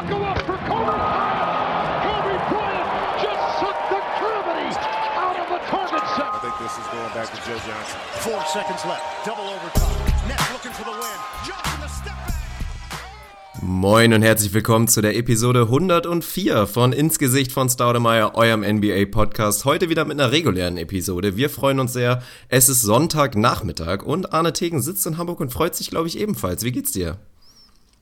buckle up for Kobe Bryant. Kobe Bryant just sucked the gravity out of the target set. I think this is going back to Joe Johnson. Four seconds left. Double overtime. Nets looking for the win. Johnson, the step back. Moin und herzlich willkommen zu der Episode 104 von Ins Gesicht von Staudemeyer, eurem NBA-Podcast. Heute wieder mit einer regulären Episode. Wir freuen uns sehr. Es ist Sonntagnachmittag und Arne Tegen sitzt in Hamburg und freut sich, glaube ich, ebenfalls. Wie geht's dir?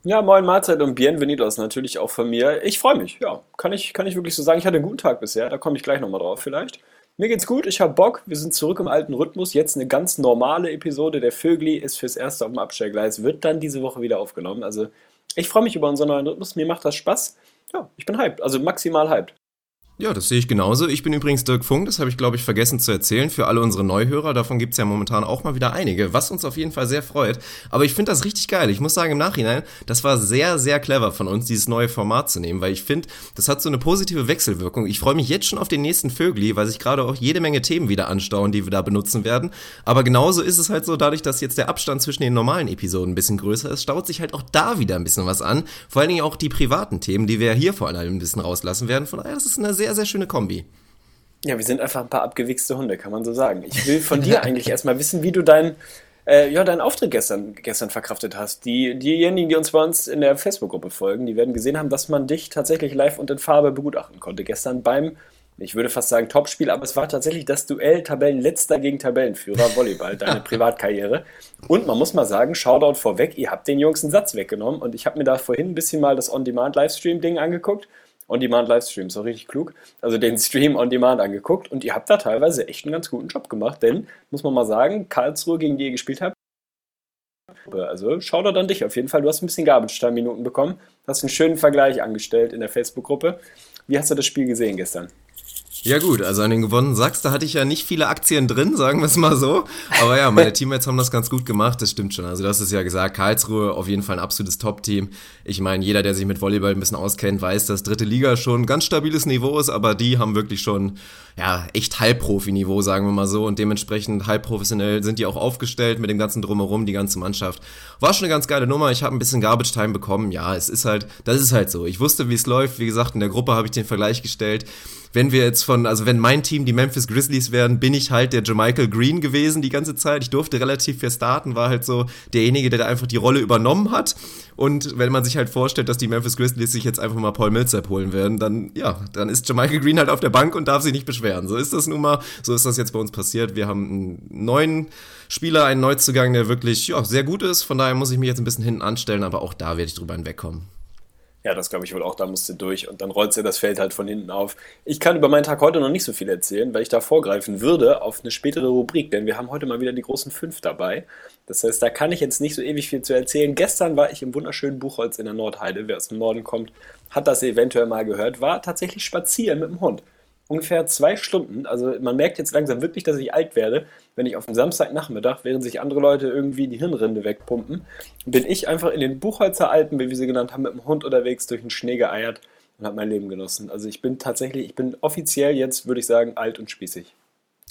Ja, moin Mahlzeit und Bienvenidos natürlich auch von mir. Ich freue mich, ja, kann ich, kann ich wirklich so sagen. Ich hatte einen guten Tag bisher, da komme ich gleich nochmal drauf vielleicht. Mir geht's gut, ich habe Bock, wir sind zurück im alten Rhythmus. Jetzt eine ganz normale Episode. Der Vögli ist fürs Erste auf dem Abstellgleis, wird dann diese Woche wieder aufgenommen. Also ich freue mich über unseren neuen Rhythmus, mir macht das Spaß. Ja, ich bin hyped, also maximal hyped. Ja, das sehe ich genauso. Ich bin übrigens Dirk Funk, das habe ich, glaube ich, vergessen zu erzählen für alle unsere Neuhörer. Davon gibt's ja momentan auch mal wieder einige, was uns auf jeden Fall sehr freut. Aber ich finde das richtig geil. Ich muss sagen, im Nachhinein, das war sehr, sehr clever von uns, dieses neue Format zu nehmen, weil ich finde, das hat so eine positive Wechselwirkung. Ich freue mich jetzt schon auf den nächsten Vögli, weil sich gerade auch jede Menge Themen wieder anstauen, die wir da benutzen werden. Aber genauso ist es halt so, dadurch, dass jetzt der Abstand zwischen den normalen Episoden ein bisschen größer ist, staut sich halt auch da wieder ein bisschen was an. Vor allen Dingen auch die privaten Themen, die wir hier vor allem ein bisschen rauslassen werden. Von daher, das ist eine sehr, sehr schöne Kombi. Ja, wir sind einfach ein paar abgewichste Hunde, kann man so sagen. Ich will von dir eigentlich erstmal wissen, wie du dein, äh, ja, deinen Auftritt gestern, gestern verkraftet hast. Die, diejenigen, die uns bei uns in der Facebook-Gruppe folgen, die werden gesehen haben, dass man dich tatsächlich live und in Farbe begutachten konnte. Gestern beim, ich würde fast sagen, Topspiel, aber es war tatsächlich das Duell Tabellenletzter gegen Tabellenführer, Volleyball, deine Privatkarriere. Und man muss mal sagen, Shoutout vorweg, ihr habt den Jungs einen Satz weggenommen und ich habe mir da vorhin ein bisschen mal das On-Demand-Livestream-Ding angeguckt On-Demand-Livestream, so richtig klug. Also den Stream On-Demand angeguckt und ihr habt da teilweise echt einen ganz guten Job gemacht, denn, muss man mal sagen, Karlsruhe, gegen die ihr gespielt habt, also schau da dann dich auf jeden Fall. Du hast ein bisschen Garbage-Time-Minuten bekommen, hast einen schönen Vergleich angestellt in der Facebook-Gruppe. Wie hast du das Spiel gesehen gestern? Ja gut, also an den gewonnenen Sachs, da hatte ich ja nicht viele Aktien drin, sagen wir es mal so. Aber ja, meine Teammates haben das ganz gut gemacht, das stimmt schon. Also das ist ja gesagt, Karlsruhe auf jeden Fall ein absolutes Top-Team. Ich meine, jeder, der sich mit Volleyball ein bisschen auskennt, weiß, dass dritte Liga schon ein ganz stabiles Niveau ist, aber die haben wirklich schon, ja, echt Halbprofi-Niveau, sagen wir mal so. Und dementsprechend halbprofessionell sind die auch aufgestellt mit dem ganzen Drumherum, die ganze Mannschaft. War schon eine ganz geile Nummer. Ich habe ein bisschen Garbage-Time bekommen. Ja, es ist halt, das ist halt so. Ich wusste, wie es läuft. Wie gesagt, in der Gruppe habe ich den Vergleich gestellt wenn wir jetzt von, also wenn mein Team die Memphis Grizzlies werden, bin ich halt der Jermichael Green gewesen die ganze Zeit. Ich durfte relativ viel starten, war halt so derjenige, der da einfach die Rolle übernommen hat. Und wenn man sich halt vorstellt, dass die Memphis Grizzlies sich jetzt einfach mal Paul Millsap holen werden, dann, ja, dann ist Jermichael Green halt auf der Bank und darf sich nicht beschweren. So ist das nun mal, so ist das jetzt bei uns passiert. Wir haben einen neuen Spieler, einen Neuzugang, der wirklich, ja, sehr gut ist. Von daher muss ich mich jetzt ein bisschen hinten anstellen, aber auch da werde ich drüber hinwegkommen. Ja, das glaube ich wohl auch, da musst du durch und dann rollt dir das Feld halt von hinten auf. Ich kann über meinen Tag heute noch nicht so viel erzählen, weil ich da vorgreifen würde auf eine spätere Rubrik, denn wir haben heute mal wieder die großen fünf dabei. Das heißt, da kann ich jetzt nicht so ewig viel zu erzählen. Gestern war ich im wunderschönen Buchholz in der Nordheide. Wer aus dem Norden kommt, hat das eventuell mal gehört, war tatsächlich spazieren mit dem Hund ungefähr zwei Stunden. Also man merkt jetzt langsam wirklich, dass ich alt werde, wenn ich auf dem Samstagnachmittag, während sich andere Leute irgendwie die Hirnrinde wegpumpen, bin ich einfach in den Buchholzer Alpen, wie wir sie genannt haben, mit dem Hund unterwegs durch den Schnee geeiert und habe mein Leben genossen. Also ich bin tatsächlich, ich bin offiziell jetzt, würde ich sagen, alt und spießig.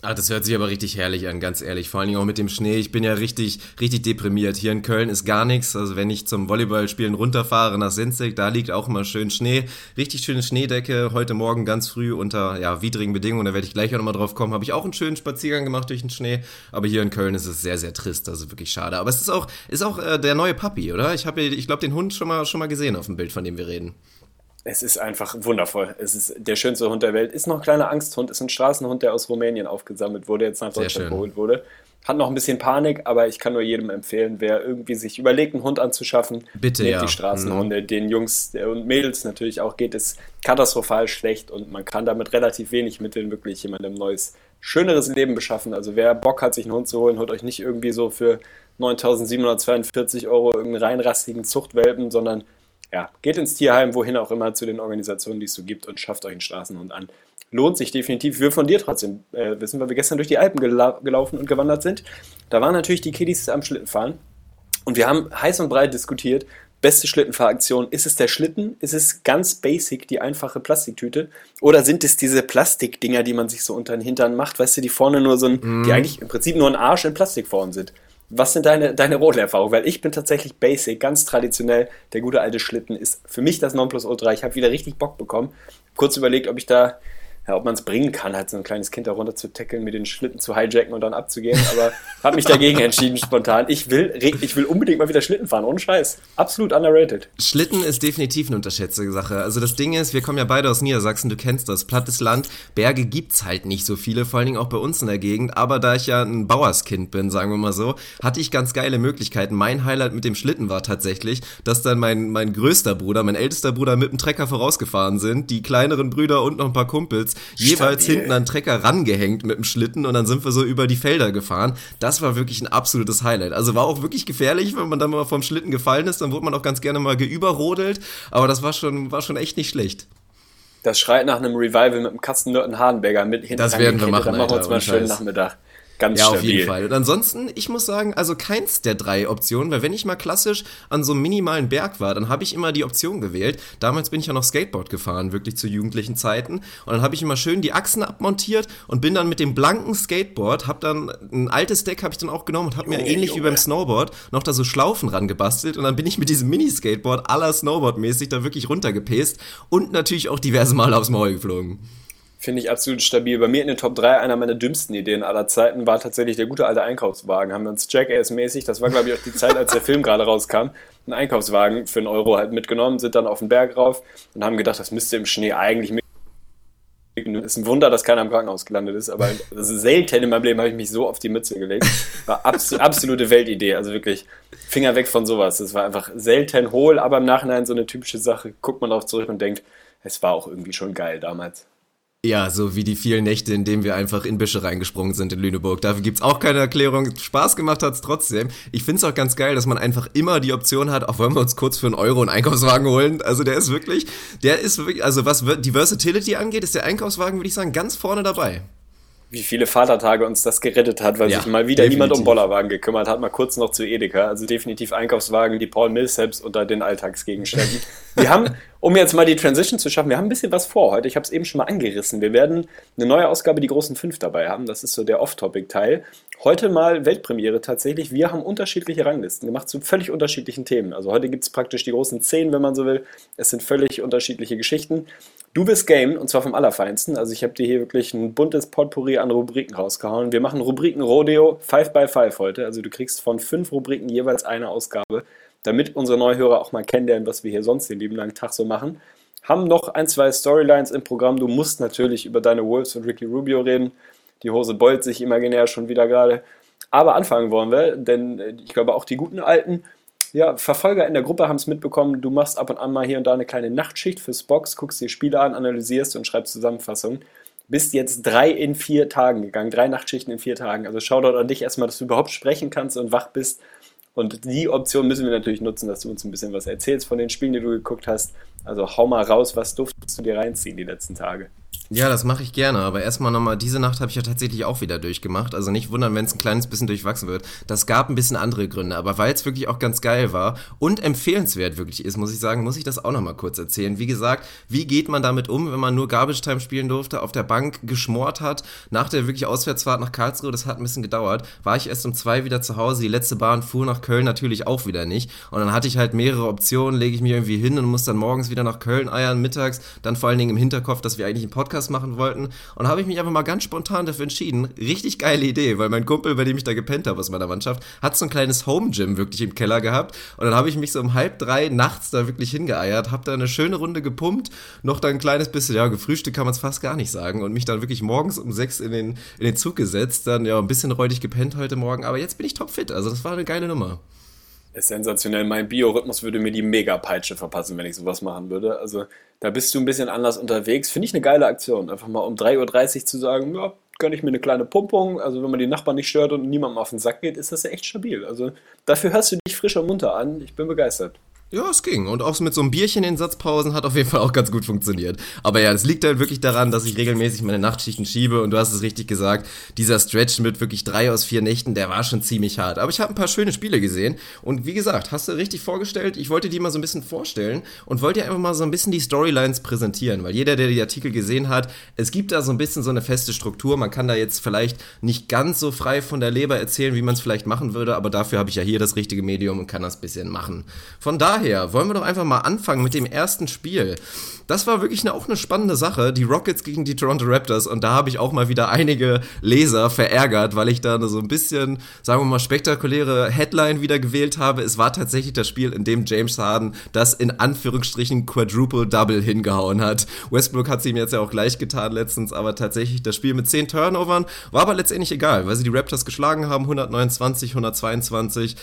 Ah, das hört sich aber richtig herrlich an, ganz ehrlich. Vor allen Dingen auch mit dem Schnee. Ich bin ja richtig, richtig deprimiert. Hier in Köln ist gar nichts. Also wenn ich zum Volleyballspielen runterfahre nach Sinzig, da liegt auch immer schön Schnee. Richtig schöne Schneedecke. Heute Morgen ganz früh unter ja, widrigen Bedingungen. Da werde ich gleich auch nochmal drauf kommen. Habe ich auch einen schönen Spaziergang gemacht durch den Schnee. Aber hier in Köln ist es sehr, sehr trist. Also wirklich schade. Aber es ist auch, ist auch äh, der neue Papi, oder? Ich habe, ich glaube, den Hund schon mal, schon mal gesehen auf dem Bild, von dem wir reden. Es ist einfach wundervoll. Es ist der schönste Hund der Welt. Ist noch ein kleiner Angsthund, ist ein Straßenhund, der aus Rumänien aufgesammelt wurde, jetzt nach Deutschland geholt wurde. Hat noch ein bisschen Panik, aber ich kann nur jedem empfehlen, wer irgendwie sich überlegt, einen Hund anzuschaffen, Bitte, ja. die Straßenhunde. Mhm. Den Jungs und Mädels natürlich auch geht es katastrophal schlecht und man kann damit relativ wenig Mitteln wirklich jemandem neues, schöneres Leben beschaffen. Also wer Bock hat, sich einen Hund zu holen, holt euch nicht irgendwie so für 9.742 Euro irgendeinen reinrassigen Zuchtwelpen, sondern ja, geht ins Tierheim, wohin auch immer, zu den Organisationen, die es so gibt und schafft euch einen Straßenhund an. Lohnt sich definitiv. Wir von dir trotzdem äh, wissen, weil wir gestern durch die Alpen gela gelaufen und gewandert sind. Da waren natürlich die Kiddies am Schlittenfahren und wir haben heiß und breit diskutiert, beste Schlittenfahraktion, ist es der Schlitten, ist es ganz basic die einfache Plastiktüte oder sind es diese Plastikdinger, die man sich so unter den Hintern macht, weißt du, die vorne nur so ein, mm. die eigentlich im Prinzip nur ein Arsch in Plastikform sind. Was sind deine, deine Rodelerfahrungen? Weil ich bin tatsächlich basic, ganz traditionell. Der gute alte Schlitten ist für mich das Nonplusultra. Ich habe wieder richtig Bock bekommen. Kurz überlegt, ob ich da ja, ob man es bringen kann, halt so ein kleines Kind da runter zu tackeln, mit den Schlitten zu hijacken und dann abzugehen. Aber habe mich dagegen entschieden, spontan. Ich will, ich will unbedingt mal wieder Schlitten fahren, ohne Scheiß. Absolut underrated. Schlitten ist definitiv eine unterschätzte Sache. Also das Ding ist, wir kommen ja beide aus Niedersachsen, du kennst das, plattes Land. Berge gibt's halt nicht so viele, vor allen Dingen auch bei uns in der Gegend. Aber da ich ja ein Bauerskind bin, sagen wir mal so, hatte ich ganz geile Möglichkeiten. Mein Highlight mit dem Schlitten war tatsächlich, dass dann mein, mein größter Bruder, mein ältester Bruder mit dem Trecker vorausgefahren sind, die kleineren Brüder und noch ein paar Kumpels jeweils Stabil. hinten an Trecker rangehängt mit dem Schlitten und dann sind wir so über die Felder gefahren. Das war wirklich ein absolutes Highlight. Also war auch wirklich gefährlich, wenn man dann mal vom Schlitten gefallen ist, dann wurde man auch ganz gerne mal geüberrodelt, aber das war schon, war schon echt nicht schlecht. Das schreit nach einem Revival mit einem Katzennörten Hardenberger mit hinten Das werden wir machen, Dann machen wir uns mal einen schönen. Nachmittag. Ganz Ja, stabil. auf jeden Fall. Und ansonsten, ich muss sagen, also keins der drei Optionen, weil wenn ich mal klassisch an so einem minimalen Berg war, dann habe ich immer die Option gewählt. Damals bin ich ja noch Skateboard gefahren, wirklich zu jugendlichen Zeiten. Und dann habe ich immer schön die Achsen abmontiert und bin dann mit dem blanken Skateboard, habe dann ein altes Deck habe ich dann auch genommen und habe mir Junge, ähnlich wie Junge. beim Snowboard noch da so Schlaufen ran gebastelt und dann bin ich mit diesem Mini-Skateboard aller Snowboard-mäßig da wirklich runtergepest und natürlich auch diverse Male aufs Maul geflogen. Finde ich absolut stabil. Bei mir in den Top 3 einer meiner dümmsten Ideen aller Zeiten war tatsächlich der gute alte Einkaufswagen. Haben wir uns Jackass-mäßig, das war glaube ich auch die Zeit, als der Film gerade rauskam, einen Einkaufswagen für einen Euro halt mitgenommen, sind dann auf den Berg rauf und haben gedacht, das müsste im Schnee eigentlich mit. Ist ein Wunder, dass keiner im Krankenhaus gelandet ist, aber das ist selten in meinem Leben habe ich mich so auf die Mütze gelegt. War abs absolute Weltidee, also wirklich Finger weg von sowas. Das war einfach selten hohl, aber im Nachhinein so eine typische Sache. Guckt man darauf zurück und denkt, es war auch irgendwie schon geil damals. Ja, so wie die vielen Nächte, in denen wir einfach in Büsche reingesprungen sind in Lüneburg. Dafür gibt's auch keine Erklärung. Spaß gemacht hat's trotzdem. Ich find's auch ganz geil, dass man einfach immer die Option hat, auch wenn wir uns kurz für einen Euro einen Einkaufswagen holen. Also der ist wirklich, der ist wirklich, also was die Versatility angeht, ist der Einkaufswagen, würde ich sagen, ganz vorne dabei. Wie viele Vatertage uns das gerettet hat, weil Ja, sich mal wieder niemand um definitiv. Bollerwagen gekümmert hat. Mal kurz noch zu Edeka. Also definitiv Einkaufswagen, die Paul Millsaps unter den Alltagsgegenständen. wir haben, um jetzt mal die Transition zu schaffen, wir haben ein bisschen was vor heute. Ich habe es eben schon mal angerissen. Wir werden eine neue Ausgabe, die großen fünf dabei haben. Das ist so der Off-Topic-Teil. Heute mal Weltpremiere tatsächlich. Wir haben unterschiedliche Ranglisten gemacht zu völlig unterschiedlichen Themen. Also heute gibt es praktisch die großen zehn, wenn man so will. Es sind völlig unterschiedliche Geschichten. Du bist Game und zwar vom Allerfeinsten. Also ich habe dir hier wirklich ein buntes Potpourri an Rubriken rausgehauen. Wir machen Rubriken Rodeo 5 by 5 heute. Also du kriegst von fünf Rubriken jeweils eine Ausgabe, damit unsere Neuhörer auch mal kennenlernen, was wir hier sonst den lieben langen Tag so machen. Haben noch ein, zwei Storylines im Programm. Du musst natürlich über deine Wolves und Ricky Rubio reden. Die Hose beult sich imaginär schon wieder gerade. Aber anfangen wollen wir, denn äh, ich glaube auch die guten alten ja, Verfolger in der Gruppe haben es mitbekommen, du machst ab und an mal hier und da eine kleine Nachtschicht fürs Box, guckst dir Spiele an, analysierst und schreibst Zusammenfassungen. Bist jetzt drei in vier Tagen gegangen, drei Nachtschichten in vier Tagen. Also schau dort an dich erstmal, dass du überhaupt sprechen kannst und wach bist. Und die Option müssen wir natürlich nutzen, dass du uns ein bisschen was erzählst von den Spielen, die du geguckt hast. Also hau mal raus, was durftest du dir reinziehen die letzten Tage? Ja, das mache ich gerne, aber erstmal nochmal, diese Nacht habe ich ja tatsächlich auch wieder durchgemacht. Also nicht wundern, wenn es ein kleines bisschen durchwachsen wird. Das gab ein bisschen andere Gründe, aber weil es wirklich auch ganz geil war und empfehlenswert wirklich ist, muss ich sagen, muss ich das auch nochmal kurz erzählen. Wie gesagt, wie geht man damit um, wenn man nur Garbage Time spielen durfte, auf der Bank geschmort hat, nach der wirklich Auswärtsfahrt nach Karlsruhe, das hat ein bisschen gedauert, war ich erst um zwei wieder zu Hause, die letzte Bahn fuhr nach Köln natürlich auch wieder nicht und dann hatte ich halt mehrere Optionen, lege ich mich irgendwie hin und muss dann morgens wieder nach Köln eiern, mittags, dann vor allen Dingen im Hinterkopf, dass wir eigentlich einen Podcast machen wollten. Und habe ich mich einfach mal ganz spontan dafür entschieden, richtig geile Idee, weil mein Kumpel, bei dem ich da gepennt habe aus meiner Mannschaft, hat so ein kleines Home Gym wirklich im Keller gehabt. Und dann habe ich mich so um halb drei nachts da wirklich hingeeiert, habe da eine schöne Runde gepumpt, noch dann ein kleines bisschen, ja, gefrühstückt kann man es fast gar nicht sagen und mich dann wirklich morgens um sechs in den, in den Zug gesetzt, dann ja ein bisschen räudig gepennt heute Morgen, aber jetzt bin ich topfit, also das war eine geile Nummer. Ist sensationell. Mein Biorhythmus würde mir die Mega-Peitsche verpassen, wenn ich sowas machen würde. Also da bist du ein bisschen anders unterwegs. Finde ich eine geile Aktion. Einfach mal um 3.30 Uhr zu sagen, ja, gönne ich mir eine kleine Pumpung. Also wenn man die Nachbarn nicht stört und niemandem auf den Sack geht, ist das ja echt stabil. Also dafür hörst du dich frisch und munter an. Ich bin begeistert. Ja, es ging. Und auch mit so einem Bierchen in Satzpausen hat auf jeden Fall auch ganz gut funktioniert. Aber ja, es liegt halt wirklich daran, dass ich regelmäßig meine Nachtschichten schiebe und du hast es richtig gesagt, dieser Stretch mit wirklich drei aus vier Nächten, der war schon ziemlich hart. Aber ich habe ein paar schöne Spiele gesehen und wie gesagt, hast du richtig vorgestellt, ich wollte die mal so ein bisschen vorstellen und wollte einfach mal so ein bisschen die Storylines präsentieren, weil jeder, der die Artikel gesehen hat, es gibt da so ein bisschen so eine feste Struktur. Man kann da jetzt vielleicht nicht ganz so frei von der Leber erzählen, wie man es vielleicht machen würde, aber dafür habe ich ja hier das richtige Medium und kann das bisschen machen. Von daher daher wollen wir doch einfach mal anfangen mit dem ersten Spiel. Das war wirklich eine, auch eine spannende Sache, die Rockets gegen die Toronto Raptors und da habe ich auch mal wieder einige Leser verärgert, weil ich da so ein bisschen, sagen wir mal, spektakuläre Headline wieder gewählt habe. Es war tatsächlich das Spiel, in dem James Harden das in Anführungsstrichen Quadruple Double hingehauen hat. Westbrook hat es ihm jetzt ja auch gleich getan letztens, aber tatsächlich das Spiel mit 10 Turnovern war aber letztendlich egal, weil sie die Raptors geschlagen haben, 129, 122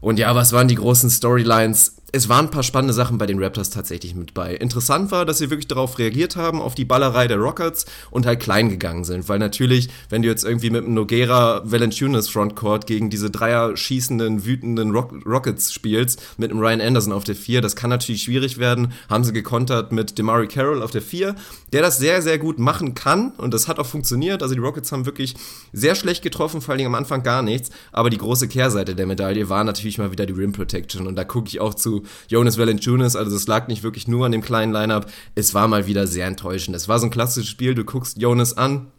und ja, was waren die großen Storylines? Es waren ein paar spannende Sachen bei den Raptors tatsächlich mit bei. Interessant war, dass sie wirklich darauf reagiert haben, auf die Ballerei der Rockets und halt klein gegangen sind. Weil natürlich, wenn du jetzt irgendwie mit einem Noguera Valanciunas Frontcourt gegen diese Dreier schießenden, wütenden Rock Rockets spielst, mit einem Ryan Anderson auf der 4, das kann natürlich schwierig werden. Haben sie gekontert mit Demari Carroll auf der 4, der das sehr, sehr gut machen kann und das hat auch funktioniert. Also die Rockets haben wirklich sehr schlecht getroffen, vor allem am Anfang gar nichts. Aber die große Kehrseite der Medaille war natürlich mal wieder die Rim Protection und da gucke ich auch zu Jonas Valanciunas. Also es lag nicht wirklich nur an dem kleinen Lineup. Es war mal wieder sehr enttäuschend. Es war so ein klassisches Spiel. Du guckst Jonas an,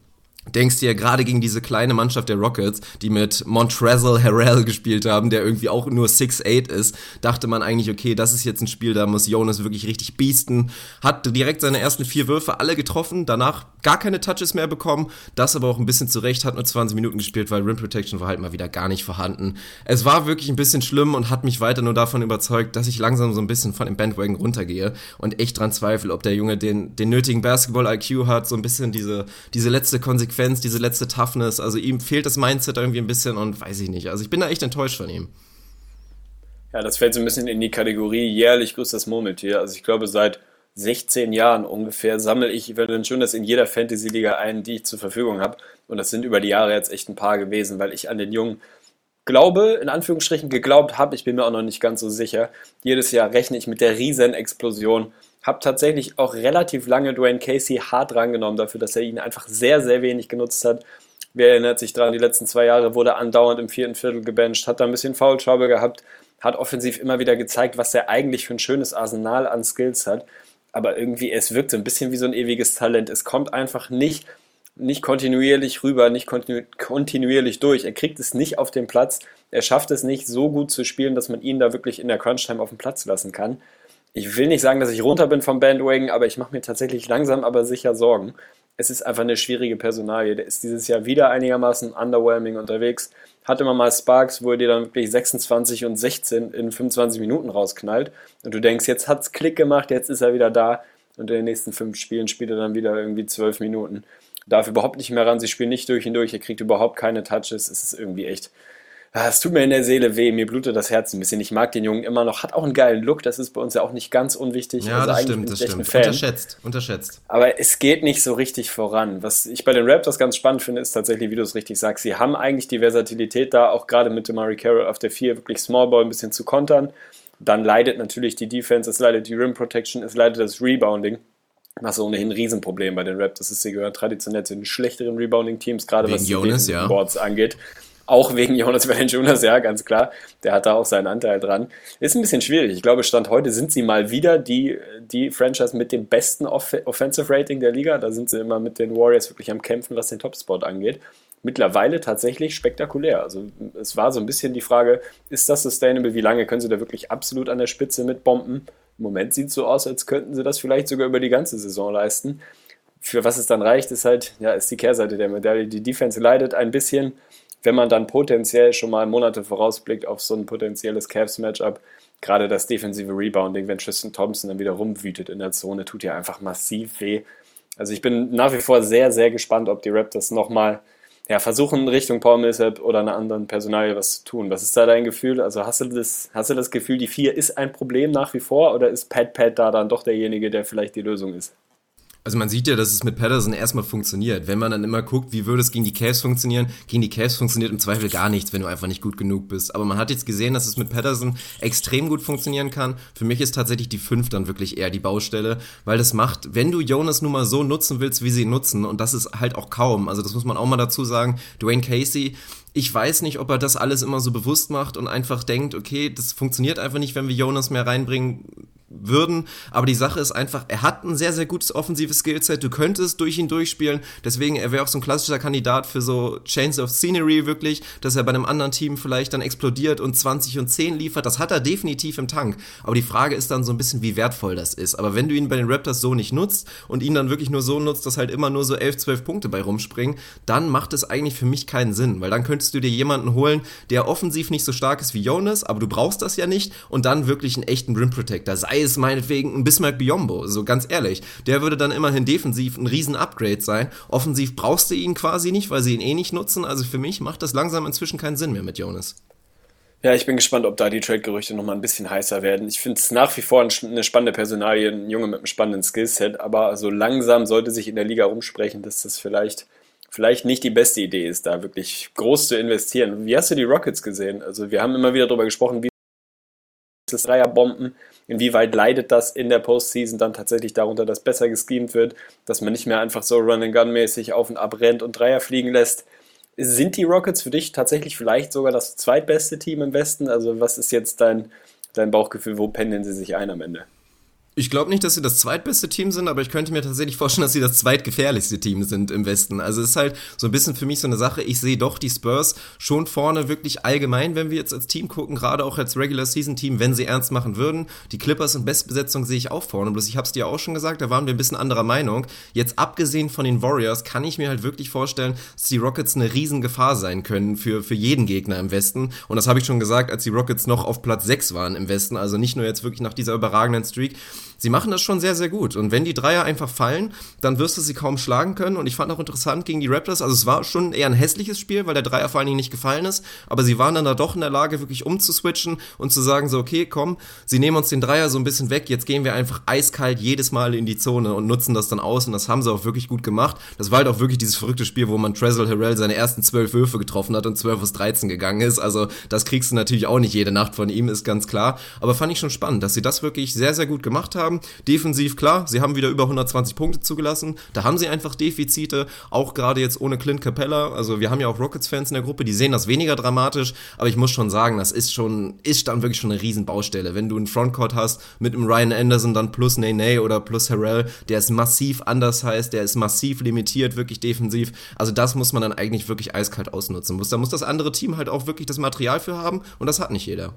denkst dir gerade gegen diese kleine Mannschaft der Rockets, die mit Montrezl Harrell gespielt haben, der irgendwie auch nur 6'8 ist, dachte man eigentlich, okay, das ist jetzt ein Spiel, da muss Jonas wirklich richtig biesten. Hat direkt seine ersten vier Würfe alle getroffen, danach gar keine Touches mehr bekommen, das aber auch ein bisschen zurecht, hat nur 20 Minuten gespielt, weil Rim Protection war halt mal wieder gar nicht vorhanden. Es war wirklich ein bisschen schlimm und hat mich weiter nur davon überzeugt, dass ich langsam so ein bisschen von dem Bandwagon runtergehe und echt dran zweifle, ob der Junge den, den nötigen Basketball-IQ hat, so ein bisschen diese, diese letzte Konsequenz Konsequenz, diese letzte Toughness. Also ihm fehlt das Mindset irgendwie ein bisschen und weiß ich nicht. Also ich bin da echt enttäuscht von ihm. Ja, das fällt so ein bisschen in die Kategorie jährlich grüßt das Murmeltier. Also ich glaube, seit 16 Jahren ungefähr sammle ich Valanciunas in jeder Fantasy-Liga ein, die ich zur Verfügung habe. Und das sind über die Jahre jetzt echt ein paar gewesen, weil ich an den Jungen glaube, in Anführungsstrichen geglaubt habe. Ich bin mir auch noch nicht ganz so sicher. Jedes Jahr rechne ich mit der Riesenexplosion habe tatsächlich auch relativ lange Dwayne Casey hart rangenommen dafür, dass er ihn einfach sehr, sehr wenig genutzt hat. Wer erinnert sich daran, die letzten zwei Jahre wurde er andauernd im vierten Viertel gebencht, hat da ein bisschen Foul gehabt, hat offensiv immer wieder gezeigt, was er eigentlich für ein schönes Arsenal an Skills hat. Aber irgendwie, es wirkt so ein bisschen wie so ein ewiges Talent. Es kommt einfach nicht, nicht kontinuierlich rüber, nicht kontinu kontinuierlich durch. Er kriegt es nicht auf den Platz. Er schafft es nicht so gut zu spielen, dass man ihn da wirklich in der Crunch-Time auf den Platz lassen kann ich will nicht sagen, dass ich runter bin vom Bandwagon, aber ich mache mir tatsächlich langsam aber sicher Sorgen. Es ist einfach eine schwierige Personalie. Der ist dieses Jahr wieder einigermaßen underwhelming unterwegs. Hat immer mal Sparks, wo er dir dann wirklich 26 und 16 in 25 Minuten rausknallt. Und du denkst, jetzt hat's Klick gemacht, jetzt ist er wieder da. Und in den nächsten fünf Spielen spielt er dann wieder irgendwie zwölf Minuten. Darf überhaupt nicht mehr ran. Sie spielen nicht durch ihn durch. Er kriegt überhaupt keine Touches. Es ist irgendwie echt es tut mir in der Seele weh, mir blutet das Herz ein bisschen. Ich mag den Jungen immer noch, hat auch einen geilen Look, das ist bei uns ja auch nicht ganz unwichtig. Ja, also das stimmt, das stimmt. Unterschätzt, unterschätzt. Aber es geht nicht so richtig voran. Was ich bei den Raptors ganz spannend finde, ist tatsächlich, wie du es richtig sagst, sie haben eigentlich die Versatilität da, auch gerade mit Demari Carroll auf der 4 wirklich Small Ball ein bisschen zu kontern. Dann leidet natürlich die Defense, es leidet die Rim Protection, es leidet das Rebounding. Was ohnehin ein Riesenproblem bei den Raptors ist. Sie gehören traditionell zu den schlechteren Rebounding-Teams, gerade Wegen was Jonas, die ja. Boards angeht. Auch wegen Jonas Valanciunas, ja, ganz klar. Der hat da auch seinen Anteil dran. Ist ein bisschen schwierig. Ich glaube, Stand heute sind sie mal wieder die, die Franchise mit dem besten Off Offensive Rating der Liga. Da sind sie immer mit den Warriors wirklich am Kämpfen, was den Topspot angeht. Mittlerweile tatsächlich spektakulär. Also es war so ein bisschen die Frage, ist das sustainable? Wie lange können sie da wirklich absolut an der Spitze mit bomben? Im Moment sieht es so aus, als könnten sie das vielleicht sogar über die ganze Saison leisten. Für was es dann reicht, ist halt, ja, ist die Kehrseite der Medaille. Die Defense leidet ein bisschen wenn man dann potenziell schon mal Monate vorausblickt auf so ein potenzielles Cavs-Matchup, gerade das defensive Rebounding, wenn Tristan Thompson dann wieder rumwütet in der Zone, tut ja einfach massiv weh. Also ich bin nach wie vor sehr, sehr gespannt, ob die Raptors nochmal ja, versuchen, Richtung Paul Millsap oder einer anderen Personalie was zu tun. Was ist da dein Gefühl? Also hast du das, hast du das Gefühl, die 4 ist ein Problem nach wie vor oder ist Pat Pat da dann doch derjenige, der vielleicht die Lösung ist? Also man sieht ja, dass es mit Patterson erstmal funktioniert. Wenn man dann immer guckt, wie würde es gegen die Cavs funktionieren, gegen die Cavs funktioniert im Zweifel gar nichts, wenn du einfach nicht gut genug bist. Aber man hat jetzt gesehen, dass es mit Patterson extrem gut funktionieren kann. Für mich ist tatsächlich die 5 dann wirklich eher die Baustelle, weil das macht, wenn du Jonas nun mal so nutzen willst, wie sie nutzen, und das ist halt auch kaum, also das muss man auch mal dazu sagen, Dwayne Casey ich weiß nicht, ob er das alles immer so bewusst macht und einfach denkt, okay, das funktioniert einfach nicht, wenn wir Jonas mehr reinbringen würden. Aber die Sache ist einfach, er hat ein sehr, sehr gutes offensives Skillset. Du könntest durch ihn durchspielen. Deswegen, er wäre auch so ein klassischer Kandidat für so Chains of Scenery wirklich, dass er bei einem anderen Team vielleicht dann explodiert und 20 und 10 liefert. Das hat er definitiv im Tank. Aber die Frage ist dann so ein bisschen, wie wertvoll das ist. Aber wenn du ihn bei den Raptors so nicht nutzt und ihn dann wirklich nur so nutzt, dass halt immer nur so 11, 12 Punkte bei rumspringen, dann macht es eigentlich für mich keinen Sinn. Weil dann könntest du dir jemanden holen, der offensiv nicht so stark ist wie Jonas, aber du brauchst das ja nicht und dann wirklich einen echten Rim Protector. Sei es meinetwegen ein Bismarck Biombo, so ganz ehrlich. Der würde dann immerhin defensiv ein riesen Upgrade sein. Offensiv brauchst du ihn quasi nicht, weil sie ihn eh nicht nutzen. Also für mich macht das langsam inzwischen keinen Sinn mehr mit Jonas. Ja, ich bin gespannt, ob da die Trade-Gerüchte nochmal ein bisschen heißer werden. Ich finde es nach wie vor eine spannende Personalie, ein Junge mit einem spannenden Skillset, aber so langsam sollte sich in der Liga rumsprechen, dass das vielleicht, vielleicht nicht die beste Idee ist, da wirklich groß zu investieren. Wie hast du die Rockets gesehen? Also wir haben immer wieder darüber gesprochen, wie das Dreierbomben Inwieweit leidet das in der Postseason dann tatsächlich darunter, dass besser geschemt wird, dass man nicht mehr einfach so Run-and-Gun-mäßig auf und ab rennt und Dreier fliegen lässt? Sind die Rockets für dich tatsächlich vielleicht sogar das zweitbeste Team im Westen? Also was ist jetzt dein, dein Bauchgefühl, wo pendeln sie sich ein am Ende? Ich glaube nicht, dass sie das zweitbeste Team sind, aber ich könnte mir tatsächlich vorstellen, dass sie das zweitgefährlichste Team sind im Westen. Also es ist halt so ein bisschen für mich so eine Sache. Ich sehe doch die Spurs schon vorne wirklich allgemein, wenn wir jetzt als Team gucken, gerade auch als Regular Season Team, wenn sie ernst machen würden. Die Clippers in Bestbesetzung sehe ich auch vorne. Bloß ich habe es dir auch schon gesagt, da waren wir ein bisschen anderer Meinung. Jetzt abgesehen von den Warriors kann ich mir halt wirklich vorstellen, dass die Rockets eine Riesengefahr sein können für, für jeden Gegner im Westen. Und das habe ich schon gesagt, als die Rockets noch auf Platz 6 waren im Westen. Also nicht nur jetzt wirklich nach dieser überragenden Streak sie machen das schon sehr, sehr gut. Und wenn die Dreier einfach fallen, dann wirst du sie kaum schlagen können. Und ich fand auch interessant gegen die Raptors, also es war schon eher ein hässliches Spiel, weil der Dreier vor allen Dingen nicht gefallen ist. Aber sie waren dann da doch in der Lage, wirklich umzuswitchen und zu sagen, so, okay, komm, sie nehmen uns den Dreier so ein bisschen weg. Jetzt gehen wir einfach eiskalt jedes Mal in die Zone und nutzen das dann aus. Und das haben sie auch wirklich gut gemacht. Das war halt auch wirklich dieses verrückte Spiel, wo man Trezor Harrell seine ersten zwölf Würfe getroffen hat und zwölf aus 13 gegangen ist. Also das kriegst du natürlich auch nicht jede Nacht von ihm, ist ganz klar. Aber fand ich schon spannend, dass sie das wirklich sehr, sehr gut gemacht haben. Defensiv Defensiv klar, sie haben wieder über 120 Punkte zugelassen. Da haben sie einfach Defizite, auch gerade jetzt ohne Clint Capella. Also wir haben ja auch Rockets-Fans in der Gruppe, die sehen das weniger dramatisch, aber ich muss schon sagen, das ist schon, ist dann wirklich schon eine Riesenbaustelle. Wenn du einen Frontcourt hast mit einem Ryan Anderson dann plus Nene oder plus Harrell, der ist massiv anders heißt, der ist massiv limitiert, wirklich defensiv. Also das muss man dann eigentlich wirklich eiskalt ausnutzen. Da muss das andere Team halt auch wirklich das Material für haben und das hat nicht jeder.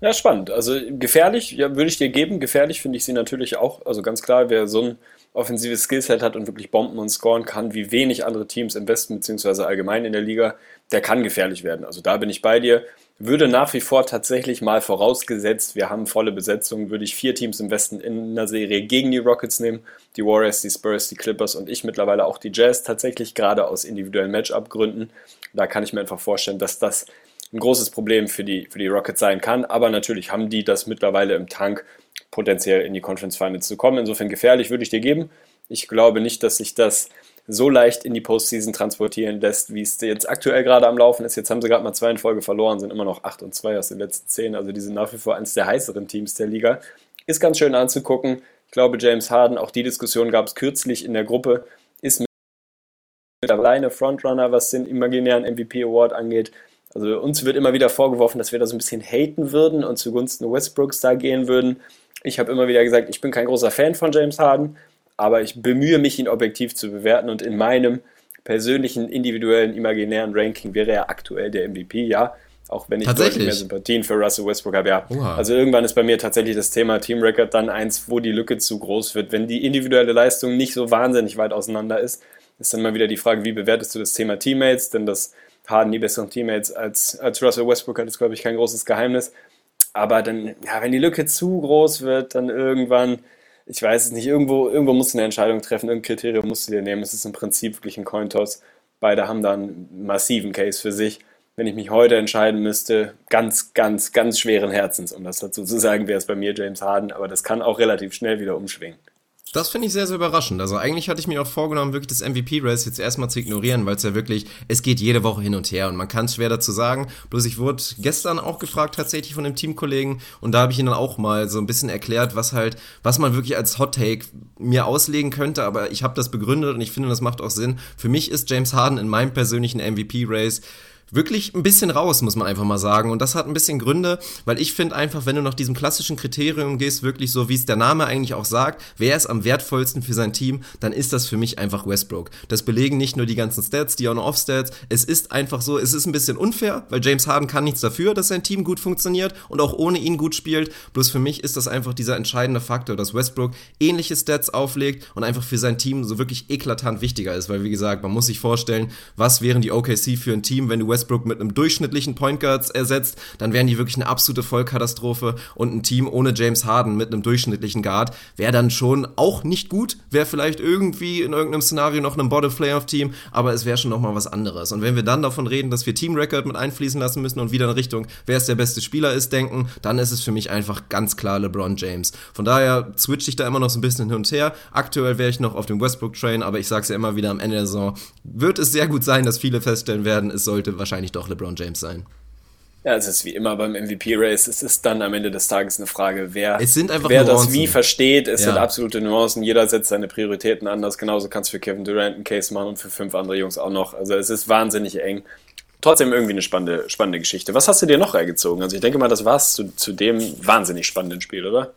Ja, spannend. Also gefährlich, ja, würde ich dir geben. Gefährlich finde ich sie natürlich auch. Also ganz klar, wer so ein offensives Skillset hat und wirklich bomben und scoren kann, wie wenig andere Teams im Westen beziehungsweise allgemein in der Liga, der kann gefährlich werden. Also da bin ich bei dir. Würde nach wie vor tatsächlich mal vorausgesetzt, wir haben volle Besetzung, würde ich vier Teams im Westen in einer Serie gegen die Rockets nehmen. Die Warriors, die Spurs, die Clippers und ich mittlerweile auch die Jazz, tatsächlich gerade aus individuellen Matchup-Gründen. Da kann ich mir einfach vorstellen, dass das ein großes Problem für die, für die Rockets sein kann. Aber natürlich haben die das mittlerweile im Tank, potenziell in die Conference Finals zu kommen. Insofern gefährlich würde ich dir geben. Ich glaube nicht, dass sich das so leicht in die Postseason transportieren lässt, wie es jetzt aktuell gerade am Laufen ist. Jetzt haben sie gerade mal zwei in Folge verloren, sind immer noch 8 und 2 aus den letzten 10. Also die sind nach wie vor eines der heißeren Teams der Liga. Ist ganz schön anzugucken. Ich glaube, James Harden, auch die Diskussion gab es kürzlich in der Gruppe, ist mit alleine Frontrunner, was den imaginären MVP Award angeht. Also uns wird immer wieder vorgeworfen, dass wir da so ein bisschen haten würden und zugunsten Westbrooks da gehen würden. Ich habe immer wieder gesagt, ich bin kein großer Fan von James Harden, aber ich bemühe mich, ihn objektiv zu bewerten und in meinem persönlichen, individuellen, imaginären Ranking wäre er aktuell der MVP, ja. Auch wenn ich deutlich mehr Sympathien für Russell Westbrook habe, ja. Oha. Also irgendwann ist bei mir tatsächlich das Thema Team Record dann eins, wo die Lücke zu groß wird. Wenn die individuelle Leistung nicht so wahnsinnig weit auseinander ist, ist dann mal wieder die Frage, wie bewertest du das Thema Teammates? Denn das Harden die besseren Teammates als, als Russell Westbrook hat, ist, glaube ich, kein großes Geheimnis. Aber dann, ja, wenn die Lücke zu groß wird, dann irgendwann, ich weiß es nicht, irgendwo, irgendwo musst du eine Entscheidung treffen, irgendein Kriterium musst du dir nehmen. Es ist im Prinzip wirklich ein Cointoss. Beide haben da einen massiven Case für sich. Wenn ich mich heute entscheiden müsste, ganz, ganz, ganz schweren Herzens, um das dazu zu sagen, wäre es bei mir James Harden, aber das kann auch relativ schnell wieder umschwingen. Das finde ich sehr, sehr überraschend. Also eigentlich hatte ich mir auch vorgenommen, wirklich das MVP-Race jetzt erstmal zu ignorieren, weil es ja wirklich, es geht jede Woche hin und her und man kann es schwer dazu sagen. Bloß ich wurde gestern auch gefragt tatsächlich von einem Teamkollegen und da habe ich ihnen dann auch mal so ein bisschen erklärt, was halt, was man wirklich als Hot Take mir auslegen könnte, aber ich habe das begründet und ich finde, das macht auch Sinn. Für mich ist James Harden in meinem persönlichen MVP-Race wirklich ein bisschen raus, muss man einfach mal sagen. Und das hat ein bisschen Gründe, weil ich finde einfach, wenn du nach diesem klassischen Kriterium gehst, wirklich so, wie es der Name eigentlich auch sagt, wer ist am wertvollsten für sein Team, dann ist das für mich einfach Westbrook. Das belegen nicht nur die ganzen Stats, die On-Off-Stats. Es ist einfach so, es ist ein bisschen unfair, weil James Harden kann nichts dafür, dass sein Team gut funktioniert und auch ohne ihn gut spielt. Bloß für mich ist das einfach dieser entscheidende Faktor, dass Westbrook ähnliche Stats auflegt und einfach für sein Team so wirklich eklatant wichtiger ist, weil wie gesagt, man muss sich vorstellen, was wären die OKC für ein Team, wenn du Westbrook mit einem durchschnittlichen Point Guards ersetzt, dann wären die wirklich eine absolute Vollkatastrophe und ein Team ohne James Harden mit einem durchschnittlichen Guard wäre dann schon auch nicht gut, wäre vielleicht irgendwie in irgendeinem Szenario noch ein Bottom Playoff Team, aber es wäre schon noch mal was anderes. Und wenn wir dann davon reden, dass wir Team Record mit einfließen lassen müssen und wieder in Richtung, wer ist der beste Spieler ist, denken, dann ist es für mich einfach ganz klar LeBron James. Von daher switche ich da immer noch so ein bisschen hin und her. Aktuell wäre ich noch auf dem Westbrook Train, aber ich sage es ja immer wieder am Ende der Saison, wird es sehr gut sein, dass viele feststellen werden, es sollte wahrscheinlich doch LeBron James sein. Ja, es ist wie immer beim MVP-Race. Es ist dann am Ende des Tages eine Frage, wer, wer das wie versteht. Es Ja. sind absolute Nuancen. Jeder setzt seine Prioritäten anders. Genauso kannst du für Kevin Durant einen Case machen und für fünf andere Jungs auch noch. Also es ist wahnsinnig eng. Trotzdem irgendwie eine spannende, spannende Geschichte. Was hast du dir noch reingezogen? Also ich denke mal, das war's zu, zu dem wahnsinnig spannenden Spiel, oder?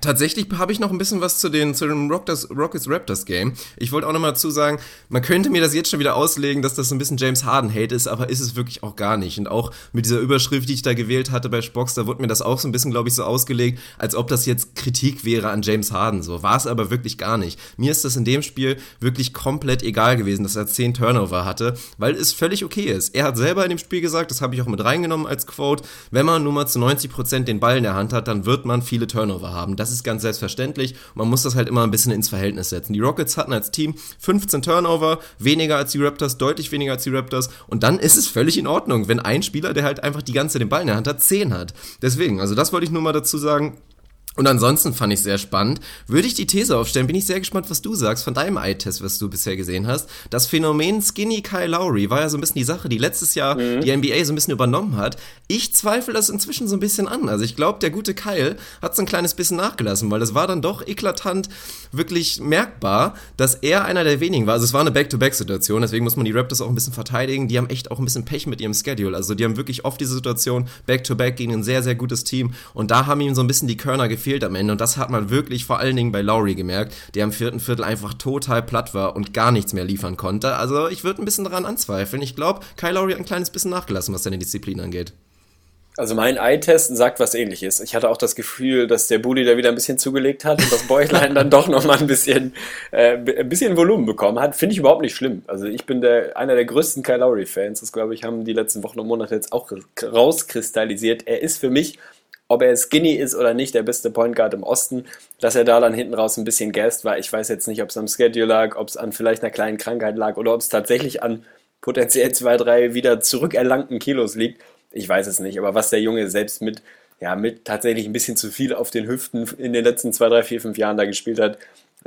Tatsächlich habe ich noch ein bisschen was zu, den, zu dem Rockets, Rockets Raptors Game. Ich wollte auch noch mal dazu sagen, man könnte mir das jetzt schon wieder auslegen, dass das so ein bisschen James Harden Hate ist, aber ist es wirklich auch gar nicht. Und auch mit dieser Überschrift, die ich da gewählt hatte bei Spox, da wurde mir das auch so ein bisschen, glaube ich, so ausgelegt, als ob das jetzt Kritik wäre an James Harden. So war es aber wirklich gar nicht. Mir ist das in dem Spiel wirklich komplett egal gewesen, dass er 10 Turnover hatte, weil es völlig okay ist. Er hat selber in dem Spiel gesagt, das habe ich auch mit reingenommen als Quote, wenn man nur mal zu 90% den Ball in der Hand hat, dann wird man viele Turnover haben. Das ist ganz selbstverständlich. Man muss das halt immer ein bisschen ins Verhältnis setzen. Die Rockets hatten als Team 15 Turnover, weniger als die Raptors, deutlich weniger als die Raptors. Und dann ist es völlig in Ordnung, wenn ein Spieler, der halt einfach die ganze den Ball in der Hand hat, 10 hat. Deswegen, also das wollte ich nur mal dazu sagen. Und ansonsten fand ich sehr spannend. Würde ich die These aufstellen, bin ich sehr gespannt, was du sagst von deinem Eye-Test, was du bisher gesehen hast. Das Phänomen Skinny Kyle Lowry war ja so ein bisschen die Sache, die letztes Jahr die NBA so ein bisschen übernommen hat. Ich zweifle das inzwischen so ein bisschen an. Also ich glaube, der gute Kyle hat so ein kleines bisschen nachgelassen, weil es war dann doch eklatant wirklich merkbar, dass er einer der wenigen war. Also es war eine Back-to-Back-Situation, deswegen muss man die Raptors auch ein bisschen verteidigen. Die haben echt auch ein bisschen Pech mit ihrem Schedule. Also die haben wirklich oft diese Situation Back-to-Back gegen ein sehr, sehr gutes Team. Und da haben ihm so ein bisschen die Körner gefehlt am Ende. Und das hat man wirklich vor allen Dingen bei Lowry gemerkt, der im vierten Viertel einfach total platt war und gar nichts mehr liefern konnte. Also ich würde ein bisschen daran anzweifeln. Ich glaube, Kyle Lowry hat ein kleines bisschen nachgelassen, was seine Disziplin angeht. Also mein Eye-Test sagt was ähnliches. Ich hatte auch das Gefühl, dass der Bully da wieder ein bisschen zugelegt hat und das Bäuchlein dann doch nochmal ein bisschen, äh, ein bisschen Volumen bekommen hat. Finde ich überhaupt nicht schlimm. Also ich bin der, einer der größten Kyle Lowry-Fans. Das, glaube ich, haben die letzten Wochen und Monate jetzt auch rauskristallisiert. Er ist für mich, ob er skinny ist oder nicht, der beste Point Guard im Osten. Dass er da dann hinten raus ein bisschen gassed war. Ich weiß jetzt nicht, ob es am Schedule lag, ob es an vielleicht einer kleinen Krankheit lag oder ob es tatsächlich an potenziell zwei, drei wieder zurückerlangten Kilos liegt. Ich weiß es nicht, aber was der Junge selbst mit, ja, mit tatsächlich ein bisschen zu viel auf den Hüften in den letzten zwei, drei, vier, fünf Jahren da gespielt hat,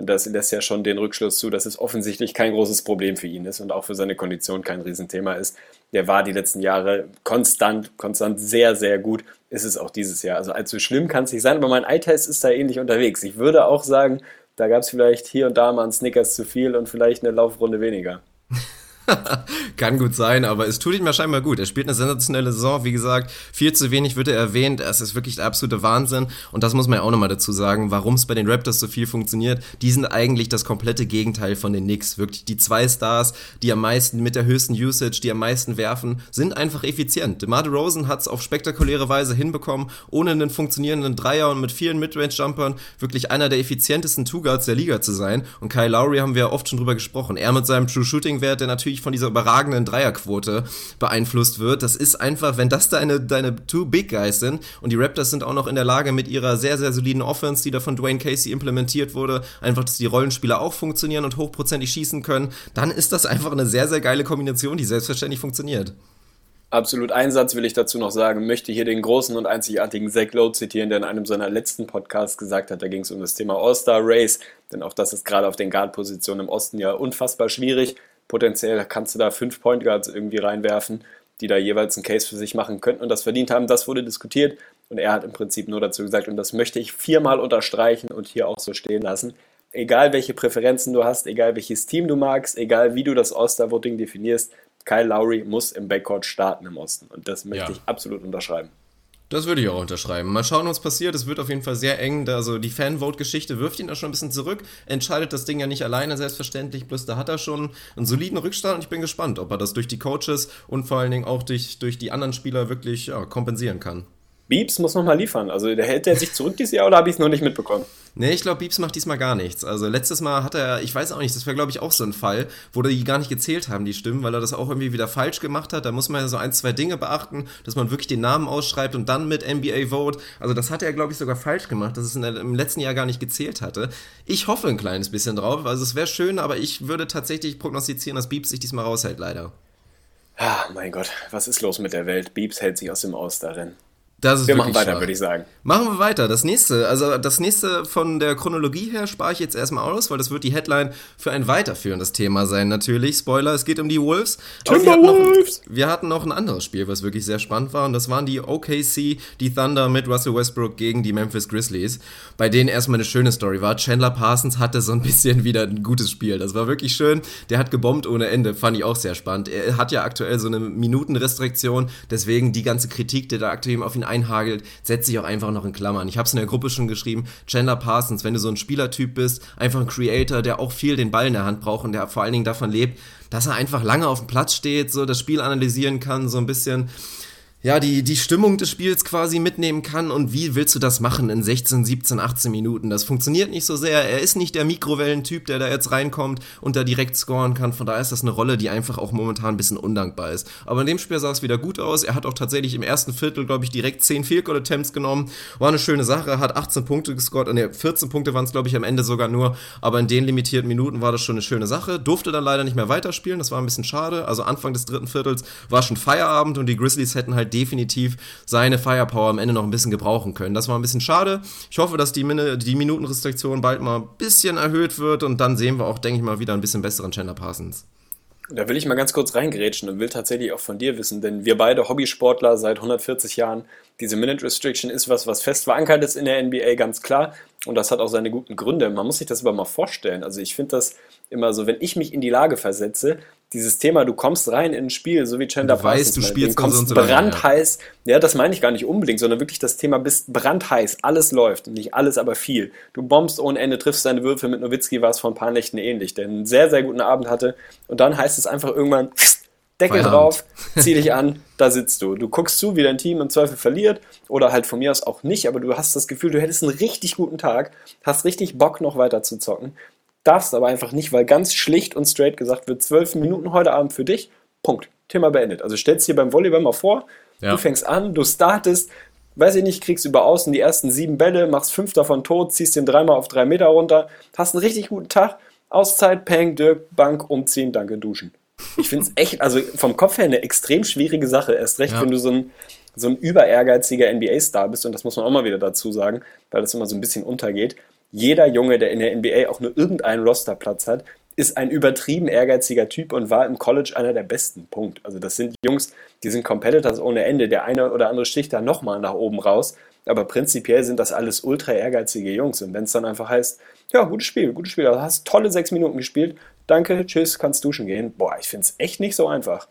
das lässt ja schon den Rückschluss zu, dass es offensichtlich kein großes Problem für ihn ist und auch für seine Kondition kein Riesenthema ist. Der war die letzten Jahre konstant, konstant sehr, sehr gut. Ist es auch dieses Jahr. Also allzu schlimm kann es nicht sein, aber mein Eye-Test ist da ähnlich unterwegs. Ich würde auch sagen, da gab es vielleicht hier und da mal einen Snickers zu viel und vielleicht eine Laufrunde weniger. Kann gut sein, aber es tut ihm ja scheinbar gut. Er spielt eine sensationelle Saison, wie gesagt, viel zu wenig wird er erwähnt. Es ist wirklich der absolute Wahnsinn. Und das muss man ja auch nochmal dazu sagen, warum es bei den Raptors so viel funktioniert. Die sind eigentlich das komplette Gegenteil von den Knicks. Wirklich die zwei Stars, die am meisten mit der höchsten Usage, die am meisten werfen, sind einfach effizient. DeMar DeRozan hat es auf spektakuläre Weise hinbekommen, ohne einen funktionierenden Dreier und mit vielen Midrange-Jumpern wirklich einer der effizientesten Two-Guards der Liga zu sein. Und Kyle Lowry haben wir ja oft schon drüber gesprochen. Er mit seinem True-Shooting-Wert, der natürlich von dieser überragenden Dreierquote beeinflusst wird. Das ist einfach, wenn das deine, deine two Big Guys sind und die Raptors sind auch noch in der Lage mit ihrer sehr, sehr soliden Offense, die da von Dwayne Casey implementiert wurde, einfach, dass die Rollenspieler auch funktionieren und hochprozentig schießen können, dann ist das einfach eine sehr, sehr geile Kombination, die selbstverständlich funktioniert. Absolut. Einen Satz will ich dazu noch sagen. Möchte hier den großen und einzigartigen Zach Lowe zitieren, der in einem seiner letzten Podcasts gesagt hat, da ging es um das Thema All-Star Race. Denn auch das ist gerade auf den Guard-Positionen im Osten ja unfassbar schwierig. Potenziell kannst du da fünf Point Guards irgendwie reinwerfen, die da jeweils einen Case für sich machen könnten und das verdient haben. Das wurde diskutiert und er hat im Prinzip nur dazu gesagt, und das möchte ich viermal unterstreichen und hier auch so stehen lassen. Egal welche Präferenzen du hast, egal welches Team du magst, egal wie du das All-Star-Voting definierst, Kyle Lowry muss im Backcourt starten im Osten. Und das möchte ja. ich absolut unterschreiben. Das würde ich auch unterschreiben. Mal schauen, was passiert. Es wird auf jeden Fall sehr eng. Also die Fanvote-Geschichte wirft ihn da schon ein bisschen zurück. Entscheidet das Ding ja nicht alleine, selbstverständlich. Bloß da hat er schon einen soliden Rückstand und ich bin gespannt, ob er das durch die Coaches und vor allen Dingen auch durch, durch die anderen Spieler wirklich ja, kompensieren kann. Beeps muss nochmal liefern. Also hält er sich zurück dieses Jahr oder habe ich es noch nicht mitbekommen? Nee, ich glaube, Beeps macht diesmal gar nichts. Also letztes Mal hat er, ich weiß auch nicht, das wäre glaube ich auch so ein Fall, wo die gar nicht gezählt haben, die Stimmen, weil er das auch irgendwie wieder falsch gemacht hat. Da muss man ja so ein, zwei Dinge beachten, dass man wirklich den Namen ausschreibt und dann mit NBA Vote. Also das hat er glaube ich sogar falsch gemacht, dass es der, im letzten Jahr gar nicht gezählt hatte. Ich hoffe ein kleines bisschen drauf. Also es wäre schön, aber ich würde tatsächlich prognostizieren, dass Beeps sich diesmal raushält, leider. Ah, mein Gott, was ist los mit der Welt? Beeps hält sich aus dem Aus darin. Das ist wir machen weiter, würde ich sagen. Machen wir weiter. Das nächste, also das nächste von der Chronologie her spare ich jetzt erstmal aus, weil das wird die Headline für ein weiterführendes Thema sein, natürlich. Spoiler, es geht um die Wolves. Timberwolves! Wir, wir hatten noch ein anderes Spiel, was wirklich sehr spannend war, und das waren die OKC, die Thunder mit Russell Westbrook gegen die Memphis Grizzlies, bei denen erstmal eine schöne Story war. Chandler Parsons hatte so ein bisschen wieder ein gutes Spiel. Das war wirklich schön. Der hat gebombt ohne Ende, fand ich auch sehr spannend. Er hat ja aktuell so eine Minutenrestriktion, deswegen die ganze Kritik, die da aktuell auf ihn einhagelt, setzt sich auch einfach noch in Klammern. Ich habe es in der Gruppe schon geschrieben, Chandler Parsons, wenn du so ein Spielertyp bist, einfach ein Creator, der auch viel den Ball in der Hand braucht und der vor allen Dingen davon lebt, dass er einfach lange auf dem Platz steht, so das Spiel analysieren kann, so ein bisschen ja, die, die Stimmung des Spiels quasi mitnehmen kann und wie willst du das machen in 16, 17, 18 Minuten? Das funktioniert nicht so sehr. Er ist nicht der Mikrowellentyp, der da jetzt reinkommt und da direkt scoren kann. Von daher ist das eine Rolle, die einfach auch momentan ein bisschen undankbar ist. Aber in dem Spiel sah es wieder gut aus. Er hat auch tatsächlich im ersten Viertel, glaube ich, direkt 10 Field Goal Attempts genommen. War eine schöne Sache, hat 18 Punkte gescored. Ne, 14 Punkte waren es, glaube ich, am Ende sogar nur. Aber in den limitierten Minuten war das schon eine schöne Sache. Durfte dann leider nicht mehr weiterspielen. Das war ein bisschen schade. Also Anfang des dritten Viertels war schon Feierabend und die Grizzlies hätten halt definitiv seine Firepower am Ende noch ein bisschen gebrauchen können. Das war ein bisschen schade. Ich hoffe, dass die, Min die Minutenrestriktion bald mal ein bisschen erhöht wird und dann sehen wir auch, denke ich mal, wieder ein bisschen besseren Chandler Parsons. Da will ich mal ganz kurz reingrätschen und will tatsächlich auch von dir wissen, denn wir beide Hobbysportler seit 140 Jahren, diese Minute Restriction ist was, was fest verankert ist in der NBA, ganz klar. Und das hat auch seine guten Gründe. Man muss sich das aber mal vorstellen. Also ich finde das immer so, wenn ich mich in die Lage versetze, dieses Thema, du kommst rein in ein Spiel, so wie Chandler du weißt, du spielst kommst so brandheiß. Ja. ja, das meine ich gar nicht unbedingt, sondern wirklich das Thema bist brandheiß, alles läuft, nicht alles, aber viel. Du bombst ohne Ende, triffst deine Würfel. Mit Nowitzki war es vor ein paar Nächten ähnlich, der einen sehr, sehr guten Abend hatte. Und dann heißt es einfach irgendwann, Deckel Feierabend. drauf, zieh dich an, da sitzt du. Du guckst zu, wie dein Team im Zweifel verliert oder halt von mir aus auch nicht, aber du hast das Gefühl, du hättest einen richtig guten Tag, hast richtig Bock noch weiter zu zocken darfst aber einfach nicht, weil ganz schlicht und straight gesagt wird, zwölf Minuten heute Abend für dich, Punkt. Thema beendet. Also stellst dir beim Volleyball mal vor, ja. du fängst an, du startest, weiß ich nicht, kriegst über außen die ersten sieben Bälle, machst fünf davon tot, ziehst den dreimal auf drei Meter runter, hast einen richtig guten Tag, Auszeit, Peng, Dirk, Bank, umziehen, danke, duschen. Ich finde es echt, also vom Kopf her eine extrem schwierige Sache. Erst recht, ja. wenn du so ein, so ein über ehrgeiziger NBA-Star bist, und das muss man auch mal wieder dazu sagen, weil das immer so ein bisschen untergeht jeder Junge, der in der NBA auch nur irgendeinen Rosterplatz hat, ist ein übertrieben ehrgeiziger Typ und war im College einer der besten. Punkt. Also das sind Jungs, die sind Competitors ohne Ende. Der eine oder andere sticht da nochmal nach oben raus. Aber prinzipiell sind das alles ultra ehrgeizige Jungs. Und wenn es dann einfach heißt, ja, gutes Spiel, gutes Spiel, du hast tolle sechs Minuten gespielt, danke, tschüss, kannst duschen gehen. Boah, ich finde es echt nicht so einfach.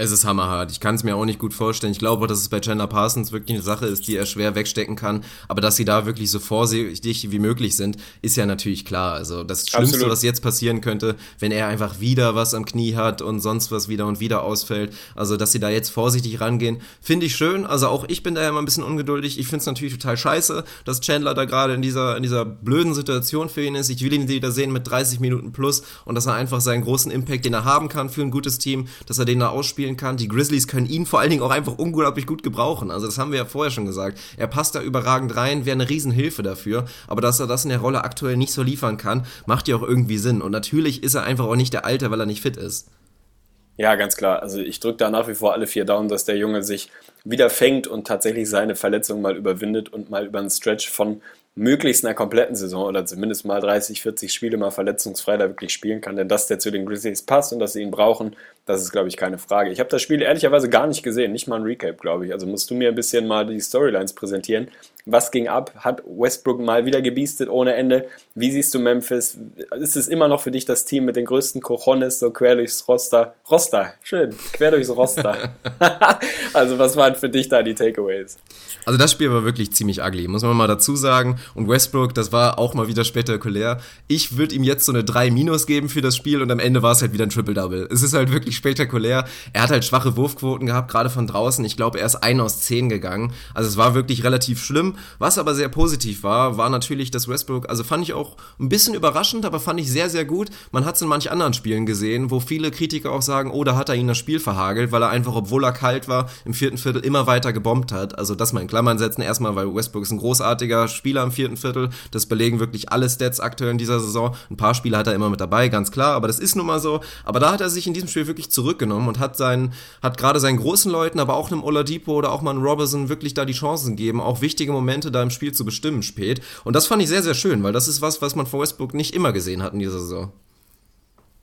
Es ist hammerhart. Ich kann es mir auch nicht gut vorstellen. Ich glaube, dass es bei Chandler Parsons wirklich eine Sache ist, die er schwer wegstecken kann. Aber dass sie da wirklich so vorsichtig wie möglich sind, ist ja natürlich klar. Also das Schlimmste, Absolut. was jetzt passieren könnte, wenn er einfach wieder was am Knie hat und sonst was wieder und wieder ausfällt. Also dass sie da jetzt vorsichtig rangehen, finde ich schön. Also auch ich bin da ja immer ein bisschen ungeduldig. Ich finde es natürlich total scheiße, dass Chandler da gerade in dieser, in dieser blöden Situation für ihn ist. Ich will ihn wieder sehen mit 30 Minuten plus und dass er einfach seinen großen Impact, den er haben kann für ein gutes Team, dass er den da ausspielen spielen kann. Die Grizzlies können ihn vor allen Dingen auch einfach unglaublich gut gebrauchen. Also das haben wir ja vorher schon gesagt. Er passt da überragend rein, wäre eine Riesenhilfe dafür. Aber dass er das in der Rolle aktuell nicht so liefern kann, macht ja auch irgendwie Sinn. Und natürlich ist er einfach auch nicht der Alte, weil er nicht fit ist. Ja, ganz klar. Also ich drücke da nach wie vor alle vier Daumen, dass der Junge sich wieder fängt und tatsächlich seine Verletzung mal überwindet und mal über einen Stretch von möglichst einer kompletten Saison oder zumindest mal 30, 40 Spiele mal verletzungsfrei da wirklich spielen kann. Denn dass der zu den Grizzlies passt und dass sie ihn brauchen, das ist, glaube ich, keine Frage. Ich habe das Spiel ehrlicherweise gar nicht gesehen, nicht mal ein Recap, glaube ich. Also musst du mir ein bisschen mal die Storylines präsentieren. Was ging ab? Hat Westbrook mal wieder gebiestet ohne Ende? Wie siehst du Memphis? Ist es immer noch für dich das Team mit den größten Cojones, so quer durchs Roster? Roster, schön, quer durchs Roster. also was waren für dich da die Takeaways? Also das Spiel war wirklich ziemlich ugly, muss man mal dazu sagen. Und Westbrook, das war auch mal wieder spektakulär. Ich würde ihm jetzt so eine 3 Minus geben für das Spiel und am Ende war es halt wieder ein Triple-Double. Es ist halt wirklich spektakulär. Er hat halt schwache Wurfquoten gehabt, gerade von draußen. Ich glaube, er ist 1 aus 10 gegangen. Also es war wirklich relativ schlimm. Was aber sehr positiv war, war natürlich, dass Westbrook, also fand ich auch ein bisschen überraschend, aber fand ich sehr, sehr gut. Man hat es in manch anderen Spielen gesehen, wo viele Kritiker auch sagen, oh, da hat er ihn das Spiel verhagelt, weil er einfach, obwohl er kalt war, im vierten Viertel immer weiter gebombt hat. Also das mal in Klammern setzen. Erstmal, weil Westbrook ist ein großartiger Spieler im vierten Viertel. Das belegen wirklich alle Stats aktuell in dieser Saison. Ein paar Spiele hat er immer mit dabei, ganz klar, aber das ist nun mal so. Aber da hat er sich in diesem Spiel wirklich zurückgenommen und hat seinen, hat gerade seinen großen Leuten, aber auch einem Oladipo oder auch mal einem Robertson wirklich da die Chancen gegeben, auch wichtige Momente da im Spiel zu bestimmen spät. Und das fand ich sehr, sehr schön, weil das ist was, was man von Westbrook nicht immer gesehen hat in dieser Saison.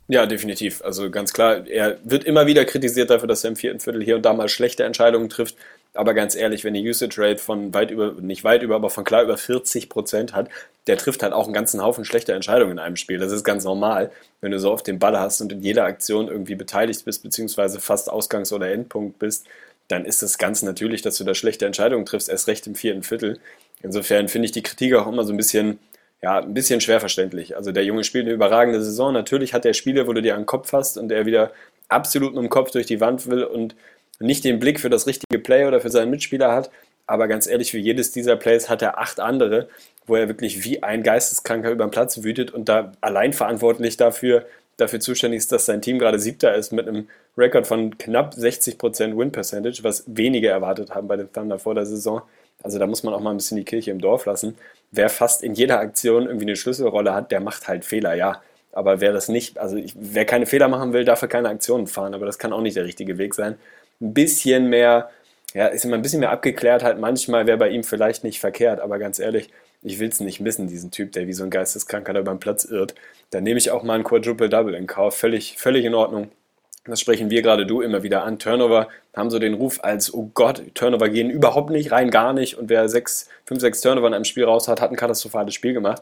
Ja, definitiv. Also ganz klar, er wird immer wieder kritisiert dafür, dass er im vierten Viertel hier und da mal schlechte Entscheidungen trifft. Aber ganz ehrlich, wenn die Usage Rate von weit über, nicht weit über, aber von klar über 40 Prozent hat, der trifft halt auch einen ganzen Haufen schlechter Entscheidungen in einem Spiel. Das ist ganz normal, wenn du so auf den Ball hast und in jeder Aktion irgendwie beteiligt bist, beziehungsweise fast Ausgangs- oder Endpunkt bist, dann ist es ganz natürlich, dass du da schlechte Entscheidungen triffst, erst recht im vierten Viertel. Insofern finde ich die Kritik auch immer so ein bisschen, ja, ein bisschen schwer verständlich. Also der Junge spielt eine überragende Saison. Natürlich hat er Spiele, wo du dir den Kopf hast und er wieder absolut mit dem Kopf durch die Wand will und nicht den Blick für das richtige Play oder für seinen Mitspieler hat. Aber ganz ehrlich, für jedes dieser Plays hat er acht andere, wo er wirklich wie ein Geisteskranker über den Platz wütet und da allein verantwortlich dafür, dafür zuständig ist, dass sein Team gerade Siebter ist mit einem Rekord von knapp 60% Win Percentage, was wenige erwartet haben bei den Thunder vor der Saison. Also da muss man auch mal ein bisschen die Kirche im Dorf lassen. Wer fast in jeder Aktion irgendwie eine Schlüsselrolle hat, der macht halt Fehler, ja. Aber wer das nicht, also ich, wer keine Fehler machen will, darf er keine Aktionen fahren. Aber das kann auch nicht der richtige Weg sein. Ein bisschen mehr, ja, ist immer ein bisschen mehr abgeklärt halt manchmal wäre bei ihm vielleicht nicht verkehrt. Aber ganz ehrlich, ich will es nicht missen, diesen Typ, der wie so ein Geisteskranker da beim Platz irrt. Dann nehme ich auch mal ein Quadruple-Double in Kauf. Völlig, völlig in Ordnung. Das sprechen wir gerade du immer wieder an. Turnover haben so den Ruf als, oh Gott, Turnover gehen überhaupt nicht, rein gar nicht. Und wer sechs, fünf, sechs Turnover in einem Spiel raus hat, hat ein katastrophales Spiel gemacht.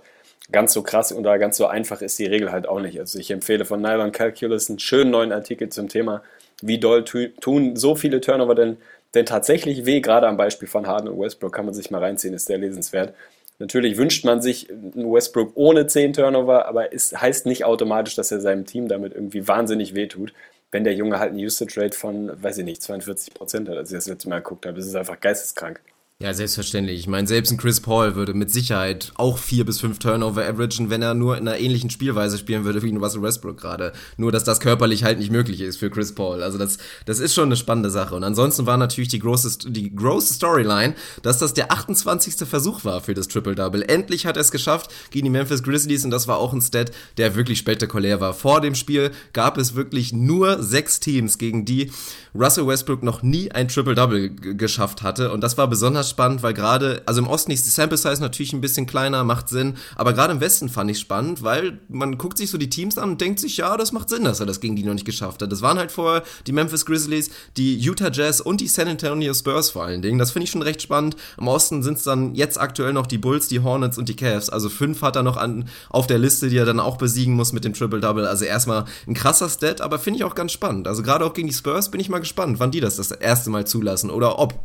Ganz so krass und da ganz so einfach ist die Regel halt auch nicht. Also ich empfehle von Nylon Calculus einen schönen neuen Artikel zum Thema, wie doll tun so viele Turnover denn, denn tatsächlich weh, gerade am Beispiel von Harden und Westbrook kann man sich mal reinziehen, ist sehr lesenswert. Natürlich wünscht man sich einen Westbrook ohne 10 Turnover, aber es heißt nicht automatisch, dass er seinem Team damit irgendwie wahnsinnig wehtut wenn der Junge halt eine Usage Rate von, weiß ich nicht, 42 Prozent hat, als ich das letzte Mal geguckt habe. Das ist einfach geisteskrank. Ja, selbstverständlich. Ich meine, selbst ein Chris Paul würde mit Sicherheit auch vier bis fünf Turnover averagen, wenn er nur in einer ähnlichen Spielweise spielen würde wie ein Russell Westbrook gerade. Nur, dass das körperlich halt nicht möglich ist für Chris Paul. Also das, das ist schon eine spannende Sache. Und ansonsten war natürlich die große, die große Storyline, dass das der 28. Versuch war für das Triple-Double. Endlich hat er es geschafft gegen die Memphis Grizzlies und das war auch ein Stat, der wirklich spektakulär war. Vor dem Spiel gab es wirklich nur sechs Teams, gegen die Russell Westbrook noch nie ein Triple-Double geschafft hatte. Und das war besonders spannend, weil gerade, also im Osten ist die Sample Size natürlich ein bisschen kleiner, macht Sinn. Aber gerade im Westen fand ich spannend, weil man guckt sich so die Teams an und denkt sich, ja, das macht Sinn, dass er das gegen die noch nicht geschafft hat. Das waren halt vorher die Memphis Grizzlies, die Utah Jazz und die San Antonio Spurs vor allen Dingen. Das finde ich schon recht spannend. Im Osten sind es dann jetzt aktuell noch die Bulls, die Hornets und die Cavs. Also fünf hat er noch an, auf der Liste, die er dann auch besiegen muss mit dem Triple-Double. Also erstmal ein krasser Stat, aber finde ich auch ganz spannend. Also gerade auch gegen die Spurs bin ich mal gespannt, wann die das das erste Mal zulassen oder ob.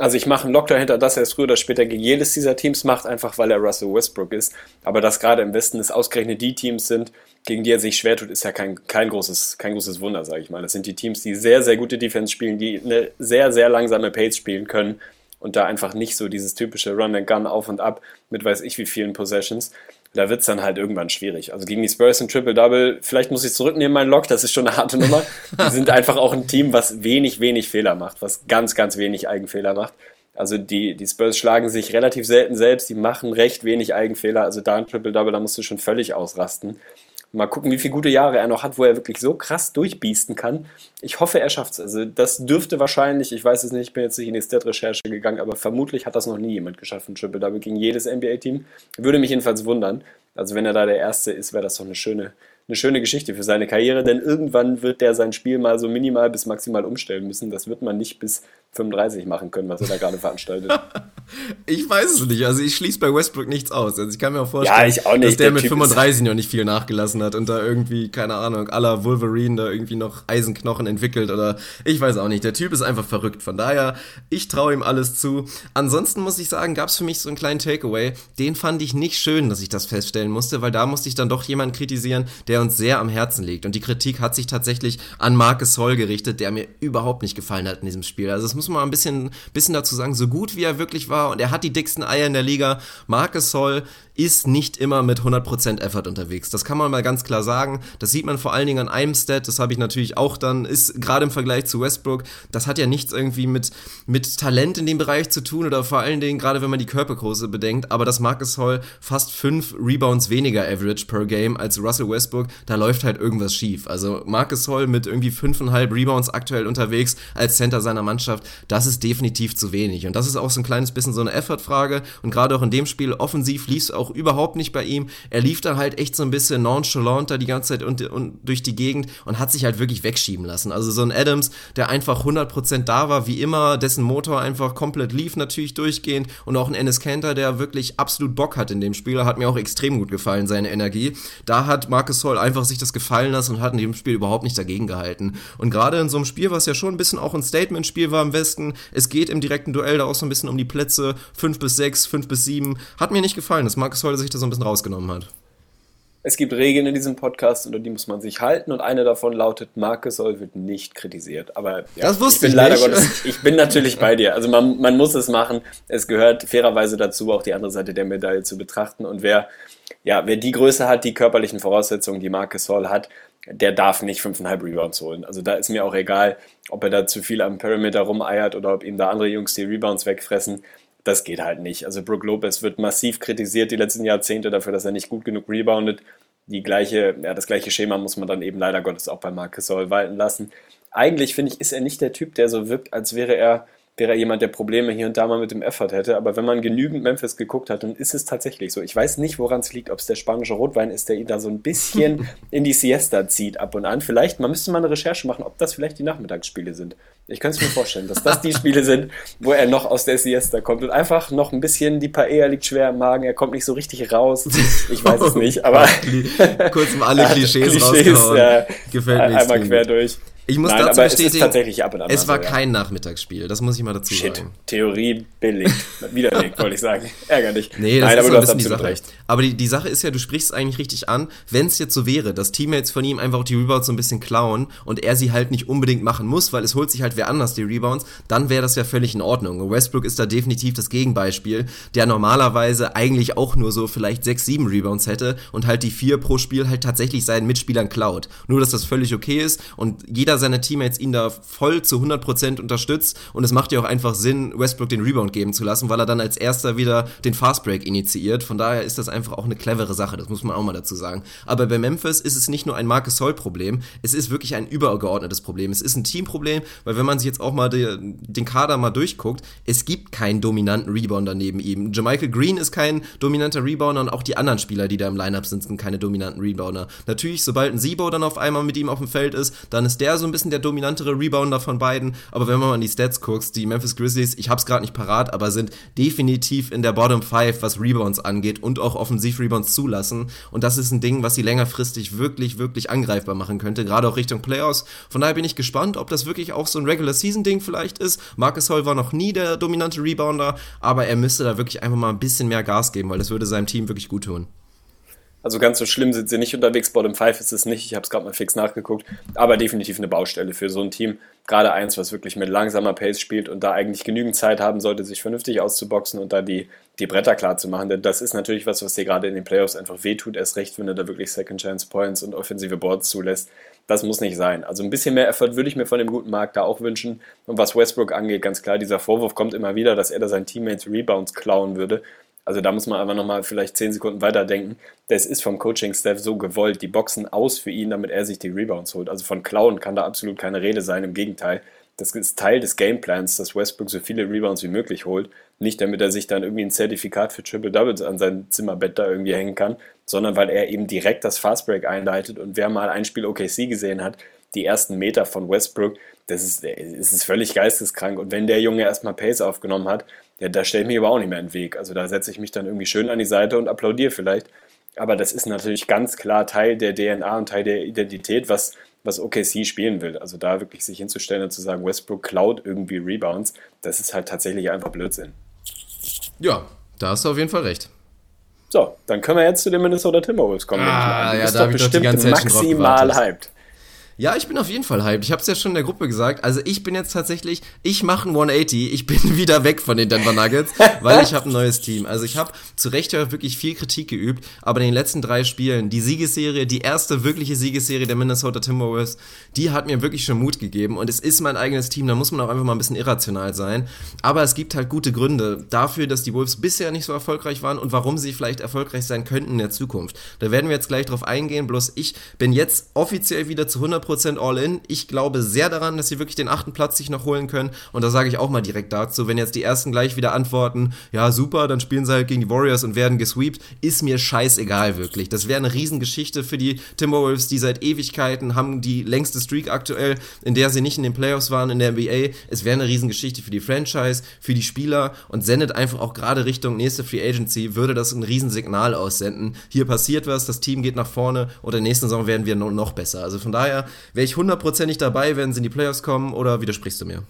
Also ich mache einen Lock dahinter, dass er es früher oder später gegen jedes dieser Teams macht, einfach weil er Russell Westbrook ist. Aber dass gerade im Westen es ausgerechnet die Teams sind, gegen die er sich schwer tut, ist ja kein, kein, großes, kein großes Wunder, sage ich mal. Das sind die Teams, die sehr, sehr gute Defense spielen, die eine sehr, sehr langsame Pace spielen können und da einfach nicht so dieses typische Run and Gun auf und ab mit weiß ich wie vielen Possessions da wird es dann halt irgendwann schwierig. Also gegen die Spurs im Triple-Double, vielleicht muss ich zurücknehmen, mein Lock, das ist schon eine harte Nummer. Die sind einfach auch ein Team, was wenig, wenig Fehler macht, was ganz, ganz wenig Eigenfehler macht. Also die, die Spurs schlagen sich relativ selten selbst, die machen recht wenig Eigenfehler. Also da ein Triple-Double, da musst du schon völlig ausrasten. Mal gucken, wie viele gute Jahre er noch hat, wo er wirklich so krass durchbiesten kann. Ich hoffe, er schafft es. Also das dürfte wahrscheinlich, ich weiß es nicht, ich bin jetzt nicht in die Stat-Recherche gegangen, aber vermutlich hat das noch nie jemand geschafft, ein Triple-Double gegen jedes NBA-Team. Würde mich jedenfalls wundern. Also wenn er da der Erste ist, wäre das doch eine schöne, eine schöne Geschichte für seine Karriere, denn irgendwann wird der sein Spiel mal so minimal bis maximal umstellen müssen. Das wird man nicht bis 35 machen können, was er da gerade veranstaltet. ich weiß es nicht. Also ich schließe bei Westbrook nichts aus. Also ich kann mir auch vorstellen, Ja, ich auch nicht. dass der, Der mit Typ 35 noch nicht viel nachgelassen hat und da irgendwie, keine Ahnung, aller Wolverine da irgendwie noch Eisenknochen entwickelt oder ich weiß auch nicht. Der Typ ist einfach verrückt. Von daher, ich traue ihm alles zu. Ansonsten muss ich sagen, gab es für mich so einen kleinen Takeaway. Den fand ich nicht schön, dass ich das feststellen musste, weil da musste ich dann doch jemanden kritisieren, der uns sehr am Herzen liegt. Und die Kritik hat sich tatsächlich an Marcus Hall gerichtet, der mir überhaupt nicht gefallen hat in diesem Spiel. Also das muss man mal ein bisschen, bisschen dazu sagen, so gut wie er wirklich war und er hat die dicksten Eier in der Liga. Marcus Hall ist nicht immer mit 100% Effort unterwegs. Das kann man mal ganz klar sagen. Das sieht man vor allen Dingen an einem Stat, das habe ich natürlich auch dann, ist gerade im Vergleich zu Westbrook, das hat ja nichts irgendwie mit, mit Talent in dem Bereich zu tun oder vor allen Dingen, gerade wenn man die Körpergröße bedenkt, aber dass Marcus Hall fast fünf Rebounds weniger Average per Game als Russell Westbrook, da läuft halt irgendwas schief. Also Marcus Hall mit irgendwie fünfeinhalb Rebounds aktuell unterwegs als Center seiner Mannschaft, das ist definitiv zu wenig. Und das ist auch so ein kleines bisschen so eine Effort-Frage. Und gerade auch in dem Spiel offensiv lief auch überhaupt nicht bei ihm. Er lief da halt echt so ein bisschen nonchalant da die ganze Zeit und, und durch die Gegend und hat sich halt wirklich wegschieben lassen. Also so ein Adams, der einfach 100% da war, wie immer, dessen Motor einfach komplett lief natürlich durchgehend und auch ein Ennis Kanter, der wirklich absolut Bock hat in dem Spiel, hat mir auch extrem gut gefallen, seine Energie. Da hat Marcus Hall einfach sich das gefallen lassen und hat in dem Spiel überhaupt nicht dagegen gehalten. Und gerade in so einem Spiel, was ja schon ein bisschen auch ein Statement-Spiel war im Westen, es geht im direkten Duell da auch so ein bisschen um die Plätze 5 bis 6, 5 bis 7, hat mir nicht gefallen, dass Marcus Hall sich da so ein bisschen rausgenommen hat. Es gibt Regeln in diesem Podcast, unter die muss man sich halten und eine davon lautet, Marcus Soll wird nicht kritisiert. Aber ja, Das wusste ich bin ich leider nicht. Gottes, ich bin natürlich bei dir. Also man, man muss es machen. Es gehört fairerweise dazu, auch die andere Seite der Medaille zu betrachten. Und wer, ja, wer die Größe hat, die körperlichen Voraussetzungen, die Marcus Soll hat, der darf nicht 5,5 Rebounds holen. Also da ist mir auch egal, ob er da zu viel am Perimeter rumeiert oder ob ihm da andere Jungs die Rebounds wegfressen. Das geht halt nicht. Also Brook Lopez wird massiv kritisiert die letzten Jahrzehnte dafür, dass er nicht gut genug reboundet. Die gleiche, ja, das gleiche Schema muss man dann eben leider Gottes auch bei Marcus Soll walten lassen. Eigentlich finde ich, ist er nicht der Typ, der so wirkt, als wäre er, wäre er jemand, der Probleme hier und da mal mit dem Effort hätte. Aber wenn man genügend Memphis geguckt hat, dann ist es tatsächlich so. Ich weiß nicht, woran es liegt, ob es der spanische Rotwein ist, der ihn da so ein bisschen in die Siesta zieht ab und an. Vielleicht, man müsste mal eine Recherche machen, ob das vielleicht die Nachmittagsspiele sind. Ich könnte es mir vorstellen, dass das die Spiele sind, wo er noch aus der Siesta kommt und einfach noch ein bisschen, die Paella liegt schwer im Magen, er kommt nicht so richtig raus. Ich weiß es nicht, aber Kurz mal alle Klischees, Klischees rausgehauen. ja, Gefällt mir einmal quer durch. Ich muss Nein, dazu aber es ist bestätigen, tatsächlich ab und an es war so, ja. kein Nachmittagsspiel, das muss ich mal dazu Shit, sagen. Theorie billig. Widerlegt, wollte ich sagen. Ärgerlich. Nee, das Nein, ist aber so du ein hast bisschen die absolut Sache. recht. Aber die, die Sache ist ja, du sprichst eigentlich richtig an, wenn es jetzt so wäre, dass Teammates von ihm einfach die Rebounds so ein bisschen klauen und er sie halt nicht unbedingt machen muss, weil es holt sich halt wer anders die Rebounds, dann wäre das ja völlig in Ordnung. Und Westbrook ist da definitiv das Gegenbeispiel, der normalerweise eigentlich auch nur so vielleicht sechs, sieben Rebounds hätte und halt die vier pro Spiel halt tatsächlich seinen Mitspielern klaut. Nur, dass das völlig okay ist und jeder seiner Teammates ihn da voll zu 100% unterstützt und es macht ja auch einfach Sinn, Westbrook den Rebound geben zu lassen, weil er dann als erster wieder den Fastbreak initiiert. Von daher ist das einfach auch eine clevere Sache, das muss man auch mal dazu sagen. Aber bei Memphis ist es nicht nur ein Marcus Soll Problem, es ist wirklich ein übergeordnetes Problem. Es ist ein Teamproblem, weil wenn man sich jetzt auch mal die, den Kader mal durchguckt, es gibt keinen dominanten Rebounder neben ihm. Jamichael Green ist kein dominanter Rebounder und auch die anderen Spieler, die da im Lineup sind, sind keine dominanten Rebounder. Natürlich, sobald ein Sibo dann auf einmal mit ihm auf dem Feld ist, dann ist der so ein bisschen der dominantere Rebounder von beiden. Aber wenn man mal an die Stats guckt, die Memphis Grizzlies, ich hab's gerade nicht parat, aber sind definitiv in der Bottom 5, was Rebounds angeht und auch Offensiv-Rebounds zulassen. Und das ist ein Ding, was sie längerfristig wirklich, wirklich angreifbar machen könnte, gerade auch Richtung Playoffs. Von daher bin ich gespannt, ob das wirklich auch so ein Regular-Season-Ding vielleicht ist. Marcus Hall war noch nie der dominante Rebounder, aber er müsste da wirklich einfach mal ein bisschen mehr Gas geben, weil das würde seinem Team wirklich gut tun. Also ganz so schlimm sind sie nicht unterwegs. Bottom 5 ist es nicht. Ich habe es gerade mal fix nachgeguckt. Aber definitiv eine Baustelle für so ein Team. Gerade eins, was wirklich mit langsamer Pace spielt und da eigentlich genügend Zeit haben sollte, sich vernünftig auszuboxen und da die, die Bretter klar zu machen. Denn das ist natürlich was, was dir gerade in den Playoffs einfach wehtut. Erst recht, wenn du da wirklich Second Chance Points und offensive Boards zulässt. Das muss nicht sein. Also ein bisschen mehr Effort würde ich mir von dem guten Markt da auch wünschen. Und was Westbrook angeht, ganz klar, dieser Vorwurf kommt immer wieder, dass er da seinen Teammates Rebounds klauen würde. Also da muss man aber nochmal vielleicht zehn Sekunden weiterdenken. Das ist vom Coaching-Staff so gewollt. Die boxen aus für ihn, damit er sich die Rebounds holt. Also von Klauen kann da absolut keine Rede sein. Im Gegenteil, das ist Teil des Gameplans, dass Westbrook so viele Rebounds wie möglich holt. Nicht damit er sich dann irgendwie ein Zertifikat für Triple Doubles an sein Zimmerbett da irgendwie hängen kann, sondern weil er eben direkt das Fastbreak einleitet. Und wer mal ein Spiel OKC gesehen hat, die ersten Meter von Westbrook, das ist, das ist völlig geisteskrank. Und wenn der Junge erstmal Pace aufgenommen hat, ja, da stelle ich mich aber auch nicht mehr in den Weg. Also da setze ich mich dann irgendwie schön an die Seite und applaudiere vielleicht. Aber das ist natürlich ganz klar Teil der DNA und Teil der Identität, was, was OKC spielen will. Also da wirklich sich hinzustellen und zu sagen, Westbrook klaut irgendwie Rebounds, das ist halt tatsächlich einfach Blödsinn. Ja, da hast du auf jeden Fall recht. So, dann können wir jetzt zu den Minnesota Timberwolves kommen. Ah, ja, da doch hab ich doch die bestimmt ganze Zeit maximal hyped. Ja, ich bin auf jeden Fall hyped. Ich habe es ja schon in der Gruppe gesagt. Also ich bin jetzt tatsächlich, ich mache ein 180. Ich bin wieder weg von den Denver Nuggets, weil ich habe ein neues Team. Also ich habe zu Recht ja wirklich viel Kritik geübt, aber in den letzten drei Spielen, die Siegesserie, die erste wirkliche Siegesserie der Minnesota Timberwolves, die hat mir wirklich schon Mut gegeben. Und es ist mein eigenes Team, da muss man auch einfach mal ein bisschen irrational sein. Aber es gibt halt gute Gründe dafür, dass die Wolves bisher nicht so erfolgreich waren und warum sie vielleicht erfolgreich sein könnten in der Zukunft. Da werden wir jetzt gleich drauf eingehen. Bloß ich bin jetzt offiziell wieder zu 100% all in. Ich glaube sehr daran, dass sie wirklich den achten Platz sich noch holen können. Und da sage ich auch mal direkt dazu, wenn jetzt die ersten gleich wieder antworten, ja super, dann spielen sie halt gegen die Warriors und werden gesweept, ist mir scheißegal wirklich. Das wäre eine Riesengeschichte für die Timberwolves, die seit Ewigkeiten haben die längste Streak aktuell, in der sie nicht in den Playoffs waren in der NBA. Es wäre eine Riesengeschichte für die Franchise, für die Spieler und sendet einfach auch gerade Richtung nächste Free Agency, würde das ein Riesensignal aussenden. Hier passiert was, das Team geht nach vorne und in der nächsten Saison werden wir noch besser. Also von daher wäre ich hundertprozentig dabei, wenn sie in die Playoffs kommen oder widersprichst du mir?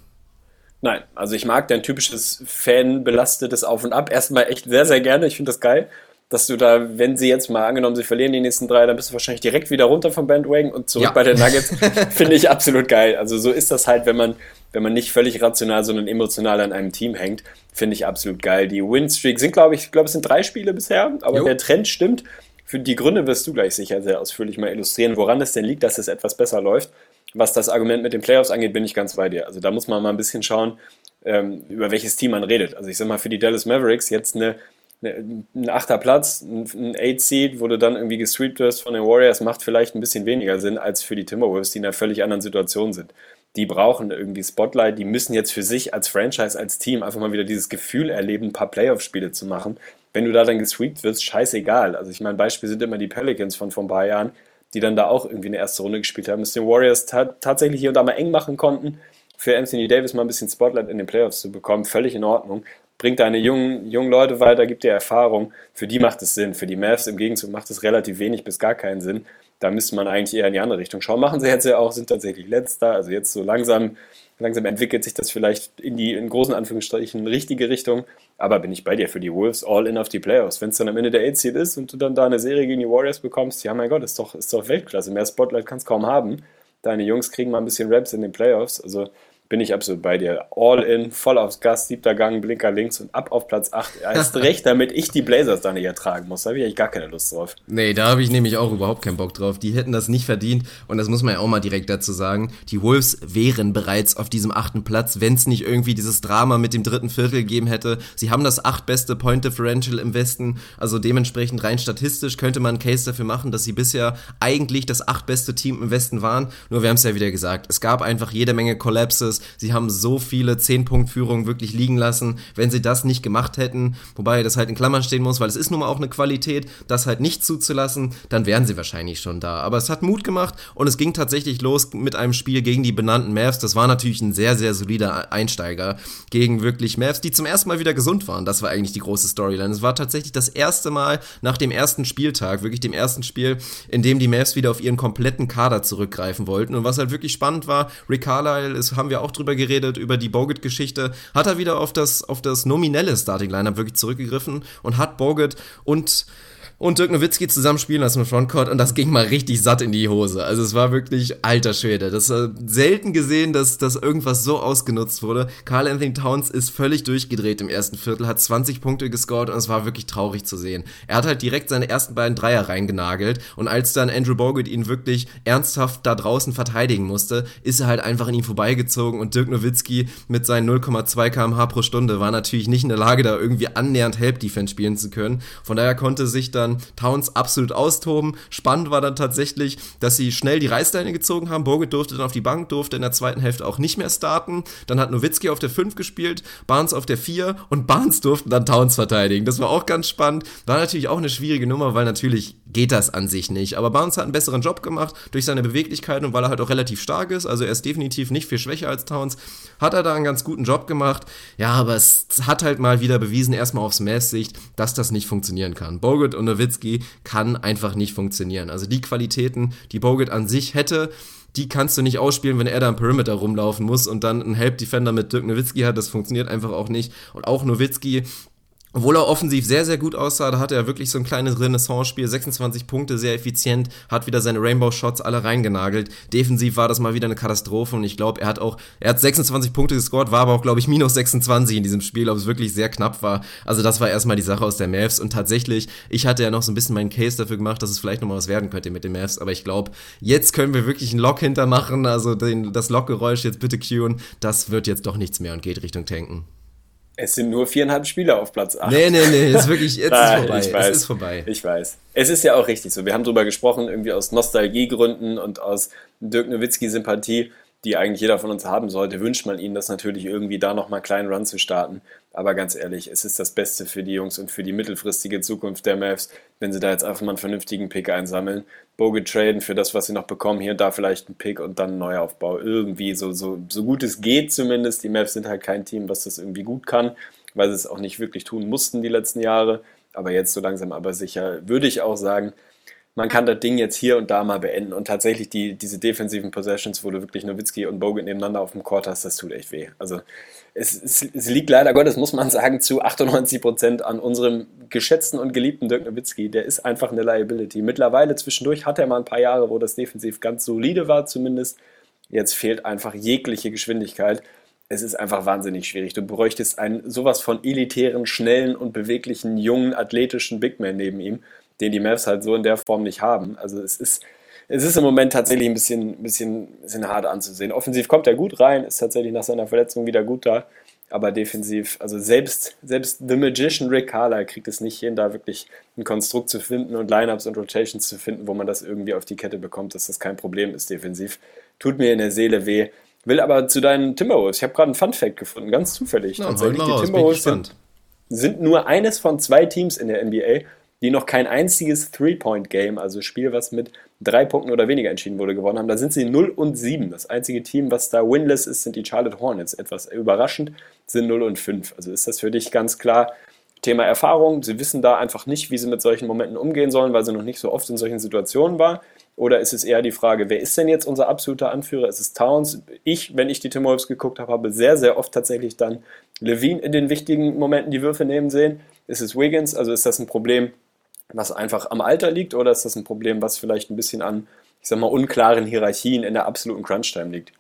Nein, also ich mag dein typisches Fan-belastetes Auf und Ab erstmal echt sehr, sehr gerne. Ich finde das geil, dass du da, wenn sie jetzt mal angenommen, sie verlieren die nächsten drei, dann bist du wahrscheinlich direkt wieder runter vom Bandwagon und zurück Ja. bei den Nuggets. finde ich absolut geil. Also so ist das halt, wenn man, wenn man nicht völlig rational, sondern emotional an einem Team hängt. Finde ich absolut geil. Die Win-Streak sind, glaube ich, glaube, es sind drei Spiele bisher, aber Jo. der Trend stimmt. Für die Gründe wirst du gleich sicher sehr ausführlich mal illustrieren, woran es denn liegt, dass es etwas besser läuft. Was das Argument mit den Playoffs angeht, bin ich ganz bei dir. Also da muss man mal ein bisschen schauen, ähm, über welches Team man redet. Also ich sag mal, für die Dallas Mavericks jetzt eine, eine, ein achter Platz, ein, Eight Seed, wo du dann irgendwie gesweept wirst von den Warriors, macht vielleicht ein bisschen weniger Sinn als für die Timberwolves, die in einer völlig anderen Situation sind. Die brauchen irgendwie Spotlight, die müssen jetzt für sich als Franchise, als Team einfach mal wieder dieses Gefühl erleben, ein paar Playoff-Spiele zu machen. Wenn du da dann gesweept wirst, scheißegal. Also ich meine, Beispiel sind immer die Pelicans von vor ein paar Jahren, die dann da auch irgendwie eine erste Runde gespielt haben, es den Warriors ta tatsächlich hier und da mal eng machen konnten, für Anthony Davis mal ein bisschen Spotlight in den Playoffs zu bekommen, völlig in Ordnung. Bringt deine jungen, jungen Leute weiter, gibt dir Erfahrung. Für die macht es Sinn. Für die Mavs im Gegenzug macht es relativ wenig bis gar keinen Sinn. Da müsste man eigentlich eher in die andere Richtung schauen. Machen sie jetzt ja auch, sind tatsächlich letzter. Also jetzt so langsam, langsam entwickelt sich das vielleicht in die, in großen Anführungsstrichen, richtige Richtung. Aber bin ich bei dir für die Wolves all in auf die Playoffs. Wenn es dann am Ende der 8 Seed ist und du dann da eine Serie gegen die Warriors bekommst, ja mein Gott, ist doch, ist doch Weltklasse. Mehr Spotlight kannst kaum haben. Deine Jungs kriegen mal ein bisschen Raps in den Playoffs. Also bin ich absolut bei dir. All in, voll aufs Gas, siebter Gang, Blinker links und ab auf Platz 8. Erst recht, damit ich die Blazers da nicht ertragen muss. Da habe ich eigentlich gar keine Lust drauf. Nee, da habe ich nämlich auch überhaupt keinen Bock drauf. Die hätten das nicht verdient und das muss man ja auch mal direkt dazu sagen. Die Wolves wären bereits auf diesem achten Platz, wenn es nicht irgendwie dieses Drama mit dem dritten Viertel gegeben hätte. Sie haben das achtbeste Point Differential im Westen, also dementsprechend rein statistisch könnte man einen Case dafür machen, dass sie bisher eigentlich das achtbeste Team im Westen waren. Nur wir haben es ja wieder gesagt, es gab einfach jede Menge Collapses. Sie haben so viele 10-Punkt-Führungen wirklich liegen lassen. Wenn sie das nicht gemacht hätten, wobei das halt in Klammern stehen muss, weil es ist nun mal auch eine Qualität, das halt nicht zuzulassen, dann wären sie wahrscheinlich schon da. Aber es hat Mut gemacht und es ging tatsächlich los mit einem Spiel gegen die benannten Mavs. Das war natürlich ein sehr, sehr solider Einsteiger gegen wirklich Mavs, die zum ersten Mal wieder gesund waren. Das war eigentlich die große Storyline. Es war tatsächlich das erste Mal nach dem ersten Spieltag, wirklich dem ersten Spiel, in dem die Mavs wieder auf ihren kompletten Kader zurückgreifen wollten. Und was halt wirklich spannend war, Rick Carlisle, das haben wir auch drüber geredet, über die Bogut-Geschichte, hat er wieder auf das, auf das nominelle Starting-Lineup wirklich zurückgegriffen und hat Bogut und und Dirk Nowitzki zusammenspielen lassen im Frontcourt und das ging mal richtig satt in die Hose. Also es war wirklich alter Schwede. Das war selten gesehen, dass, dass irgendwas so ausgenutzt wurde. Carl Anthony Towns ist völlig durchgedreht im ersten Viertel, hat 20 Punkte gescored und es war wirklich traurig zu sehen. Er hat halt direkt seine ersten beiden Dreier reingenagelt und als dann Andrew Bogut ihn wirklich ernsthaft da draußen verteidigen musste, ist er halt einfach an ihm vorbeigezogen und Dirk Nowitzki mit seinen 0,2 kmh pro Stunde war natürlich nicht in der Lage, da irgendwie annähernd Help Defense spielen zu können. Von daher konnte sich dann dann Towns absolut austoben. Spannend war dann tatsächlich, dass sie schnell die Reißleine gezogen haben. Bogut durfte dann auf die Bank, durfte in der zweiten Hälfte auch nicht mehr starten. Dann hat Nowitzki auf der 5 gespielt, Barnes auf der 4 und Barnes durften dann Towns verteidigen. Das war auch ganz spannend. War natürlich auch eine schwierige Nummer, weil natürlich geht das an sich nicht. Aber Barnes hat einen besseren Job gemacht durch seine Beweglichkeit und weil er halt auch relativ stark ist. Also er ist definitiv nicht viel schwächer als Towns. Hat er da einen ganz guten Job gemacht. Ja, aber es hat halt mal wieder bewiesen, erstmal aufs Mavs-Sicht, dass das nicht funktionieren kann. Bogut und Nowitzki kann einfach nicht funktionieren. Also die Qualitäten, die Bogut an sich hätte, die kannst du nicht ausspielen, wenn er da am Perimeter rumlaufen muss und dann einen Help Defender mit Dirk Nowitzki hat. Das funktioniert einfach auch nicht. Und auch Nowitzki obwohl er offensiv sehr, sehr gut aussah, da hatte er wirklich so ein kleines Renaissance-Spiel, 26 Punkte, sehr effizient, hat wieder seine Rainbow-Shots alle reingenagelt. Defensiv war das mal wieder eine Katastrophe und ich glaube, er hat auch, er hat 26 Punkte gescored, war aber auch, glaube ich, minus 26 in diesem Spiel, ob es wirklich sehr knapp war. Also das war erstmal die Sache aus der Mavs und tatsächlich, ich hatte ja noch so ein bisschen meinen Case dafür gemacht, dass es vielleicht nochmal was werden könnte mit den Mavs, aber ich glaube, jetzt können wir wirklich einen Lock hintermachen, also den, das Lockgeräusch jetzt bitte cueen, das wird jetzt doch nichts mehr und geht Richtung Tanken. Es sind nur viereinhalb Spieler auf Platz 8. Nee, nee, nee, ist wirklich, jetzt Nein, ist vorbei. Ich weiß, es ist vorbei. Ich weiß. Es ist ja auch richtig so. Wir haben drüber gesprochen, irgendwie aus Nostalgiegründen und aus Dirk Nowitzki-Sympathie, die eigentlich jeder von uns haben sollte, wünscht man ihnen das natürlich irgendwie da nochmal einen kleinen Run zu starten. Aber ganz ehrlich, es ist das Beste für die Jungs und für die mittelfristige Zukunft der Mavs, wenn sie da jetzt einfach mal einen vernünftigen Pick einsammeln. Bogut traden für das, was sie noch bekommen, hier und da vielleicht einen Pick und dann Neuaufbau. Irgendwie so, so, so gut es geht zumindest. Die Mavs sind halt kein Team, was das irgendwie gut kann, weil sie es auch nicht wirklich tun mussten die letzten Jahre. Aber jetzt so langsam aber sicher würde ich auch sagen, man kann das Ding jetzt hier und da mal beenden. Und tatsächlich die, diese defensiven Possessions, wo du wirklich Nowitzki und Bogut nebeneinander auf dem Court hast, das tut echt weh. Also es, es, es liegt leider Gottes, muss man sagen, zu 98 Prozent an unserem geschätzten und geliebten Dirk Nowitzki. Der ist einfach eine Liability. Mittlerweile zwischendurch hat er mal ein paar Jahre, wo das defensiv ganz solide war zumindest. Jetzt fehlt einfach jegliche Geschwindigkeit. Es ist einfach wahnsinnig schwierig. Du bräuchtest einen sowas von elitären, schnellen und beweglichen, jungen, athletischen Big Man neben ihm den die Mavs halt so in der Form nicht haben. Also es ist, es ist im Moment tatsächlich ein bisschen, bisschen, bisschen hart anzusehen. Offensiv kommt er gut rein, ist tatsächlich nach seiner Verletzung wieder gut da, aber defensiv, also selbst, selbst The Magician Rick Carlisle kriegt es nicht hin, da wirklich ein Konstrukt zu finden und Lineups und Rotations zu finden, wo man das irgendwie auf die Kette bekommt, dass das kein Problem ist defensiv. Tut mir in der Seele weh. Will aber zu deinen Timberwolves. Ich habe gerade einen Fun Fact gefunden, ganz zufällig. Ja, tatsächlich. Die Timberwolves sind, sind nur eines von zwei Teams in der NBA, die noch kein einziges Three-Point-Game, also Spiel, was mit drei Punkten oder weniger entschieden wurde, gewonnen haben. Da sind sie 0 und 7. Das einzige Team, was da winless ist, sind die Charlotte Hornets. Etwas überraschend sind 0 und 5. Also ist das für dich ganz klar Thema Erfahrung. Sie wissen da einfach nicht, wie sie mit solchen Momenten umgehen sollen, weil sie noch nicht so oft in solchen Situationen war. Oder ist es eher die Frage, wer ist denn jetzt unser absoluter Anführer? Ist es Towns? Ich, wenn ich die Timberwolves geguckt habe, habe sehr, sehr oft tatsächlich dann Levine in den wichtigen Momenten die Würfe nehmen sehen. Ist es Wiggins? Also ist das ein Problem, was einfach am Alter liegt oder ist das ein Problem, was vielleicht ein bisschen an, ich sag mal, unklaren Hierarchien in der absoluten Crunch-Time liegt?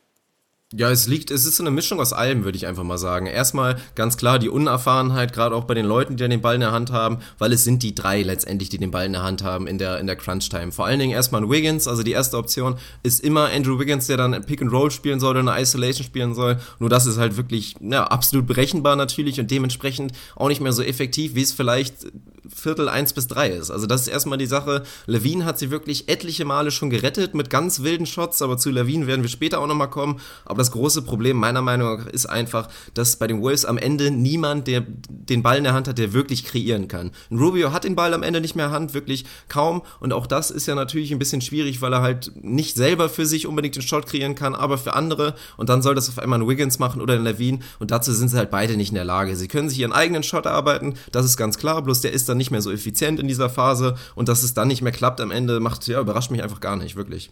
Ja, es liegt, es ist so eine Mischung aus allem, würde ich einfach mal sagen. Erstmal ganz klar die Unerfahrenheit, gerade auch bei den Leuten, die den Ball in der Hand haben, weil es sind die drei letztendlich, die den Ball in der Hand haben in der, in der Crunch-Time. Vor allen Dingen erstmal ein Wiggins, also die erste Option ist immer Andrew Wiggins, der dann Pick and Roll spielen soll oder eine Isolation spielen soll. Nur das ist halt wirklich, ja, absolut berechenbar natürlich und dementsprechend auch nicht mehr so effektiv, wie es vielleicht Viertel eins bis drei ist. Also das ist erstmal die Sache. Levine hat sie wirklich etliche Male schon gerettet mit ganz wilden Shots, aber zu Levine werden wir später auch nochmal kommen. Aber das große Problem meiner Meinung nach ist einfach, dass bei den Wolves am Ende niemand, der den Ball in der Hand hat, der wirklich kreieren kann. Ein Rubio hat den Ball am Ende nicht mehr in der Hand, wirklich kaum. Und auch das ist ja natürlich ein bisschen schwierig, weil er halt nicht selber für sich unbedingt den Shot kreieren kann, aber für andere. Und dann soll das auf einmal ein Wiggins machen oder ein Levine. Und dazu sind sie halt beide nicht in der Lage. Sie können sich ihren eigenen Shot erarbeiten, das ist ganz klar, bloß der ist dann nicht mehr so effizient in dieser Phase und dass es dann nicht mehr klappt am Ende, macht, ja, überrascht mich einfach gar nicht, wirklich.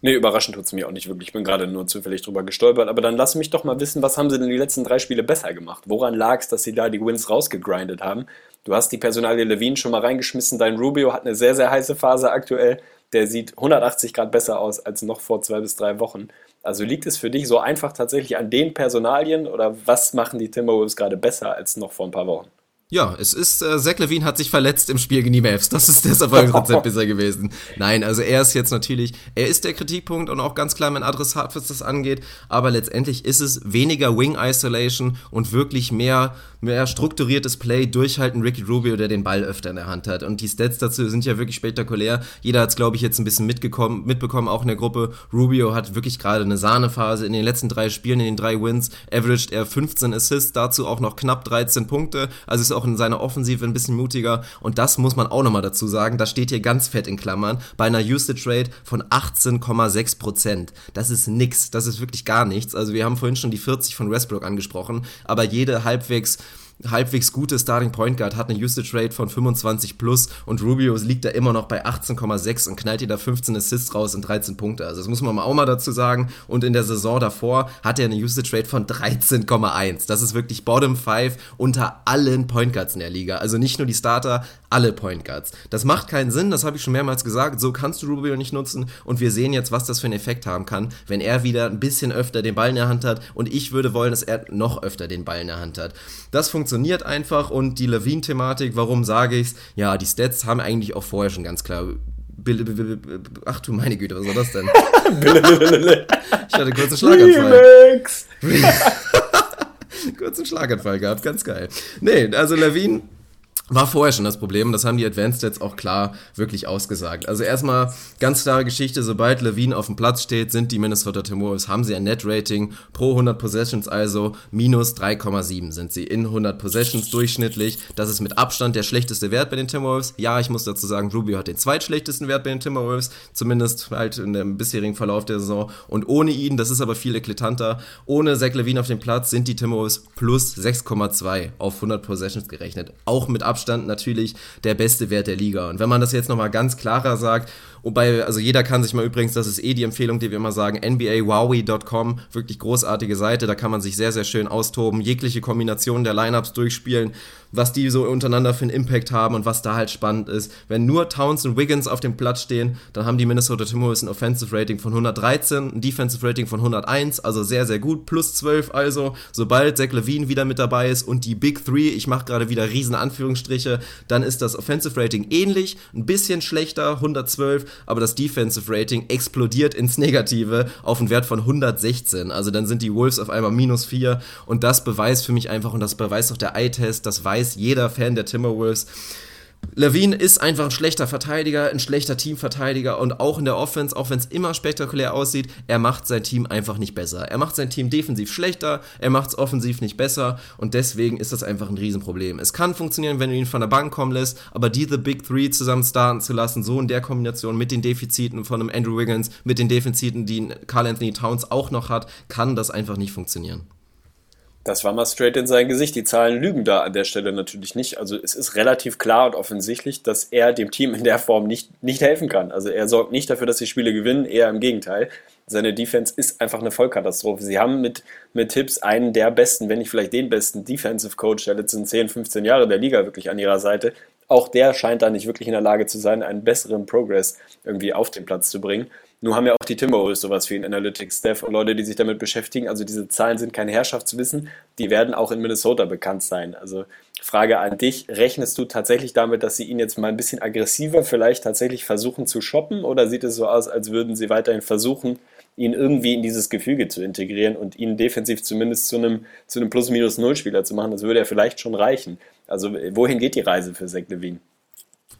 Nee, überraschend tut es mir auch nicht wirklich. Ich bin gerade nur zufällig drüber gestolpert. Aber dann lass mich doch mal wissen, was haben sie denn die letzten drei Spiele besser gemacht? Woran lag es, dass sie da die Wins rausgegrindet haben? Du hast die Personalie Levine schon mal reingeschmissen. Dein Rubio hat eine sehr, sehr heiße Phase aktuell. Der sieht 180 Grad besser aus als noch vor zwei bis drei Wochen. Also liegt es für dich so einfach tatsächlich an den Personalien oder was machen die Timberwolves gerade besser als noch vor ein paar Wochen? Ja, es ist, äh, Zach Levine hat sich verletzt im Spiel gegen die Mavs. Das ist das Erfolgsrezept bisher gewesen. Nein, also er ist jetzt natürlich, er ist der Kritikpunkt und auch ganz klar mein Adressat, was das angeht. Aber letztendlich ist es weniger Wing Isolation und wirklich mehr, mehr strukturiertes Play durchhalten Ricky Rubio, der den Ball öfter in der Hand hat. Und die Stats dazu sind ja wirklich spektakulär. Jeder hat es, glaube ich, jetzt ein bisschen mitgekommen, mitbekommen, auch in der Gruppe. Rubio hat wirklich gerade eine Sahnephase in den letzten drei Spielen, in den drei Wins, averaged er 15 Assists, dazu auch noch knapp 13 Punkte. Also ist auch in seiner Offensive ein bisschen mutiger. Und das muss man auch nochmal dazu sagen. Das steht hier ganz fett in Klammern. Bei einer Usage Rate von 18,6 Prozent. Das ist nix. Das ist wirklich gar nichts. Also wir haben vorhin schon die 40 von Westbrook angesprochen. Aber jede halbwegs halbwegs gute Starting Point Guard hat eine Usage Rate von 25 plus und Rubio liegt da immer noch bei 18,6 und knallt ihr da 15 Assists raus und 13 Punkte. Also das muss man auch mal dazu sagen. Und in der Saison davor hat er eine Usage Rate von 13,1. Das ist wirklich Bottom 5 unter allen Point Guards in der Liga. Also nicht nur die Starter, alle Point Guards. Das macht keinen Sinn, das habe ich schon mehrmals gesagt. So kannst du Rubio nicht nutzen und wir sehen jetzt, was das für einen Effekt haben kann, wenn er wieder ein bisschen öfter den Ball in der Hand hat und ich würde wollen, dass er noch öfter den Ball in der Hand hat. Das funktioniert einfach und die Lawine-Thematik, warum sage ich's? Ja, die Stats haben eigentlich auch vorher schon ganz klar Ach du meine Güte, was war das denn? ich hatte kurz einen Schlaganfall. kurz einen Schlaganfall gehabt, ganz geil. Nee, also Lawine war vorher schon das Problem, das haben die Advanced jetzt auch klar wirklich ausgesagt. Also erstmal ganz klare Geschichte, sobald Levine auf dem Platz steht, sind die Minnesota Timberwolves, haben sie ein Net-Rating pro 100 Possessions, also minus 3,7 sind sie in 100 Possessions durchschnittlich. Das ist mit Abstand der schlechteste Wert bei den Timberwolves. Ja, ich muss dazu sagen, Rubio hat den zweitschlechtesten Wert bei den Timberwolves, zumindest halt in dem bisherigen Verlauf der Saison. Und ohne ihn, das ist aber viel eklatanter, ohne Zach Levine auf dem Platz sind die Timberwolves plus 6,2 auf 100 Possessions gerechnet. Auch mit Abstand Abstand natürlich der beste Wert der Liga. Und wenn man das jetzt nochmal ganz klarer sagt, Wobei, also jeder kann sich mal übrigens, das ist eh die Empfehlung, die wir immer sagen, nbawowie.com, wirklich großartige Seite, da kann man sich sehr, sehr schön austoben, jegliche Kombination der Lineups durchspielen, was die so untereinander für einen Impact haben und was da halt spannend ist. Wenn nur Towns und Wiggins auf dem Platz stehen, dann haben die Minnesota Timberwolves ein Offensive Rating von 113, ein Defensive Rating von 101, also sehr, sehr gut, plus 12 also. Sobald Zach Levine wieder mit dabei ist und die Big Three, ich mache gerade wieder riesen Anführungsstriche, dann ist das Offensive Rating ähnlich, ein bisschen schlechter, 112, aber das Defensive Rating explodiert ins Negative auf einen Wert von 116. Also dann sind die Wolves auf einmal minus 4 und das beweist für mich einfach, und das beweist auch der Eye-Test, das weiß jeder Fan der Timberwolves, Levine ist einfach ein schlechter Verteidiger, ein schlechter Teamverteidiger und auch in der Offense, auch wenn es immer spektakulär aussieht, er macht sein Team einfach nicht besser. Er macht sein Team defensiv schlechter, er macht es offensiv nicht besser und deswegen ist das einfach ein Riesenproblem. Es kann funktionieren, wenn du ihn von der Bank kommen lässt, aber die The Big Three zusammen starten zu lassen, so in der Kombination mit den Defiziten von einem Andrew Wiggins, mit den Defiziten, die Carl Anthony Towns auch noch hat, kann das einfach nicht funktionieren. Das war mal straight in sein Gesicht. Die Zahlen lügen da an der Stelle natürlich nicht. Also es ist relativ klar und offensichtlich, dass er dem Team in der Form nicht, nicht helfen kann. Also er sorgt nicht dafür, dass die Spiele gewinnen, eher im Gegenteil. Seine Defense ist einfach eine Vollkatastrophe. Sie haben mit, mit Tipps einen der besten, wenn nicht vielleicht den besten Defensive Coach der letzten 10, 15 Jahre der Liga wirklich an ihrer Seite. Auch der scheint da nicht wirklich in der Lage zu sein, einen besseren Progress irgendwie auf den Platz zu bringen. Nun haben ja auch die Timberwolves sowas wie ein Analytics-Staff und Leute, die sich damit beschäftigen. Also diese Zahlen sind kein Herrschaftswissen, die werden auch in Minnesota bekannt sein. Also Frage an dich, rechnest du tatsächlich damit, dass sie ihn jetzt mal ein bisschen aggressiver vielleicht tatsächlich versuchen zu shoppen oder sieht es so aus, als würden sie weiterhin versuchen, ihn irgendwie in dieses Gefüge zu integrieren und ihn defensiv zumindest zu einem, zu einem Plus-Minus-Null-Spieler zu machen? Das würde ja vielleicht schon reichen. Also wohin geht die Reise für Zach Levine?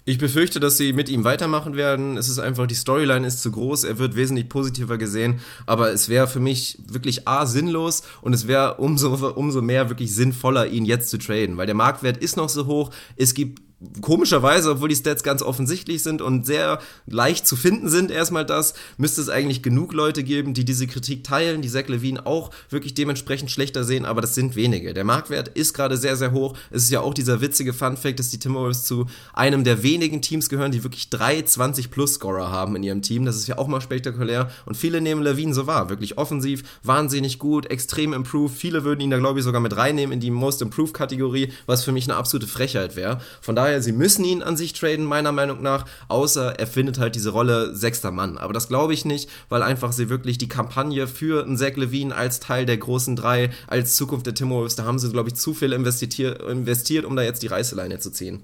Ich befürchte, dass sie mit ihm weitermachen werden. Es ist einfach, die Storyline ist zu groß. Er wird wesentlich positiver gesehen. Aber es wäre für mich wirklich A, sinnlos und es wäre umso, umso mehr wirklich sinnvoller, ihn jetzt zu traden. Weil der Marktwert ist noch so hoch. Es gibt komischerweise, obwohl die Stats ganz offensichtlich sind und sehr leicht zu finden sind, erstmal das, müsste es eigentlich genug Leute geben, die diese Kritik teilen, die Zach Levine auch wirklich dementsprechend schlechter sehen, aber das sind wenige. Der Marktwert ist gerade sehr, sehr hoch. Es ist ja auch dieser witzige Funfact, dass die Timberwolves zu einem der wenigen Teams gehören, die wirklich drei 20-Plus-Scorer haben in ihrem Team. Das ist ja auch mal spektakulär und viele nehmen Levine so wahr. Wirklich offensiv, wahnsinnig gut, extrem improved. Viele würden ihn da, glaube ich, sogar mit reinnehmen in die Most Improved-Kategorie, was für mich eine absolute Frechheit wäre. Von daher daher, sie müssen ihn an sich traden, meiner Meinung nach, außer er findet halt diese Rolle sechster Mann. Aber das glaube ich nicht, weil einfach sie wirklich die Kampagne für einen Zach Levine als Teil der großen drei, als Zukunft der Timberwolves, da haben sie, glaube ich, zu viel investiert, investiert, um da jetzt die Reißleine zu ziehen.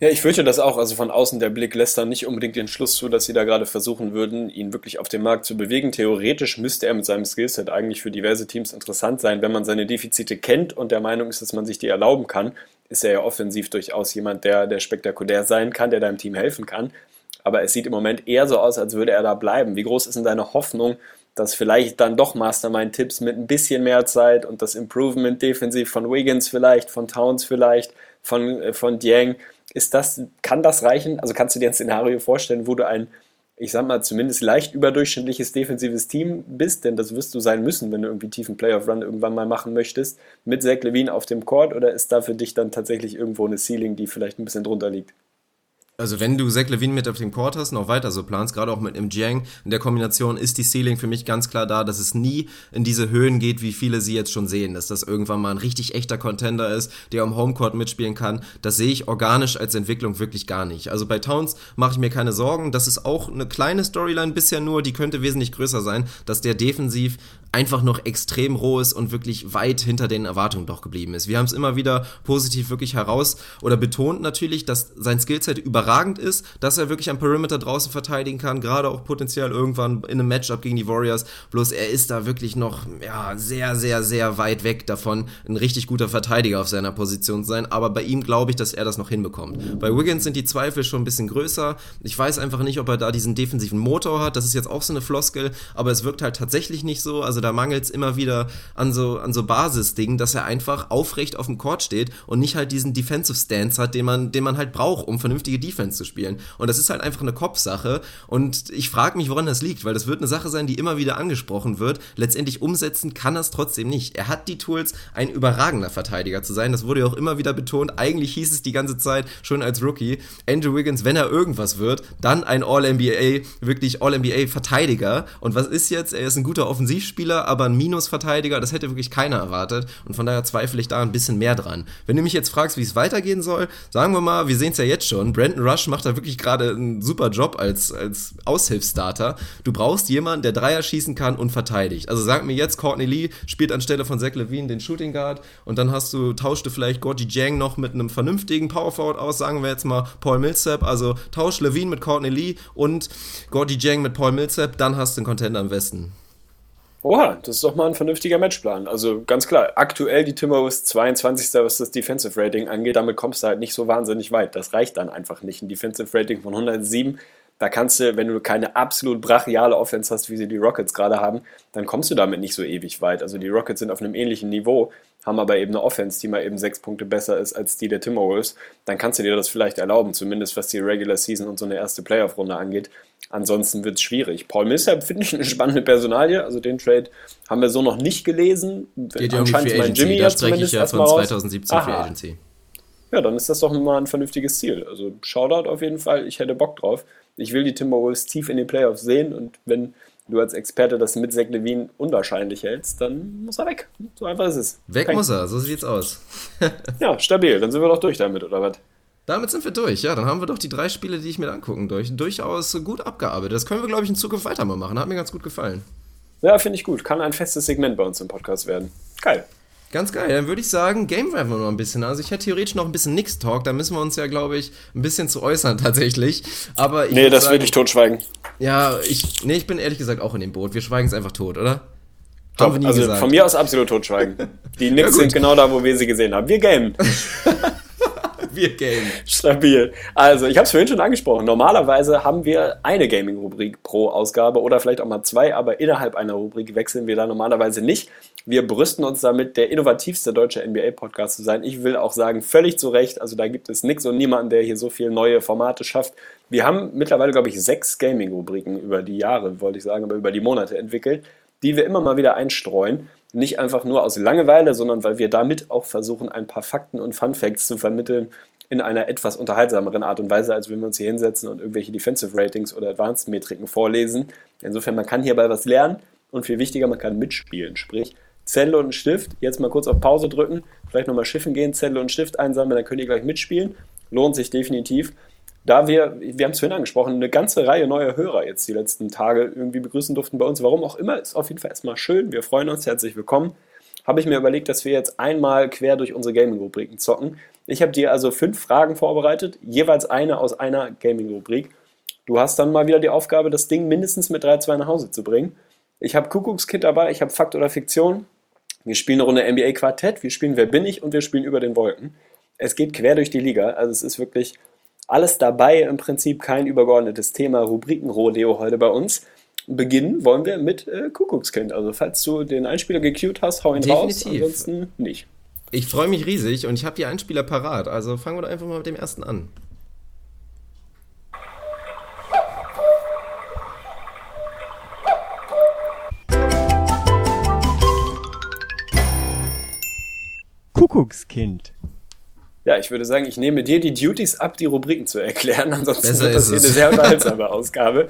Ja, ich fürchte das auch. Also von außen der Blick lässt da nicht unbedingt den Schluss zu, dass sie da gerade versuchen würden, ihn wirklich auf dem Markt zu bewegen. Theoretisch müsste er mit seinem Skillset eigentlich für diverse Teams interessant sein, wenn man seine Defizite kennt und der Meinung ist, dass man sich die erlauben kann ist er ja offensiv durchaus jemand, der, der spektakulär sein kann, der deinem Team helfen kann. Aber es sieht im Moment eher so aus, als würde er da bleiben. Wie groß ist denn deine Hoffnung, dass vielleicht dann doch Mastermind-Tipps mit ein bisschen mehr Zeit und das Improvement defensiv von Wiggins vielleicht, von Towns vielleicht, von, äh, von Dieng, ist das, kann das reichen? Also kannst du dir ein Szenario vorstellen, wo du ein ich sag mal, zumindest leicht überdurchschnittliches defensives Team bist, denn das wirst du sein müssen, wenn du irgendwie tiefen Playoff-Run irgendwann mal machen möchtest, mit Zach Levine auf dem Court, oder ist da für dich dann tatsächlich irgendwo eine Ceiling, die vielleicht ein bisschen drunter liegt? Also wenn du Zach Levine mit auf dem Court hast, noch weiter so planst, gerade auch mit dem Jiang, in der Kombination ist die Ceiling für mich ganz klar da, dass es nie in diese Höhen geht, wie viele sie jetzt schon sehen, dass das irgendwann mal ein richtig echter Contender ist, der am Homecourt mitspielen kann. Das sehe ich organisch als Entwicklung wirklich gar nicht. Also bei Towns mache ich mir keine Sorgen. Das ist auch eine kleine Storyline bisher nur, die könnte wesentlich größer sein, dass der defensiv einfach noch extrem roh ist und wirklich weit hinter den Erwartungen doch geblieben ist. Wir haben es immer wieder positiv wirklich heraus oder betont natürlich, dass sein Skillset überragend ist, dass er wirklich am Perimeter draußen verteidigen kann, gerade auch potenziell irgendwann in einem Matchup gegen die Warriors. Bloß er ist da wirklich noch ja, sehr, sehr, sehr weit weg davon, ein richtig guter Verteidiger auf seiner Position zu sein. Aber bei ihm glaube ich, dass er das noch hinbekommt. Bei Wiggins sind die Zweifel schon ein bisschen größer. Ich weiß einfach nicht, ob er da diesen defensiven Motor hat. Das ist jetzt auch so eine Floskel, aber es wirkt halt tatsächlich nicht so. Also da mangelt es immer wieder an so, an so Basisdingen, dass er einfach aufrecht auf dem Court steht und nicht halt diesen Defensive Stance hat, den man, den man halt braucht, um vernünftige Defense Defense zu spielen. Und das ist halt einfach eine Kopfsache. Und ich frage mich, woran das liegt, weil das wird eine Sache sein, die immer wieder angesprochen wird. Letztendlich umsetzen kann er es trotzdem nicht. Er hat die Tools, ein überragender Verteidiger zu sein. Das wurde ja auch immer wieder betont. Eigentlich hieß es die ganze Zeit schon als Rookie, Andrew Wiggins, wenn er irgendwas wird, dann ein All-NBA, wirklich All-NBA-Verteidiger. Und was ist jetzt? Er ist ein guter Offensivspieler, aber ein Minus-Verteidiger, das hätte wirklich keiner erwartet. Und von daher zweifle ich da ein bisschen mehr dran. Wenn du mich jetzt fragst, wie es weitergehen soll, sagen wir mal, wir sehen es ja jetzt schon. Brandon Rush macht da wirklich gerade einen super Job als, als Aushilfsstarter. Du brauchst jemanden, der Dreier schießen kann und verteidigt. Also sag mir jetzt, Courtney Lee spielt anstelle von Zach Levine den Shooting Guard und dann hast du, tauscht du vielleicht Gordy Jang noch mit einem vernünftigen Power Forward aus, sagen wir jetzt mal Paul Millsap, also tausch Levine mit Courtney Lee und Gordy Jang mit Paul Millsap, dann hast du einen Contender am Westen. Oha, das ist doch mal ein vernünftiger Matchplan. Also ganz klar, aktuell die Timberwolves 22. was das Defensive Rating angeht, damit kommst du halt nicht so wahnsinnig weit. Das reicht dann einfach nicht. Ein Defensive Rating von 107, da kannst du, wenn du keine absolut brachiale Offense hast, wie sie die Rockets gerade haben, dann kommst du damit nicht so ewig weit. Also die Rockets sind auf einem ähnlichen Niveau, haben aber eben eine Offense, die mal eben sechs Punkte besser ist als die der Timberwolves. Dann kannst du dir das vielleicht erlauben, zumindest was die Regular Season und so eine erste Playoff-Runde angeht. Ansonsten wird es schwierig. Paul Millsap finde ich eine spannende Personalie. Also den Trade haben wir so noch nicht gelesen. Geht ja um Free Agency. Jimmy da spreche ich ja von 2017 Free Agency. Ja, dann ist das doch mal ein vernünftiges Ziel. Also Shoutout auf jeden Fall. Ich hätte Bock drauf. Ich will die Timberwolves tief in den Playoffs sehen und wenn du als Experte das mit Zach Levine unwahrscheinlich hältst, dann muss er weg. So einfach ist es. Weg Kein muss er, so sieht's aus. ja, stabil. Dann sind wir doch durch damit, oder was? Damit sind wir durch, ja. Dann haben wir doch die drei Spiele, die ich mir angucken durch, durchaus gut abgearbeitet. Das können wir, glaube ich, in Zukunft weiter mal machen. Hat mir ganz gut gefallen. Ja, finde ich gut. Kann ein festes Segment bei uns im Podcast werden. Geil. Ganz geil. Dann würde ich sagen, Game wir noch ein bisschen. Also ich hätte theoretisch noch ein bisschen Nix Talk. Da müssen wir uns ja, glaube ich, ein bisschen zu äußern tatsächlich. Aber ich nee, das sagen, will ich totschweigen. Ja, ich, nee, ich bin ehrlich gesagt auch in dem Boot. Wir schweigen es einfach tot, oder? Top. Haben wir nie also gesagt. von mir aus absolut totschweigen. Die Knicks ja, sind genau da, wo wir sie gesehen haben. Wir gamen. Wir gamen. Stabil. Also, ich habe es vorhin schon angesprochen. Normalerweise haben wir eine Gaming-Rubrik pro Ausgabe oder vielleicht auch mal zwei, aber innerhalb einer Rubrik wechseln wir da normalerweise nicht. Wir brüsten uns damit, der innovativste deutsche NBA-Podcast zu sein. Ich will auch sagen, völlig zu Recht. Also, da gibt es nichts und niemanden, der hier so viele neue Formate schafft. Wir haben mittlerweile, glaube ich, sechs Gaming-Rubriken über die Jahre, wollte ich sagen, aber über die Monate entwickelt, die wir immer mal wieder einstreuen. Nicht einfach nur aus Langeweile, sondern weil wir damit auch versuchen, ein paar Fakten und Fun Facts zu vermitteln in einer etwas unterhaltsameren Art und Weise, als wenn wir uns hier hinsetzen und irgendwelche Defensive Ratings oder Advanced Metriken vorlesen. Insofern, man kann hierbei was lernen und viel wichtiger, man kann mitspielen. Sprich, Zettel und Stift, jetzt mal kurz auf Pause drücken, vielleicht nochmal schiffen gehen, Zettel und Stift einsammeln, dann könnt ihr gleich mitspielen. Lohnt sich definitiv da wir, wir haben es vorhin angesprochen, eine ganze Reihe neuer Hörer jetzt die letzten Tage irgendwie begrüßen durften bei uns, warum auch immer, ist auf jeden Fall erstmal schön. Wir freuen uns, herzlich willkommen. Habe ich mir überlegt, dass wir jetzt einmal quer durch unsere Gaming-Rubriken zocken. Ich habe dir also fünf Fragen vorbereitet, jeweils eine aus einer Gaming-Rubrik. Du hast dann mal wieder die Aufgabe, das Ding mindestens mit 3-2 nach Hause zu bringen. Ich habe Kuckuckskind dabei, ich habe Fakt oder Fiktion. Wir spielen eine Runde NBA Quartett, wir spielen Wer bin ich und wir spielen über den Wolken. Es geht quer durch die Liga, also es ist wirklich alles dabei, im Prinzip kein übergeordnetes Thema, Rubriken-Rodeo heute bei uns. Beginnen wollen wir mit äh, Kuckuckskind. Also falls du den Einspieler gecued hast, hau ihn Definitiv. raus, ansonsten nicht. Ich freue mich riesig und ich habe die Einspieler parat. Also fangen wir doch einfach mal mit dem ersten an. Kuckuckskind. Ja, ich würde sagen, ich nehme dir die Duties ab, die Rubriken zu erklären. Ansonsten Besser wird das hier eine sehr unterhaltsame Ausgabe.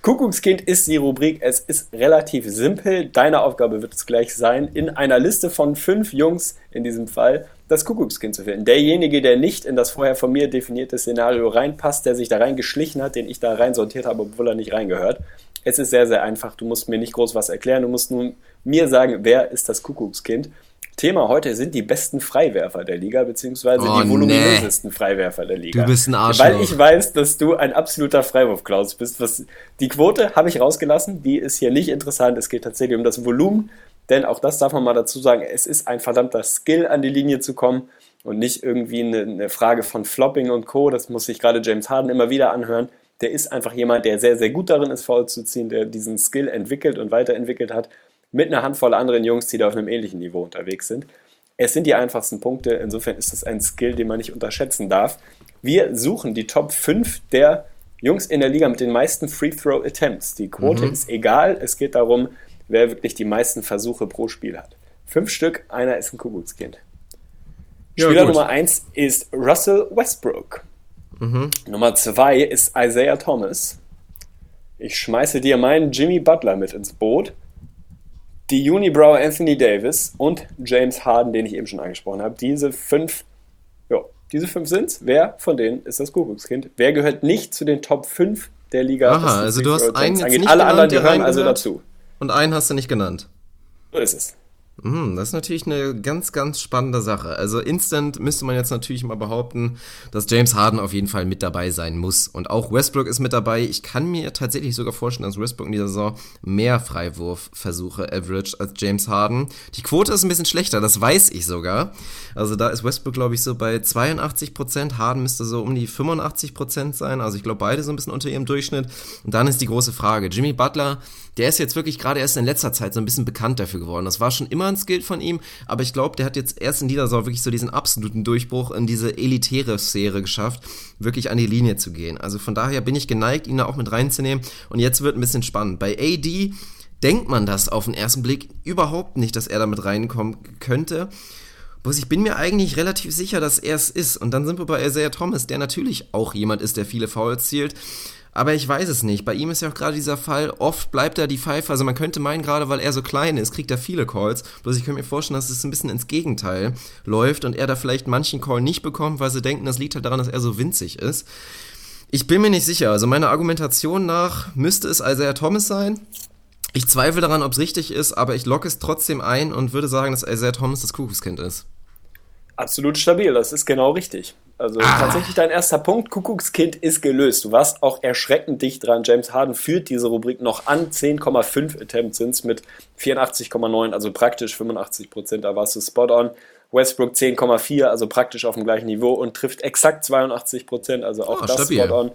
Kuckuckskind ist die Rubrik. Es ist relativ simpel. Deine Aufgabe wird es gleich sein, in einer Liste von fünf Jungs in diesem Fall das Kuckuckskind zu finden. Derjenige, der nicht in das vorher von mir definierte Szenario reinpasst, der sich da reingeschlichen hat, den ich da rein sortiert habe, obwohl er nicht reingehört. Es ist sehr, sehr einfach. Du musst mir nicht groß was erklären. Du musst nun mir sagen, wer ist das Kuckuckskind. Thema heute sind die besten Freiwerfer der Liga, beziehungsweise Oh, die voluminösesten Freiwerfer der Liga. Du bist ein Arschloch. Weil ich weiß, dass du ein absoluter Freiwurfklaus bist. Was, die Quote habe ich rausgelassen, die ist hier nicht interessant. Es geht tatsächlich um das Volumen, denn auch das darf man mal dazu sagen, es ist ein verdammter Skill, an die Linie zu kommen und nicht irgendwie eine, eine Frage von Flopping und Co. Das muss sich gerade James Harden immer wieder anhören. Der ist einfach jemand, der sehr, sehr gut darin ist, Foul zu ziehen, der diesen Skill entwickelt und weiterentwickelt hat mit einer Handvoll anderen Jungs, die da auf einem ähnlichen Niveau unterwegs sind. Es sind die einfachsten Punkte, insofern ist das ein Skill, den man nicht unterschätzen darf. Wir suchen die Top 5 der Jungs in der Liga mit den meisten Free Throw Attempts. Die Quote ist egal, es geht darum, wer wirklich die meisten Versuche pro Spiel hat. Fünf Stück, einer ist ein Kuckuckskind. Ja, Spieler gut. Nummer 1 ist Russell Westbrook. Nummer 2 ist Isaiah Thomas. Ich schmeiße dir meinen Jimmy Butler mit ins Boot. Die Unibrow Anthony Davis und James Harden, den ich eben schon angesprochen habe. Diese fünf, ja, diese fünf sind's. Wer von denen ist das Kuckuckskind? Wer gehört nicht zu den Top 5 der Liga? Aha, also du hast einen jetzt angeht? nicht Alle genannt, anderen der gehören also dazu. Und einen hast du nicht genannt. So ist es. Hm, das ist natürlich eine ganz, ganz spannende Sache. Also instant müsste man jetzt natürlich mal behaupten, dass James Harden auf jeden Fall mit dabei sein muss. Und auch Westbrook ist mit dabei. Ich kann mir tatsächlich sogar vorstellen, dass Westbrook in dieser Saison mehr Freiwurfversuche average als James Harden. Die Quote ist ein bisschen schlechter, das weiß ich sogar. Also da ist Westbrook, glaube ich, so bei 82%. Harden müsste so um die 85% sein. Also ich glaube, beide so ein bisschen unter ihrem Durchschnitt. Und dann ist die große Frage. Jimmy Butler, der ist jetzt wirklich gerade erst in letzter Zeit so ein bisschen bekannt dafür geworden. Das war schon immer ein Skill von ihm, aber ich glaube, der hat jetzt erst in dieser Saison wirklich so diesen absoluten Durchbruch in diese elitäre Sphäre geschafft, wirklich an die Linie zu gehen. Also von daher bin ich geneigt, ihn da auch mit reinzunehmen. Und jetzt wird ein bisschen spannend. Bei AD denkt man das auf den ersten Blick überhaupt nicht, dass er damit reinkommen könnte. Bloß ich bin mir eigentlich relativ sicher, dass er es ist. Und dann sind wir bei Isaiah Thomas, der natürlich auch jemand ist, der viele Fouls zielt. Aber ich weiß es nicht. Bei ihm ist ja auch gerade dieser Fall, oft bleibt er die Pfeife. Also man könnte meinen, gerade weil er so klein ist, kriegt er viele Calls. Bloß ich könnte mir vorstellen, dass es ein bisschen ins Gegenteil läuft und er da vielleicht manchen Call nicht bekommt, weil sie denken, das liegt halt daran, dass er so winzig ist. Ich bin mir nicht sicher. Also meiner Argumentation nach müsste es Isaiah Thomas sein. Ich zweifle daran, ob es richtig ist, aber ich locke es trotzdem ein und würde sagen, dass Isaiah Thomas das Kuckuckskind ist. Absolut stabil, das ist genau richtig. Also tatsächlich dein erster Punkt, Kuckuckskind ist gelöst. Du warst auch erschreckend dicht dran. James Harden führt diese Rubrik noch an. 10,5 Attempts sind es mit 84,9, also praktisch 85 Prozent. Da warst du spot on. Westbrook 10,4, also praktisch auf dem gleichen Niveau und trifft exakt 82 Prozent, also auch Oh, das stabil. spot on.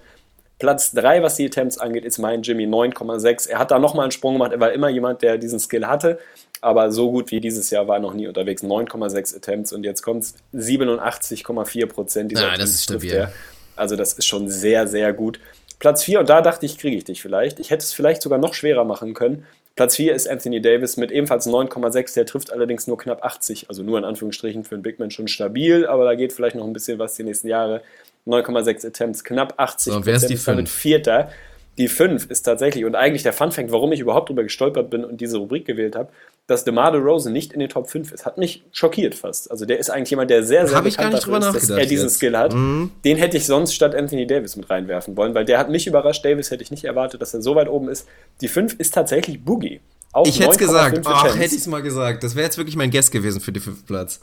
Platz 3, was die Attempts angeht, ist mein Jimmy 9,6. Er hat da nochmal einen Sprung gemacht. Er war immer jemand, der diesen Skill hatte, aber so gut wie dieses Jahr war noch nie unterwegs. 9,6 Attempts und jetzt kommt 87,4 Prozent dieser Ja, das ist stabil. er. Also das ist schon sehr, sehr gut. Platz 4, und da dachte ich, kriege ich dich vielleicht. Ich hätte es vielleicht sogar noch schwerer machen können. Platz 4 ist Anthony Davis mit ebenfalls 9,6. Der trifft allerdings nur knapp 80. Also nur in Anführungsstrichen für einen Big Man schon stabil, aber da geht vielleicht noch ein bisschen was die nächsten Jahre. 9,6 Attempts, knapp 80. So, wer ist die ist damit fünf? Vierter. Die 5 ist tatsächlich, und eigentlich der Funfact, warum ich überhaupt drüber gestolpert bin und diese Rubrik gewählt habe, dass DeMar DeRozan nicht in den Top 5 ist. Hat mich schockiert fast. Also der ist eigentlich jemand, der sehr, sehr Hab ich gar nicht dafür drüber ist, dass er diesen jetzt. Skill hat. Mhm. Den hätte ich sonst statt Anthony Davis mit reinwerfen wollen, weil der hat mich überrascht. Davis hätte ich nicht erwartet, dass er so weit oben ist. Die 5 ist tatsächlich Boogie. Auf Ich hätte es 9,5 gesagt. Ach, hätte ich es mal gesagt. Das wäre jetzt wirklich mein Guess gewesen für den fünften Platz.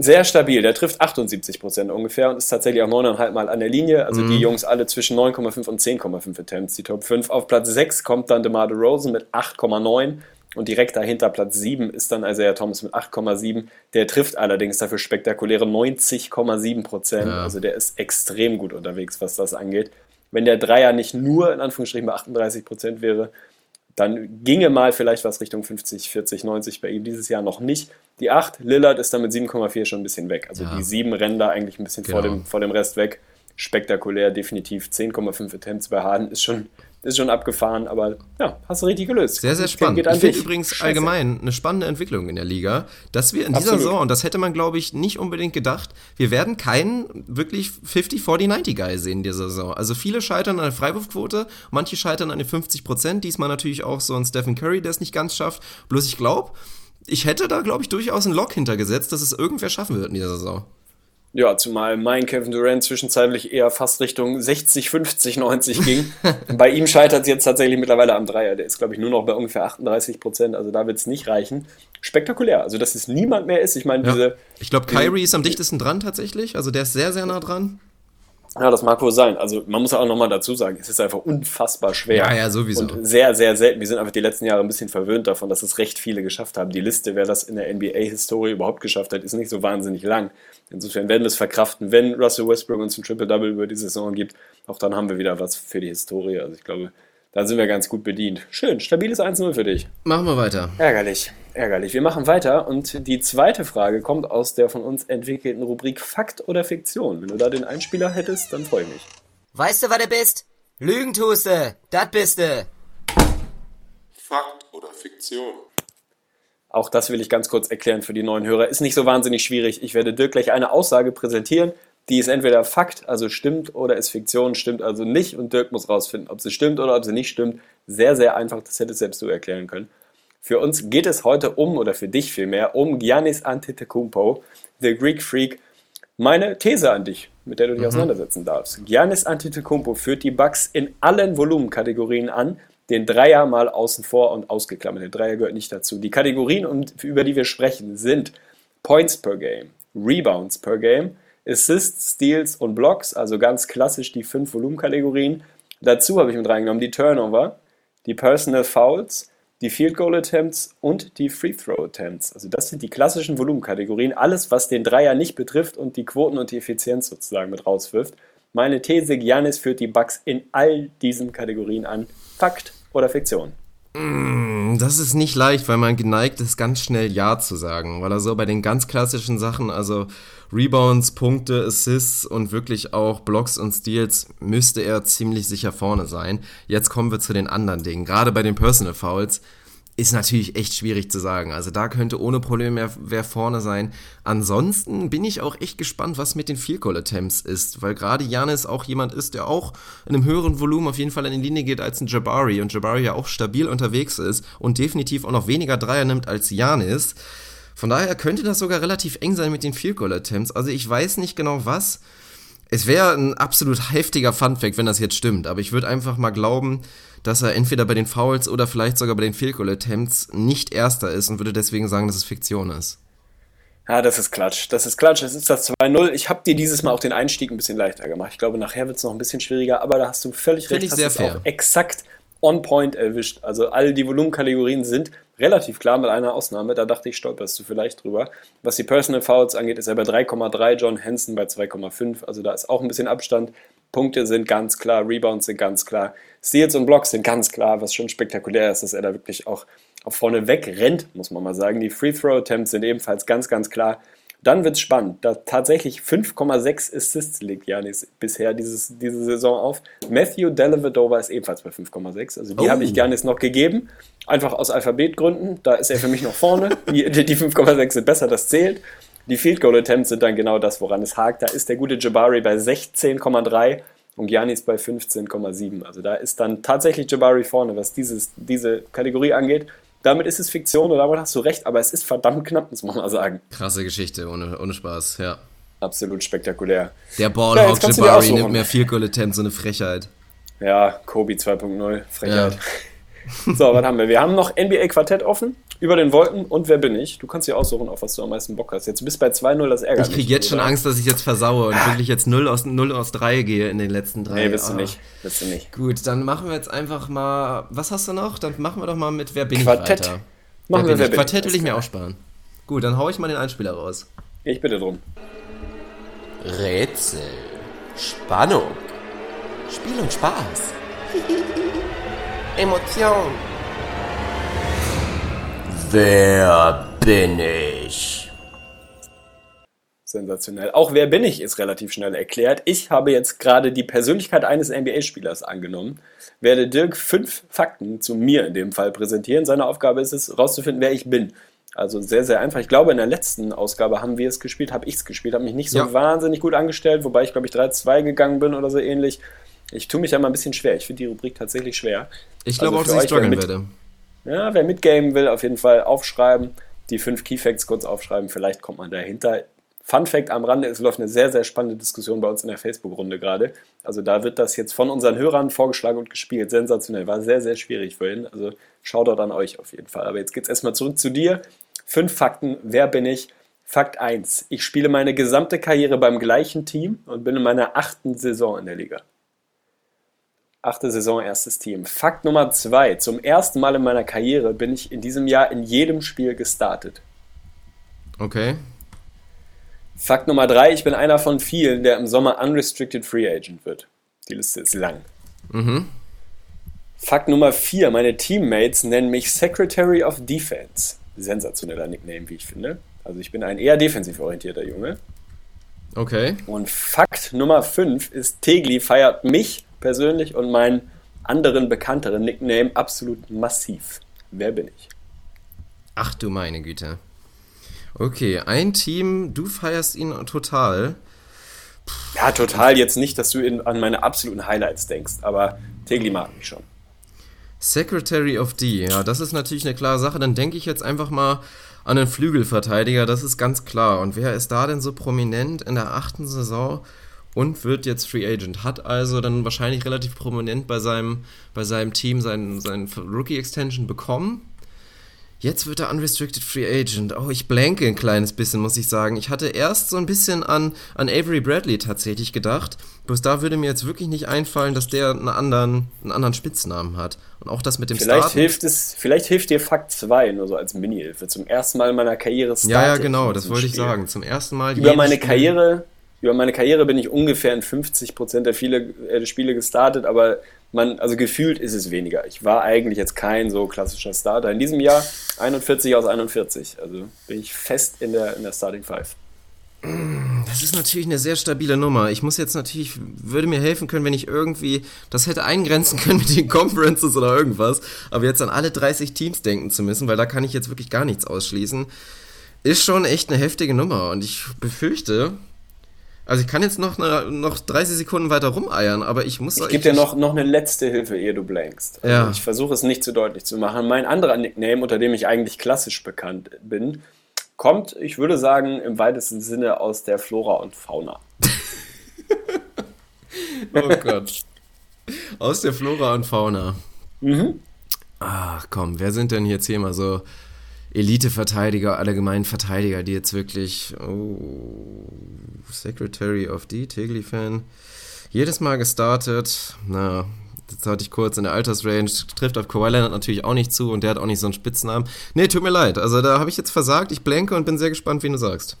Sehr stabil. Der trifft 78 Prozent ungefähr und ist tatsächlich auch 9,5 Mal an der Linie. Also Mhm. die Jungs alle zwischen 9,5 und 10,5 Attempts, die Top 5. Auf Platz 6 kommt dann DeMar DeRozan mit 8,9 und direkt dahinter Platz 7 ist dann Isaiah Thomas mit 8,7. Der trifft allerdings dafür spektakuläre 90,7 Prozent. Ja. Also der ist extrem gut unterwegs, was das angeht. Wenn der Dreier nicht nur in Anführungsstrichen bei 38 Prozent wäre, dann ginge mal vielleicht was Richtung 50, 40, 90 bei ihm dieses Jahr noch nicht. Die 8, Lillard ist dann mit 7,4 schon ein bisschen weg. Also Ja. die 7 rennen da eigentlich ein bisschen vor, Genau. dem, vor dem Rest weg. Spektakulär, definitiv. 10,5 Attempts bei Harden ist schon, ist schon abgefahren, aber ja, hast du richtig gelöst. Sehr, sehr spannend. Ich finde übrigens Scheiße. allgemein eine spannende Entwicklung in der Liga, dass wir in dieser Absolut. Saison, und das hätte man, glaube ich, nicht unbedingt gedacht, wir werden keinen wirklich 50-40-90-Guy sehen in dieser Saison. Also viele scheitern an der Freiwurfquote, manche scheitern an den 50 Prozent, diesmal natürlich auch so ein Stephen Curry, der es nicht ganz schafft. Bloß ich glaube, ich hätte da, glaube ich, durchaus einen Lock hintergesetzt, dass es irgendwer schaffen wird in dieser Saison. Ja, zumal mein Kevin Durant zwischenzeitlich eher fast Richtung 60, 50, 90 ging. bei ihm scheitert es jetzt tatsächlich mittlerweile am Dreier. Der ist, glaube ich, nur noch bei ungefähr 38 Prozent. Also da wird es nicht reichen. Spektakulär. Also, dass es niemand mehr ist. Ich meine, Ja. diese. Ich glaube, Kyrie ist am dichtesten dran tatsächlich, also der ist sehr, sehr nah dran. Ja, das mag wohl sein. Also man muss auch nochmal dazu sagen, es ist einfach unfassbar schwer. Ja, ja, sowieso. Und sehr, sehr selten. Wir sind einfach die letzten Jahre ein bisschen verwöhnt davon, dass es recht viele geschafft haben. Die Liste, wer das in der NBA-Historie überhaupt geschafft hat, ist nicht so wahnsinnig lang. Insofern werden wir es verkraften, wenn Russell Westbrook uns ein Triple-Double über die Saison gibt. Auch dann haben wir wieder was für die Historie. Also ich glaube, da sind wir ganz gut bedient. Schön, stabiles 1-0 für dich. Machen wir weiter. Ärgerlich, ärgerlich. Wir machen weiter und die zweite Frage kommt aus der von uns entwickelten Rubrik Fakt oder Fiktion. Wenn du da den Einspieler hättest, dann freue ich mich. Weißt du, was du bist? Lügen tust du. Das bist du. Fakt oder Fiktion? Auch das will ich ganz kurz erklären für die neuen Hörer. Ist nicht so wahnsinnig schwierig. Ich werde Dirk gleich eine Aussage präsentieren, die ist entweder Fakt, also stimmt, oder ist Fiktion, stimmt also nicht. Und Dirk muss rausfinden, ob sie stimmt oder ob sie nicht stimmt. Sehr, sehr einfach. Das hättest selbst du erklären können. Für uns geht es heute um, oder für dich vielmehr, um Giannis Antetokounmpo, the Greek Freak. Meine These an dich, mit der du dich auseinandersetzen darfst. Giannis Antetokounmpo führt die Bucks in allen Volumenkategorien an, den Dreier mal außen vor und ausgeklammert. Der Dreier gehört nicht dazu. Die Kategorien, über die wir sprechen, sind Points per Game, Rebounds per Game, Assists, Steals und Blocks, also ganz klassisch die fünf Volumenkategorien. Dazu habe ich mit reingenommen die Turnover, die Personal Fouls, die Field Goal Attempts und die Free Throw Attempts. Also das sind die klassischen Volumenkategorien. Alles, was den Dreier nicht betrifft und die Quoten und die Effizienz sozusagen mit rauswirft. Meine These, Giannis führt die Bucks in all diesen Kategorien an. Fakt oder Fiktion? Das ist nicht leicht, weil man geneigt ist, ganz schnell Ja zu sagen. Weil er so bei den ganz klassischen Sachen, also Rebounds, Punkte, Assists und wirklich auch Blocks und Steals, müsste er ziemlich sicher vorne sein. Jetzt kommen wir zu den anderen Dingen. Gerade bei den Personal Fouls ist natürlich echt schwierig zu sagen. Also da könnte ohne Probleme wer, wer vorne sein. Ansonsten bin ich auch echt gespannt, was mit den Field Goal Attempts ist, weil gerade Janis auch jemand ist, der auch in einem höheren Volumen auf jeden Fall in die Linie geht als ein Jabari und Jabari ja auch stabil unterwegs ist und definitiv auch noch weniger Dreier nimmt als Janis. Von daher könnte das sogar relativ eng sein mit den Field Goal Attempts. Also ich weiß nicht genau was. Es wäre ein absolut heftiger Funfact, wenn das jetzt stimmt, aber ich würde einfach mal glauben, dass er entweder bei den Fouls oder vielleicht sogar bei den Field Goal Attempts nicht erster ist und würde deswegen sagen, dass es Fiktion ist. Ja, das ist Klatsch. Das ist Klatsch. Es ist das 2-0. Ich habe dir dieses Mal auch den Einstieg ein bisschen leichter gemacht. Ich glaube, nachher wird es noch ein bisschen schwieriger, aber da hast du völlig Finde recht. ich hast sehr fair. auch exakt on point erwischt. Also all die Volumenkategorien sind relativ klar mit einer Ausnahme. Da dachte ich, stolperst du vielleicht drüber. Was die Personal Fouls angeht, ist er bei 3,3, John Hansen bei 2,5. Also da ist auch ein bisschen Abstand. Punkte sind ganz klar, Rebounds sind ganz klar, Steals und Blocks sind ganz klar, was schon spektakulär ist, dass er da wirklich auch, auch vorne wegrennt, muss man mal sagen. Die Free Throw Attempts sind ebenfalls ganz, ganz klar. Dann wird es spannend. Da tatsächlich 5,6 Assists legt Janis bisher dieses, diese Saison auf. Matthew Dellavedova ist ebenfalls bei 5,6. Also die Oh. habe ich Janis noch gegeben. Einfach aus Alphabetgründen. Da ist er für mich noch vorne. Die, die 5,6 sind besser, das zählt. Die Field Goal Attempts sind dann genau das, woran es hakt. Da ist der gute Jabari bei 16,3 und Giannis bei 15,7. Also da ist dann tatsächlich Jabari vorne, was dieses, diese Kategorie angeht. Damit ist es Fiktion und damit hast du recht, aber es ist verdammt knapp, muss man mal sagen. Krasse Geschichte, ohne, ohne Spaß, ja. Absolut spektakulär. Der Ja, Ballhawk dir Jabari nimmt mehr Field Goal Attempts, so eine Frechheit. Ja, Kobe 2.0, Frechheit. So, was haben wir? Wir haben noch NBA Quartett offen, über den Wolken und wer bin ich? Du kannst dir aussuchen, auf was du am meisten Bock hast. Jetzt bist du bei 2-0, das ärgert Ich mich. krieg jetzt schon oder? Angst, dass ich jetzt versaue und wirklich jetzt 0 aus, 0 aus 3 gehe in den letzten drei. Nee, willst du Ah. nicht. Willst du nicht. Gut, dann machen wir jetzt einfach mal. Was hast du noch? Dann machen wir doch mal mit Wer bin Quartett. ich weiter. Machen wir bin Wer bin Quartett ich? will ich mir auch sparen. Gut, dann hau ich mal den Einspieler raus. Ich bitte drum. Rätsel. Spannung. Spiel und Spaß. Emotion. Wer bin ich? Sensationell. Auch wer bin ich ist relativ schnell erklärt. Ich habe jetzt gerade die Persönlichkeit eines NBA-Spielers angenommen, werde Dirk fünf Fakten zu mir in dem Fall präsentieren. Seine Aufgabe ist es, herauszufinden, wer ich bin. Also sehr, sehr einfach. Ich glaube, in der letzten Ausgabe haben wir es gespielt, habe ich es gespielt, habe mich nicht so Ja. wahnsinnig gut angestellt, wobei ich, glaube ich, 3-2 gegangen bin oder so ähnlich. Ich tue mich ja mal ein bisschen schwer. Ich finde die Rubrik tatsächlich schwer. Ich glaube Also auch, dass ich strugglen werde. Ja, wer mitgamen will, auf jeden Fall aufschreiben. Die fünf Keyfacts kurz aufschreiben. Vielleicht kommt man dahinter. Fun Fact am Rande: Es läuft eine sehr, sehr spannende Diskussion bei uns in der Facebook-Runde gerade. Also da wird das jetzt von unseren Hörern vorgeschlagen und gespielt. Sensationell. War sehr, sehr schwierig vorhin. Also Shoutout an euch auf jeden Fall. Aber jetzt geht's erstmal zurück zu dir. Fünf Fakten. Wer bin ich? Fakt 1. Ich spiele meine gesamte Karriere beim gleichen Team und bin in meiner achten Saison in der Liga. Achte Saison, erstes Team. Fakt Nummer zwei. Zum ersten Mal in meiner Karriere bin ich in diesem Jahr in jedem Spiel gestartet. Okay. Fakt Nummer drei. Ich bin einer von vielen, der im Sommer Unrestricted Free Agent wird. Die Liste ist lang. Fakt Nummer vier. Meine Teammates nennen mich Secretary of Defense. Sensationeller Nickname, wie ich finde. Also ich bin ein eher defensiv orientierter Junge. Okay. Und Fakt Nummer 5 ist, Tegli feiert mich persönlich und meinen anderen bekannteren Nickname absolut massiv. Wer bin ich? Ach du meine Güte. Okay, ein Team, du feierst ihn total. Ja, total jetzt nicht, dass du in, an meine absoluten Highlights denkst, aber Tegli mag mich schon. Secretary of D, ja, das ist natürlich eine klare Sache. Dann denke ich jetzt einfach mal an den Flügelverteidiger, das ist ganz klar. Und wer ist da denn so prominent in der achten Saison und wird jetzt Free Agent? Hat also dann wahrscheinlich relativ prominent bei seinem, bei seinem Team seinen, seinen Rookie-Extension bekommen. Jetzt wird er Unrestricted Free Agent. Oh, ich blanke ein kleines bisschen, muss ich sagen. Ich hatte erst so ein bisschen an, an Avery Bradley tatsächlich gedacht. Bloß da würde mir jetzt wirklich nicht einfallen, dass der einen anderen, einen anderen Spitznamen hat. Und auch das mit dem Vielleicht Starten. hilft es, vielleicht hilft dir Fakt 2 nur so als Mini-Hilfe. Zum ersten Mal in meiner Karriere starte Ja, ja, ich genau, das wollte ich Spiel. sagen. Zum ersten Mal Über meine Spiel- Karriere, über meine Karriere bin ich ungefähr in 50% der viele, äh, Spiele gestartet, aber man, also gefühlt ist es weniger. Ich war eigentlich jetzt kein so klassischer Starter. In diesem Jahr 41 aus 41. Also bin ich fest in der, in der Starting Five. Das ist natürlich eine sehr stabile Nummer. Ich muss jetzt natürlich, würde mir helfen können, wenn ich irgendwie das hätte eingrenzen können mit den Conferences oder irgendwas, aber jetzt an alle 30 Teams denken zu müssen, weil da kann ich jetzt wirklich gar nichts ausschließen, ist schon echt eine heftige Nummer und ich befürchte, also ich kann jetzt noch, eine, noch 30 Sekunden weiter rumeiern, aber ich muss Ich gebe dir noch, noch eine letzte Hilfe, ehe du blankst. Also Ja. Ich versuche es nicht zu deutlich zu machen. Mein anderer Nickname, unter dem ich eigentlich klassisch bekannt bin, kommt, ich würde sagen, im weitesten Sinne aus der Flora und Fauna. Oh Gott. Aus der Flora und Fauna. Mhm. Ach komm, wer sind denn jetzt hier mal so Elite-Verteidiger, allgemein Verteidiger, die jetzt wirklich. Oh, Secretary of D, Tegli-Fan. Jedes Mal gestartet. Na, Das hatte ich kurz in der Altersrange. Trifft auf Kawhi Leonard natürlich auch nicht zu und der hat auch nicht so einen Spitznamen. Nee, tut mir leid. Also da habe ich jetzt versagt. Ich blenke und bin sehr gespannt, wen du sagst.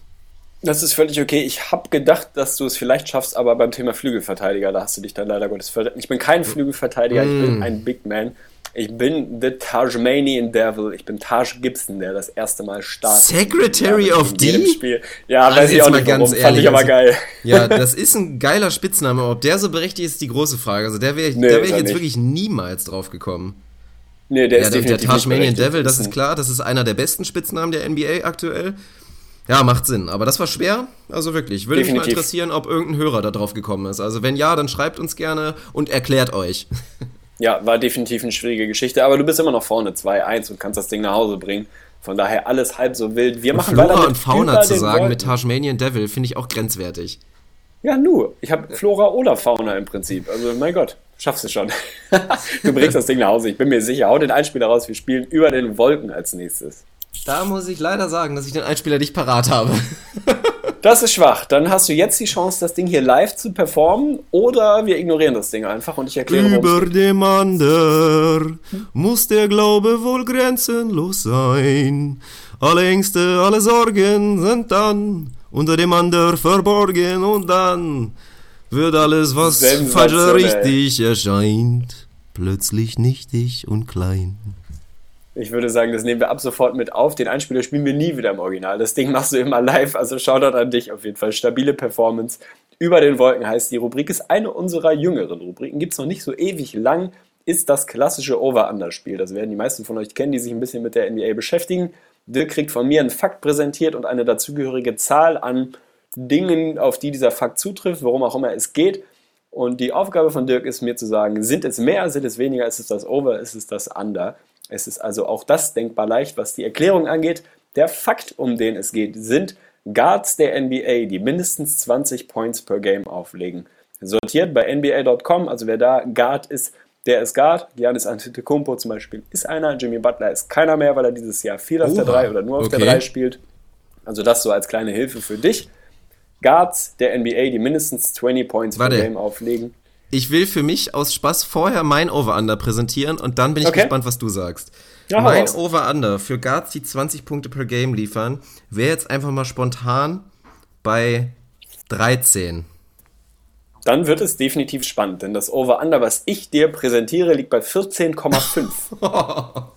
Das ist völlig okay. Ich habe gedacht, dass du es vielleicht schaffst, aber beim Thema Flügelverteidiger, da hast du dich dann leider Gottes verletzt. Ich bin kein Flügelverteidiger, ich bin ein Big Man. Ich bin the Tasmanian Devil. Ich bin Taj Gibson, der das erste Mal startet. Secretary of D? Spiel. Ja, Also weiß ich auch nicht ganz warum. Fand ehrlich, ich aber also- geil. Ja, das ist ein geiler Spitzname, ob der so berechtigt ist, ist die große Frage. Also der wäre Nee, wär ich jetzt nicht. wirklich niemals drauf gekommen. Nee, der Ja, ist der, der definitiv Tasmanian berechtigt. Devil, das ist klar, das ist einer der besten Spitznamen der NBA aktuell. Ja, macht Sinn, aber das war schwer, also wirklich. Würde mich mal Definitiv. interessieren, ob irgendein Hörer da drauf gekommen ist. Also wenn ja, dann schreibt uns gerne und erklärt euch. Ja, war definitiv eine schwierige Geschichte, aber du bist immer noch vorne 2-1 und kannst das Ding nach Hause bringen. Von daher alles halb so wild. Wir machen weiter Flora mit und Fauna zu sagen Wolken. mit Tasmanian Devil finde ich auch grenzwertig. Ja, nur. Ich habe Flora oder Fauna im Prinzip. Also, mein Gott, schaffst du schon. du bringst das Ding nach Hause. Ich bin mir sicher. Hau den Einspieler raus. Wir spielen über den Wolken als nächstes. Da muss ich leider sagen, dass ich den Einspieler nicht parat habe. Das ist schwach. Dann hast du jetzt die Chance, das Ding hier live zu performen oder wir ignorieren das Ding einfach und ich erkläre. Über dem Ander muss der Glaube wohl grenzenlos sein. Alle Ängste, alle Sorgen sind dann unter dem Ander verborgen und dann wird alles, was falsch oder richtig erscheint, plötzlich nichtig und klein. Ich würde sagen, das nehmen wir ab sofort mit auf. Den Einspieler spielen wir nie wieder im Original. Das Ding machst du immer live, also Shoutout an dich auf jeden Fall. Stabile Performance. Über den Wolken heißt die Rubrik, ist eine unserer jüngeren Rubriken. Gibt es noch nicht so ewig lang, ist das klassische Over-Under-Spiel. Das werden die meisten von euch kennen, die sich ein bisschen mit der NBA beschäftigen. Dirk kriegt von mir einen Fakt präsentiert und eine dazugehörige Zahl an Dingen, auf die dieser Fakt zutrifft, worum auch immer es geht. Und die Aufgabe von Dirk ist mir zu sagen, sind es mehr, sind es weniger, ist es das Over, ist es das Under. Es ist also auch das denkbar leicht, was die Erklärung angeht. Der Fakt, um den es geht, sind Guards der NBA, die mindestens 20 Points per Game auflegen. Sortiert bei NBA.com, also wer da Guard ist, der ist Guard. Giannis Antetokounmpo zum Beispiel ist einer. Jimmy Butler ist keiner mehr, weil er dieses Jahr viel auf der Oha, 3 oder nur auf der okay. 3 spielt. Also das so als kleine Hilfe für dich. Guards der NBA, die mindestens 20 Points Warte. per Game auflegen. Ich will für mich aus Spaß vorher mein Over-Under präsentieren und dann bin ich Okay. gespannt, was du sagst. Ja, mein. Over-Under für Guards, die 20 Punkte per Game liefern, wäre jetzt einfach mal spontan bei 13. Dann wird es definitiv spannend, denn das Over-Under, was ich dir präsentiere, liegt bei 14,5.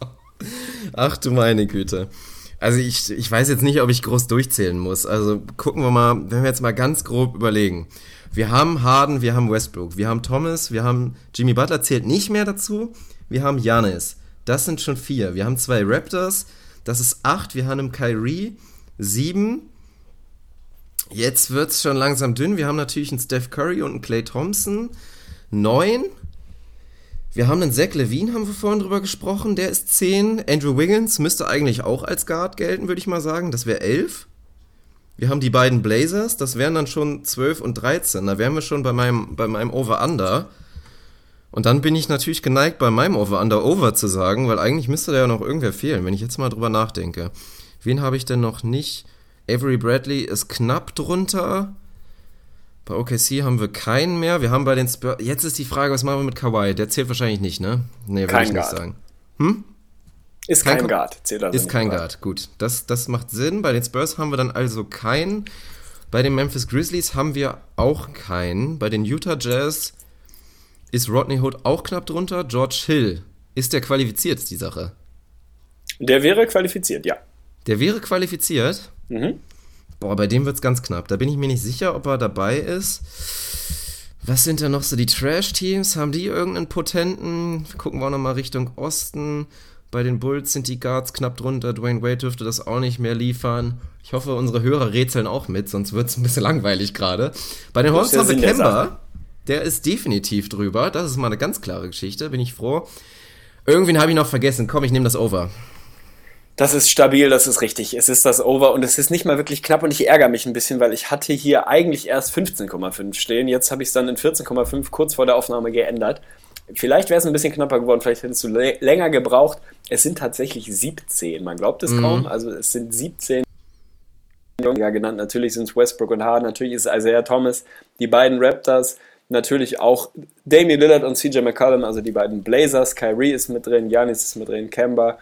Ach du meine Güte. Also ich, ich weiß jetzt nicht, ob ich groß durchzählen muss. Also gucken wir mal, wenn wir jetzt mal ganz grob überlegen. Wir haben Harden, wir haben Westbrook, wir haben Thomas, wir haben Jimmy Butler zählt nicht mehr dazu. Wir haben Giannis. Das sind schon vier. Wir haben zwei Raptors. Das ist acht. Wir haben einen Kyrie. Sieben. Jetzt wird's schon langsam dünn. Wir haben natürlich einen Steph Curry und einen Clay Thompson. Neun. Wir haben einen Zach Levine, haben wir vorhin drüber gesprochen, der ist 10. Andrew Wiggins müsste eigentlich auch als Guard gelten, würde ich mal sagen. Das wäre 11. Wir haben die beiden Blazers, das wären dann schon 12 und 13. Da wären wir schon bei meinem, bei meinem Over-Under. Und dann bin ich natürlich geneigt, bei meinem Over-Under Over zu sagen, weil eigentlich müsste da ja noch irgendwer fehlen, wenn ich jetzt mal drüber nachdenke. Wen habe ich denn noch nicht? Avery Bradley ist knapp drunter. Bei OKC haben wir keinen mehr. Wir haben bei den Spurs. Jetzt ist die Frage, was machen wir mit Kawhi? Der zählt wahrscheinlich nicht, ne? Nee, würde ich nicht Guard. sagen. Ist Kein kein Guard, zählt also Ist kein rein. Guard. Gut, das, das macht Sinn. Bei den Spurs haben wir dann also keinen. Bei den Memphis Grizzlies haben wir auch keinen. Bei den Utah Jazz ist Rodney Hood auch knapp drunter. George Hill. Ist der qualifiziert, die Sache. Der wäre qualifiziert, ja. Der wäre qualifiziert. Mhm. Boah, bei dem wird's ganz knapp. Da bin ich mir nicht sicher, ob er dabei ist. Was sind da noch so die Trash-Teams? Haben die irgendeinen potenten? Gucken wir auch nochmal Richtung Osten. Bei den Bulls sind die Guards knapp drunter. Dwayne Wade dürfte das auch nicht mehr liefern. Ich hoffe, unsere Hörer rätseln auch mit, sonst wird's ein bisschen langweilig gerade. Bei den der haben wir. Kemba. Der ist definitiv drüber. Das ist mal eine ganz klare Geschichte, bin ich froh. Irgendwen habe ich noch vergessen. Komm, ich nehme das over. Das ist stabil, das ist richtig. Es ist das Over und es ist nicht mal wirklich knapp und ich ärgere mich ein bisschen, weil ich hatte hier eigentlich erst 15,5 stehen. Jetzt habe ich es dann in 14,5 kurz vor der Aufnahme geändert. Vielleicht wäre es ein bisschen knapper geworden, vielleicht hättest du lä- länger gebraucht. Es sind tatsächlich 17, man glaubt es kaum. Also es sind 17 ja, genannt. Natürlich sind es Westbrook und Harden, natürlich ist Isaiah Thomas, die beiden Raptors, Natürlich auch Damian Lillard und CJ McCollum, also die beiden Blazers. Kyrie ist mit drin, Giannis ist mit drin, Kemba,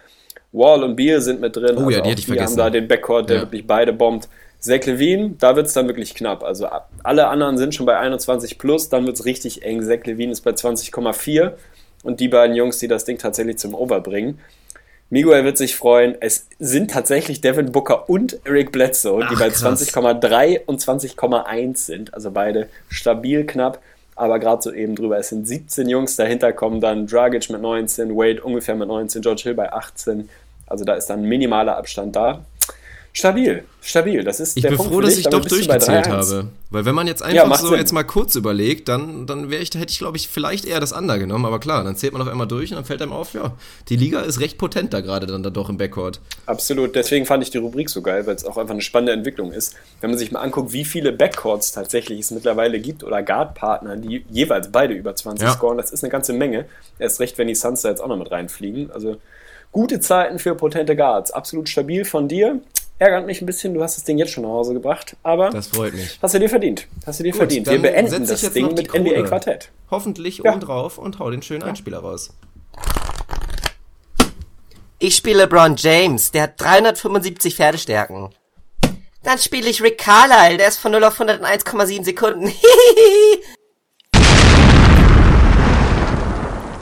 Wall und Beal sind mit drin. Oh also ja, die hätte ich die vergessen. haben da den Backcourt, der Ja. wirklich beide bombt. Zach Levine, da wird es dann wirklich knapp. Also alle anderen sind schon bei 21 plus, dann wird es richtig eng. Zach Levine ist bei 20,4 und die beiden Jungs, die das Ding tatsächlich zum Over bringen. Miguel wird sich freuen. Es sind tatsächlich Devin Booker und Eric Bledsoe, die Ach, bei krass. 20,3 und 20,1 sind. Also beide stabil knapp, aber gerade so eben drüber. Es sind 17 Jungs, dahinter kommen dann Dragic mit 19, Wade ungefähr mit 19, George Hill bei 18. Also da ist dann ein minimaler Abstand da. Stabil, stabil. Das ist Ich der bin Punkt froh, dass ich doch durchgezählt 3-1. habe. Weil wenn man jetzt Ja, einfach macht so Sinn. jetzt mal kurz überlegt, dann, dann wäre ich, hätte ich, glaube ich, vielleicht eher das Under genommen. Aber klar, dann zählt man auf einmal durch und dann fällt einem auf, ja, die Liga ist recht potent da gerade dann da doch im Backcourt. Absolut, deswegen fand ich die Rubrik so geil, weil es auch einfach eine spannende Entwicklung ist. Wenn man sich mal anguckt, wie viele Backcourts tatsächlich es mittlerweile gibt oder Guard-Partner, die jeweils beide über 20 Ja. scoren, das ist eine ganze Menge. Erst recht, wenn die Suns da jetzt auch noch mit reinfliegen. Also gute Zeiten für potente Guards. Absolut stabil von dir. Ärgert mich ein bisschen, du hast das Ding jetzt schon nach Hause gebracht, aber Das freut mich. hast du dir verdient. Hast du dir Gut, verdient. Wir beenden das jetzt Ding mit Krone. NBA-Quartett. Hoffentlich Ja. oben drauf und hau den schönen Einspieler raus. Ich spiele LeBron James, der hat 375 Pferdestärken. Dann spiele ich Rick Carlisle, der ist von 0 auf 100 in 1,7 Sekunden.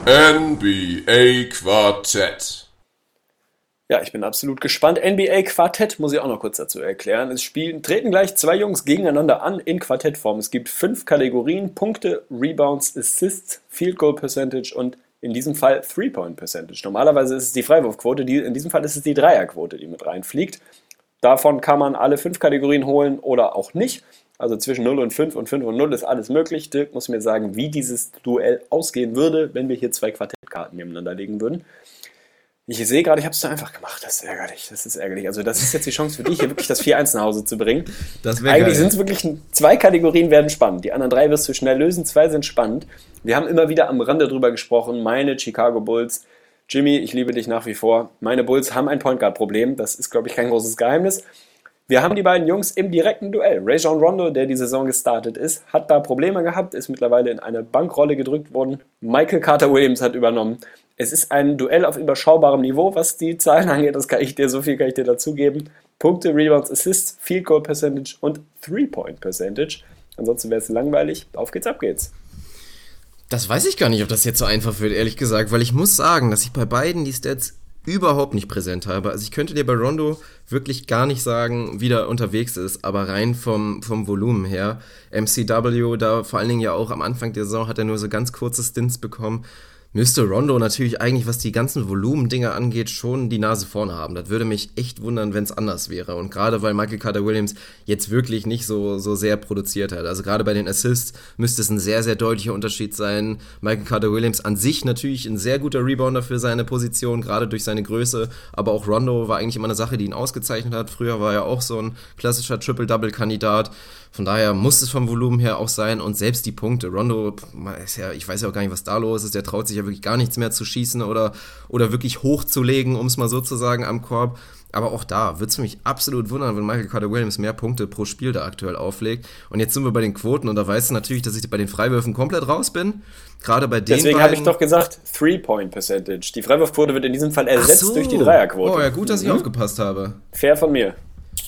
NBA Quartett. Ja, ich bin absolut gespannt. NBA Quartett muss ich auch noch kurz dazu erklären. Es spielen, treten gleich zwei Jungs gegeneinander an in Quartettform. Es gibt fünf Kategorien: Punkte, Rebounds, Assists, Field Goal Percentage und in diesem Fall Three-Point Percentage. Normalerweise ist es die Freiwurfquote, die, in diesem Fall ist es die Dreierquote, die mit reinfliegt. Davon kann man alle fünf Kategorien holen oder auch nicht. Also zwischen 0 und 5 und 5 und 0 ist alles möglich. Dirk muss mir sagen, wie dieses Duell ausgehen würde, wenn wir hier zwei Quartettkarten nebeneinander legen würden. Ich sehe gerade, ich habe es zu einfach gemacht. Das ist ärgerlich. Das ist ärgerlich. Also das ist jetzt die Chance für dich, hier wirklich das 4-1 nach Hause zu bringen. Das wäre Eigentlich sind es wirklich zwei Kategorien werden spannend. Die anderen drei wirst du schnell lösen. Zwei sind spannend. Wir haben immer wieder am Rande drüber gesprochen. Meine Chicago Bulls. Jimmy, ich liebe dich nach wie vor. Meine Bulls haben ein Point Guard Problem. Das ist, glaube ich, kein großes Geheimnis. Wir haben die beiden Jungs im direkten Duell. Rajon Rondo, der die Saison gestartet ist, hat da Probleme gehabt, ist mittlerweile in eine Bankrolle gedrückt worden. Michael Carter Williams hat übernommen. Es ist ein Duell auf überschaubarem Niveau, was die Zahlen angeht. Das kann ich dir, so viel kann ich dir dazugeben. Punkte, Rebounds, Assists, Field Goal Percentage und Three-Point Percentage. Ansonsten wäre es langweilig. Auf geht's, ab geht's. Das weiß ich gar nicht, ob das jetzt so einfach wird, ehrlich gesagt, weil ich muss sagen, dass ich bei beiden die Stats überhaupt nicht präsent habe. Also ich könnte dir bei Rondo wirklich gar nicht sagen, wie der unterwegs ist, aber rein vom, vom Volumen her, MCW, da vor allen Dingen ja auch am Anfang der Saison hat er nur so ganz kurze Stints bekommen, müsste Rondo natürlich eigentlich, was die ganzen Volumendinger angeht, schon die Nase vorne haben. Das würde mich echt wundern, wenn es anders wäre. Und gerade weil Michael Carter Williams jetzt wirklich nicht so, so sehr produziert hat. Also gerade bei den Assists müsste es ein sehr, sehr deutlicher Unterschied sein. Michael Carter Williams an sich natürlich ein sehr guter Rebounder für seine Position, gerade durch seine Größe. Aber auch Rondo war eigentlich immer eine Sache, die ihn ausgezeichnet hat. Früher war er auch so ein klassischer Triple-Double-Kandidat. Von daher muss es vom Volumen her auch sein und selbst die Punkte. Rondo ist ja, ich weiß ja auch gar nicht, was da los ist. Der traut sich ja wirklich gar nichts mehr zu schießen oder, oder wirklich hochzulegen, um es mal so zu sagen, am Korb. Aber auch da würde es mich absolut wundern, wenn Michael Carter Williams mehr Punkte pro Spiel da aktuell auflegt. Und jetzt sind wir bei den Quoten und da weißt du natürlich, dass ich bei den Freiwürfen komplett raus bin. Gerade bei den Deswegen habe ich doch gesagt, Three-Point Percentage. Die Freiwurfquote wird in diesem Fall ersetzt so. durch die Dreierquote. Oh ja, gut, dass ich Mhm. aufgepasst habe. Fair von mir.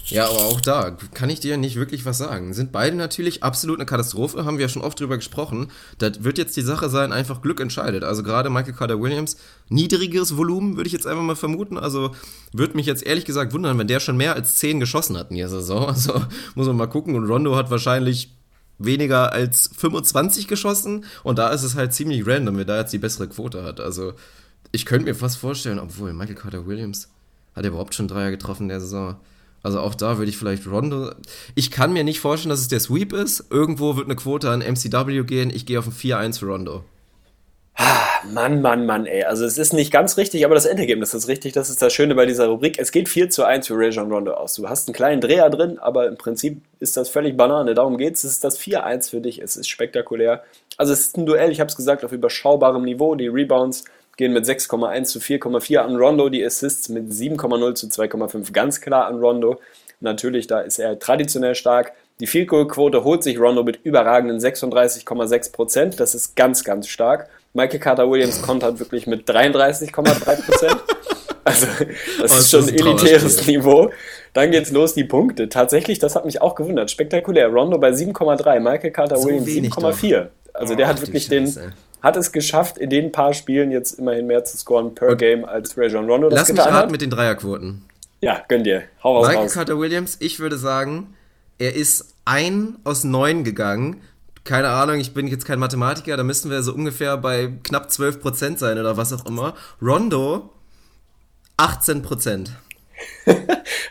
Ja, aber auch da kann ich dir nicht wirklich was sagen. Sind beide natürlich absolut eine Katastrophe, haben wir ja schon oft drüber gesprochen. Das wird jetzt die Sache sein, einfach Glück entscheidet. Also gerade Michael Carter Williams, niedrigeres Volumen, würde ich jetzt einfach mal vermuten. Also würde mich jetzt ehrlich gesagt wundern, wenn der schon mehr als 10 geschossen hat in der Saison. Also muss man mal gucken. Und Rondo hat wahrscheinlich weniger als 25 geschossen. Und da ist es halt ziemlich random, wer da jetzt die bessere Quote hat. Also ich könnte mir fast vorstellen, obwohl Michael Carter Williams hat er überhaupt schon Dreier getroffen in der Saison. Also auch da würde ich vielleicht Rondo. Ich kann mir nicht vorstellen, dass es der Sweep ist. Irgendwo wird eine Quote an MCW gehen. Ich gehe auf ein 4-1 für Rondo. Mann, Mann, Mann, ey. Also es ist nicht ganz richtig, aber das Endergebnis ist richtig. Das ist das Schöne bei dieser Rubrik. Es geht 4 zu 1 für Rajon Rondo aus. Du hast einen kleinen Dreher drin, aber im Prinzip ist das völlig Banane. Darum geht's. Es ist das 4-1 für dich. Es ist spektakulär. Also es ist ein Duell, ich habe es gesagt, auf überschaubarem Niveau. Die Rebounds gehen mit 6,1 zu 4,4 an Rondo. Die Assists mit 7,0 zu 2,5 ganz klar an Rondo. Natürlich, da ist er traditionell stark. Die Field Goal Quote holt sich Rondo mit überragenden 36,6 Prozent. Das ist ganz, ganz stark. Michael Carter Williams kontert wirklich mit 33,3 Prozent. Also, das Oh, ist das schon ein elitäres. Niveau. Dann geht's los, die Punkte. Tatsächlich, das hat mich auch gewundert. Spektakulär. Rondo bei 7,3, Michael Carter Williams wenig 7,4. Also der hat wirklich den, hat es geschafft, in den paar Spielen jetzt immerhin mehr zu scoren per Game als Rajon Rondo das Lass mich raten mit den Dreierquoten. Ja, gönn dir. Hau raus, Michael raus. Carter Williams, ich würde sagen, er ist ein aus neun gegangen. Keine Ahnung, ich bin jetzt kein Mathematiker, da müssten wir so ungefähr bei knapp 12% sein oder was auch immer. Rondo 18%.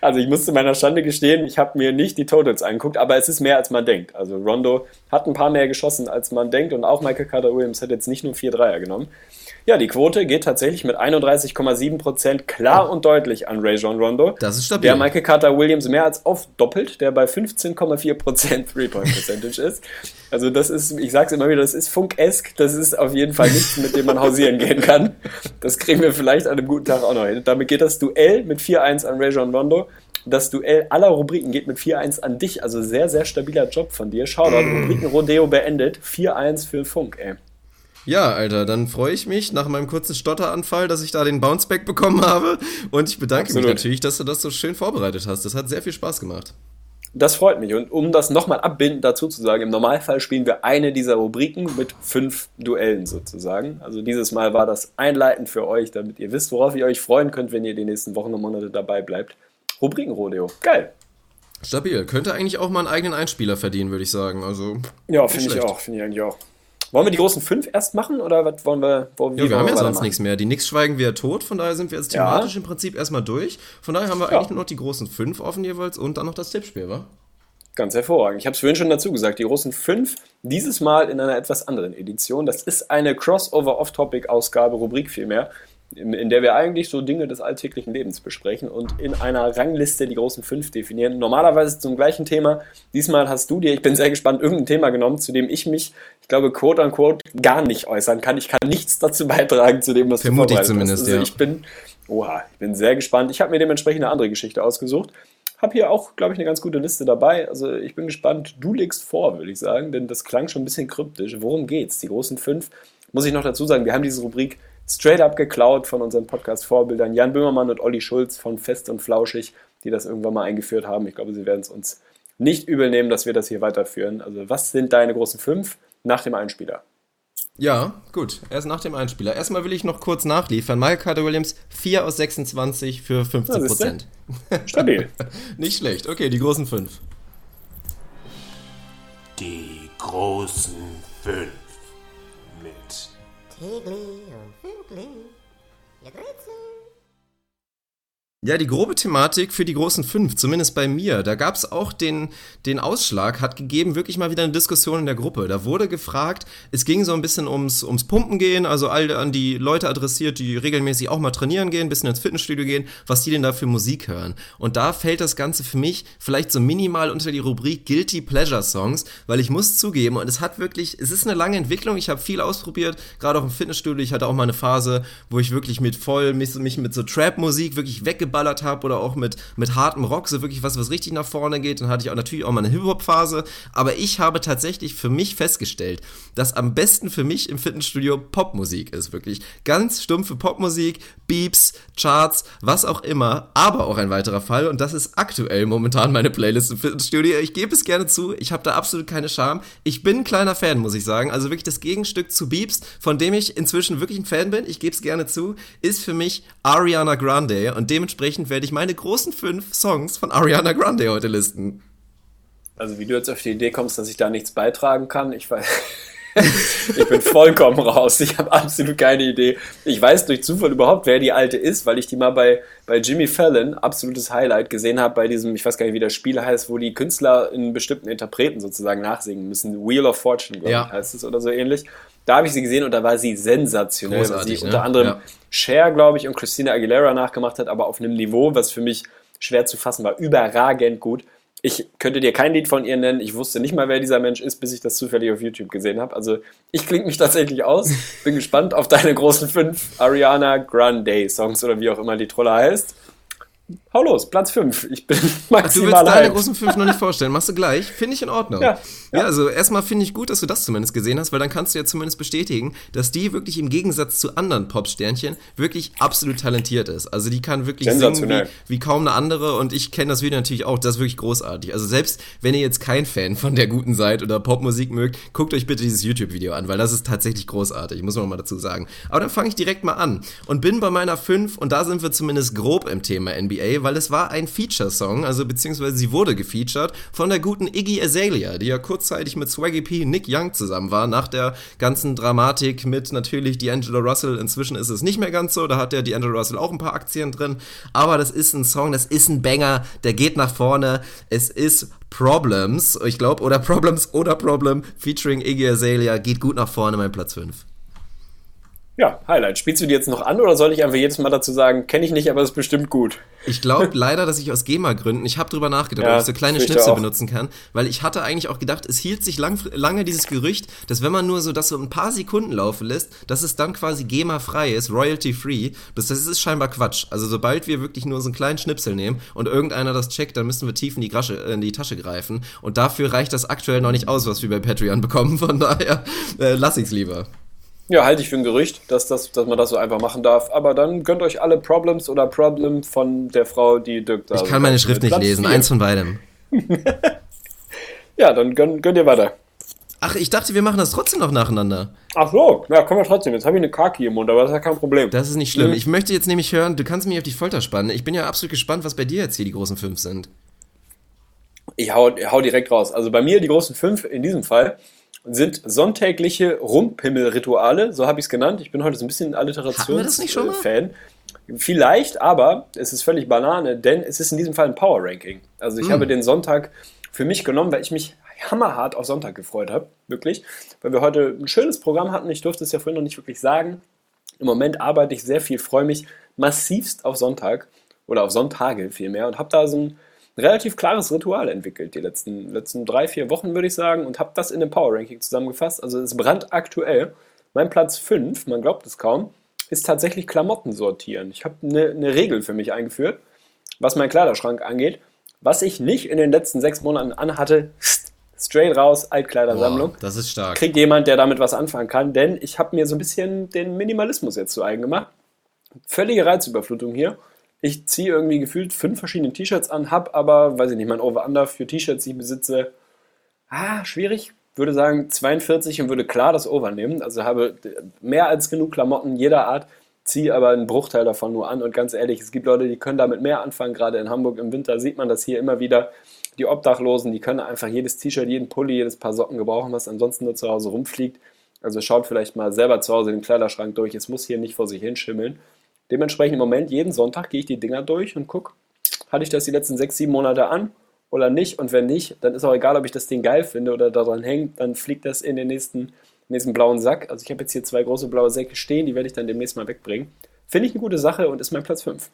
Also ich muss zu meiner Schande gestehen, ich habe mir nicht die Totals angeguckt, aber es ist mehr als man denkt. Also Rondo hat ein paar mehr geschossen als man denkt und auch Michael Carter Williams hat jetzt nicht nur vier Dreier genommen. Ja, die Quote geht tatsächlich mit 31,7% klar und deutlich an Rajon Rondo. Das ist stabil. Der Michael Carter Williams mehr als oft doppelt, der bei 15,4% Three-Point-Percentage ist. Also das ist, ich sag's immer wieder, das ist funkesk, das ist auf jeden Fall nichts, mit dem man hausieren gehen kann. Das kriegen wir vielleicht an einem guten Tag auch noch hin. Damit geht das Duell mit 4-1 an Rajon Rondo. Das Duell aller Rubriken geht mit 4-1 an dich, also sehr, sehr stabiler Job von dir. Shoutout, Mm. Rubriken-Rodeo beendet, 4-1 für Funk, ey. Ja, Alter, dann freue ich mich nach meinem kurzen Stotteranfall, dass ich da den Bounceback bekommen habe. Und ich bedanke Absolut. mich natürlich, dass du das so schön vorbereitet hast. Das hat sehr viel Spaß gemacht. Das freut mich. Und um das nochmal abbindend dazu zu sagen, im Normalfall spielen wir eine dieser Rubriken mit fünf Duellen sozusagen. Also dieses Mal war das einleitend für euch, damit ihr wisst, worauf ihr euch freuen könnt, wenn ihr die nächsten Wochen und Monate dabei bleibt. Rubrikenrodeo. Geil. Stabil. Könnte eigentlich auch mal einen eigenen Einspieler verdienen, würde ich sagen. Also, Ja, finde ich auch. Finde ich eigentlich auch. Wollen wir die großen fünf erst machen oder was wollen wir? Wo, wie Ja, wir wollen haben ja sonst weitermachen? nichts mehr. Die Nix schweigen wir tot, von daher sind wir jetzt Ja. thematisch im Prinzip erstmal durch. Von daher haben wir Ja. eigentlich nur noch die großen fünf offen jeweils und dann noch das Tippspiel, wa? Ganz hervorragend. Ich habe es vorhin schon dazu gesagt, die großen fünf, dieses Mal in einer etwas anderen Edition. Das ist eine Crossover-Off-Topic-Ausgabe, Rubrik vielmehr, in, der wir eigentlich so Dinge des alltäglichen Lebens besprechen und in einer Rangliste die großen fünf definieren. Normalerweise zum gleichen Thema. Diesmal hast du dir, ich bin sehr gespannt, irgendein Thema genommen, zu dem ich mich, ich glaube, quote unquote, gar nicht äußern kann. Ich kann nichts dazu beitragen, zu dem, was Vermute ich du vorbereitet zumindest, hast. Also ja. ich bin, oha, ich bin sehr gespannt. Ich habe mir dementsprechend eine andere Geschichte ausgesucht. Hab hier auch, glaube ich, eine ganz gute Liste dabei. Also ich bin gespannt. Du legst vor, würde ich sagen, denn das klang schon ein bisschen kryptisch. Worum geht's? Die großen fünf. Muss ich noch dazu sagen, wir haben diese Rubrik straight up geklaut von unseren Podcast-Vorbildern Jan Böhmermann und Olli Schulz von Fest und Flauschig, die das irgendwann mal eingeführt haben. Ich glaube, sie werden es uns nicht übel nehmen, dass wir das hier weiterführen. Also was sind deine großen fünf nach dem Einspieler? Ja, gut. Erst nach dem Einspieler. Erstmal will ich noch kurz nachliefern. Michael Carter Williams 4 aus 26 für 15 Prozent. Stabil. Nicht schlecht. Okay, die großen fünf. Die großen fünf. Mit Tegli und Fünkli. Ihr Rätsel. Ja, die grobe Thematik für die großen fünf, zumindest bei mir, da gab es auch den, den Ausschlag, hat gegeben wirklich mal wieder eine Diskussion in der Gruppe. Da wurde gefragt, es ging so ein bisschen ums, ums Pumpen gehen, also all an die Leute adressiert, die regelmäßig auch mal trainieren gehen, ein bisschen ins Fitnessstudio gehen, was die denn da für Musik hören. Und da fällt das Ganze für mich vielleicht so minimal unter die Rubrik Guilty Pleasure Songs, weil ich muss zugeben, und es hat wirklich, es ist eine lange Entwicklung, ich habe viel ausprobiert, gerade auch im Fitnessstudio, ich hatte auch mal eine Phase, wo ich wirklich mit voll, mich, mich mit so Trap-Musik wirklich weggeballert habe oder auch mit, mit hartem Rock, so wirklich was, was richtig nach vorne geht. Dann hatte ich auch natürlich auch mal eine Hip-Hop-Phase. Aber ich habe tatsächlich für mich festgestellt, dass am besten für mich im Fitnessstudio Popmusik ist. Wirklich ganz stumpfe Popmusik, Beeps, Charts, was auch immer. Aber auch ein weiterer Fall, und das ist aktuell momentan meine Playlist im Fitnessstudio. Ich gebe es gerne zu, ich habe da absolut keine Scham. Ich bin ein kleiner Fan, muss ich sagen. Also wirklich das Gegenstück zu Beeps, von dem ich inzwischen wirklich ein Fan bin, ich gebe es gerne zu, ist für mich Ariana Grande. Und dementsprechend werde ich meine großen fünf Songs von Ariana Grande heute listen. Also wie du jetzt auf die Idee kommst, dass ich da nichts beitragen kann, ich weiß. ich bin vollkommen raus. Ich habe absolut keine Idee. Ich weiß durch Zufall überhaupt, wer die alte ist, weil ich die mal bei, bei Jimmy Fallon, absolutes Highlight, gesehen habe bei diesem, ich weiß gar nicht, wie das Spiel heißt, wo die Künstler in bestimmten Interpreten sozusagen nachsingen müssen. Wheel of Fortune, glaube Ja. ich, heißt es oder so ähnlich. Da habe ich sie gesehen und da war sie sensationell, Großartig, sie ne? unter anderem Ja. Cher, glaube ich, und Christina Aguilera nachgemacht hat, aber auf einem Niveau, was für mich schwer zu fassen war, überragend gut. Ich könnte dir kein Lied von ihr nennen. Ich wusste nicht mal, wer dieser Mensch ist, bis ich das zufällig auf YouTube gesehen habe. Also ich klinge mich tatsächlich aus. Bin gespannt auf deine großen fünf Ariana Grande Songs oder wie auch immer die Trolle heißt. Hau los, Platz 5. Ich bin Ach, du willst maximal deine hyped. großen fünf noch nicht vorstellen. Machst du gleich. Finde ich in Ordnung. Ja, Ja, also erstmal finde ich gut, dass du das zumindest gesehen hast, weil dann kannst du ja zumindest bestätigen, dass die wirklich im Gegensatz zu anderen Popsternchen wirklich absolut talentiert ist. Also die kann wirklich singen wie, wie kaum eine andere und ich kenne das Video natürlich auch. Das ist wirklich großartig. Also selbst wenn ihr jetzt kein Fan von der guten seid oder Popmusik mögt, guckt euch bitte dieses YouTube-Video an, weil das ist tatsächlich großartig, muss man mal dazu sagen. Aber dann fange ich direkt mal an und bin bei meiner 5 und da sind wir zumindest grob im Thema NBA, weil es war ein Feature-Song, also beziehungsweise sie wurde gefeatured von der guten Iggy Azalea, die ja kurzzeitig mit Swaggy P, Nick Young zusammen war, nach der ganzen Dramatik mit natürlich D'Angelo Russell. Inzwischen ist es nicht mehr ganz so, da hat der D'Angelo Russell auch ein paar Aktien drin, aber das ist ein Song, das ist ein Banger, der geht nach vorne, es ist Problems, ich glaube, oder Problems oder Problem, featuring Iggy Azalea, geht gut nach vorne, mein Platz 5. Ja, Highlight. Spielst du die jetzt noch an oder soll ich einfach jedes Mal dazu sagen, kenne ich nicht, aber ist bestimmt gut? Ich glaube leider, dass ich aus GEMA-Gründen, ich habe drüber nachgedacht, Ja, ob ich so kleine Schnipsel benutzen kann, weil ich hatte eigentlich auch gedacht, es hielt sich lang, lange dieses Gerücht, dass wenn man nur so das so ein paar Sekunden laufen lässt, dass es dann quasi GEMA-frei ist, royalty-free. Das, das ist scheinbar Quatsch. Also sobald wir wirklich nur so einen kleinen Schnipsel nehmen und irgendeiner das checkt, dann müssen wir tief in die, Grasche, äh, in die Tasche greifen. Und dafür reicht das aktuell noch nicht aus, was wir bei Patreon bekommen. Von daher äh, lass ich's lieber. Ja, halte ich für ein Gerücht, dass, das, dass man das so einfach machen darf. Aber dann gönnt euch alle Problems oder Problem von der Frau, die Dirk da Ich kann meine Schrift nicht Platz lesen. vier. Eins von beidem. Ja, dann gönnt, gönnt ihr weiter. Ach, ich dachte, wir machen das trotzdem noch nacheinander. Ach so, ja, können wir trotzdem. Jetzt habe ich eine Kaki im Mund, aber das ist ja kein Problem. Das ist nicht schlimm. Mhm. Ich möchte jetzt nämlich hören, du kannst mich auf die Folter spannen. Ich bin ja absolut gespannt, was bei dir jetzt hier die großen fünf sind. Ich hau, ich hau direkt raus. Also bei mir die großen fünf in diesem Fall sind sonntägliche Rumpimmelrituale, so habe ich es genannt. Ich bin heute so ein bisschen? Alliterations-Fan. Vielleicht, aber es ist völlig Banane, denn es ist in diesem Fall ein Power Ranking. Also Hm. ich habe den Sonntag für mich genommen, weil ich mich hammerhart auf Sonntag gefreut habe, wirklich, weil wir heute ein schönes Programm hatten. Ich durfte es ja vorhin noch nicht wirklich sagen. Im Moment arbeite ich sehr viel, freue mich massivst auf Sonntag oder auf Sonntage vielmehr und habe da so ein relativ klares Ritual entwickelt, die letzten, letzten drei, vier Wochen, würde ich sagen, und habe das in dem Power Ranking zusammengefasst. Also es ist brandaktuell. Mein Platz 5, man glaubt es kaum, ist tatsächlich Klamotten sortieren. Ich habe eine, eine Regel für mich eingeführt, was meinen Kleiderschrank angeht. Was ich nicht in den letzten sechs Monaten anhatte, straight raus, Altkleidersammlung Boah, das ist stark. kriegt jemand, der damit was anfangen kann, denn ich habe mir so ein bisschen den Minimalismus jetzt zu eigen gemacht. Völlige Reizüberflutung hier. Ich ziehe irgendwie gefühlt fünf verschiedene T-Shirts an, habe aber, weiß ich nicht, mein Over-Under für T-Shirts, die ich besitze, ah, schwierig. Würde sagen 42 und würde klar das Over nehmen. Also habe mehr als genug Klamotten jeder Art, ziehe aber einen Bruchteil davon nur an. Und ganz ehrlich, es gibt Leute, die können damit mehr anfangen. Gerade in Hamburg im Winter sieht man das hier immer wieder. Die Obdachlosen, die können einfach jedes T-Shirt, jeden Pulli, jedes Paar Socken gebrauchen, was ansonsten nur zu Hause rumfliegt. Also schaut vielleicht mal selber zu Hause den Kleiderschrank durch. Es muss hier nicht vor sich hinschimmeln. Dementsprechend im Moment, jeden Sonntag gehe ich die Dinger durch und gucke, hatte ich das die letzten sechs, sieben Monate an oder nicht? Und wenn nicht, dann ist auch egal, ob ich das Ding geil finde oder daran hängt, dann fliegt das in den nächsten, nächsten blauen Sack. Also ich habe jetzt hier zwei große blaue Säcke stehen, die werde ich dann demnächst mal wegbringen. Finde ich eine gute Sache und ist mein Platz 5.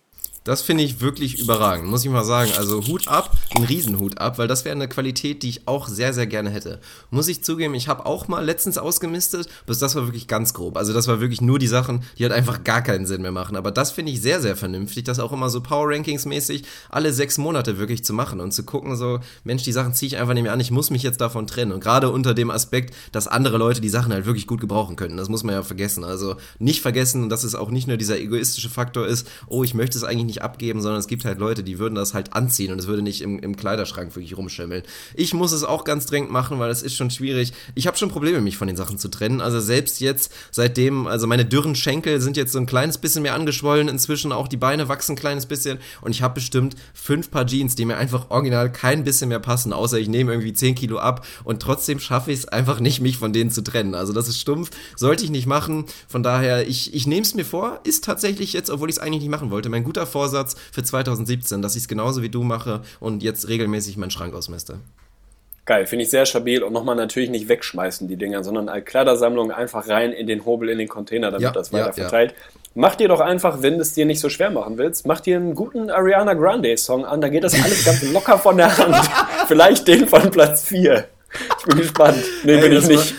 Das finde ich wirklich überragend, muss ich mal sagen. Also Hut ab, ein Riesenhut ab, weil das wäre eine Qualität, die ich auch sehr, sehr gerne hätte. Muss ich zugeben, ich habe auch mal letztens ausgemistet, bis das war wirklich ganz grob. Also das war wirklich nur die Sachen, die halt einfach gar keinen Sinn mehr machen. Aber das finde ich sehr, sehr vernünftig, das auch immer so Power Rankings mäßig alle sechs Monate wirklich zu machen und zu gucken, so, Mensch, die Sachen ziehe ich einfach nicht mehr an, ich muss mich jetzt davon trennen. Und gerade unter dem Aspekt, dass andere Leute die Sachen halt wirklich gut gebrauchen könnten. Das muss man ja vergessen. Also nicht vergessen, dass es auch nicht nur dieser egoistische Faktor ist, oh, ich möchte es eigentlich nicht abgeben, sondern es gibt halt Leute, die würden das halt anziehen und es würde nicht im, im Kleiderschrank wirklich rumschimmeln. Ich muss es auch ganz dringend machen, weil es ist schon schwierig. Ich habe schon Probleme, mich von den Sachen zu trennen. Also selbst jetzt, seitdem, also meine dürren Schenkel sind jetzt so ein kleines bisschen mehr angeschwollen inzwischen, auch die Beine wachsen ein kleines bisschen und ich habe bestimmt fünf Paar Jeans, die mir einfach original kein bisschen mehr passen, außer ich nehme irgendwie 10 Kilo ab und trotzdem schaffe ich es einfach nicht, mich von denen zu trennen. Also das ist stumpf, sollte ich nicht machen. Von daher, ich, ich nehme es mir vor, ist tatsächlich jetzt, obwohl ich es eigentlich nicht machen wollte, mein guter Vorsatz für 2017, dass ich es genauso wie du mache und jetzt regelmäßig meinen Schrank ausmiste. Geil, finde ich sehr stabil und nochmal natürlich nicht wegschmeißen, die Dinger, sondern als Kleidersammlung einfach rein in den Hobel, in den Container, damit Ja, das ja, weiter ja. verteilt. Mach dir doch einfach, wenn du es dir nicht so schwer machen willst, mach dir einen guten Ariana Grande Song an, da geht das alles ganz locker von der Hand. Vielleicht den von Platz 4. Ich bin gespannt. Nee, Ey, bin ich das nicht.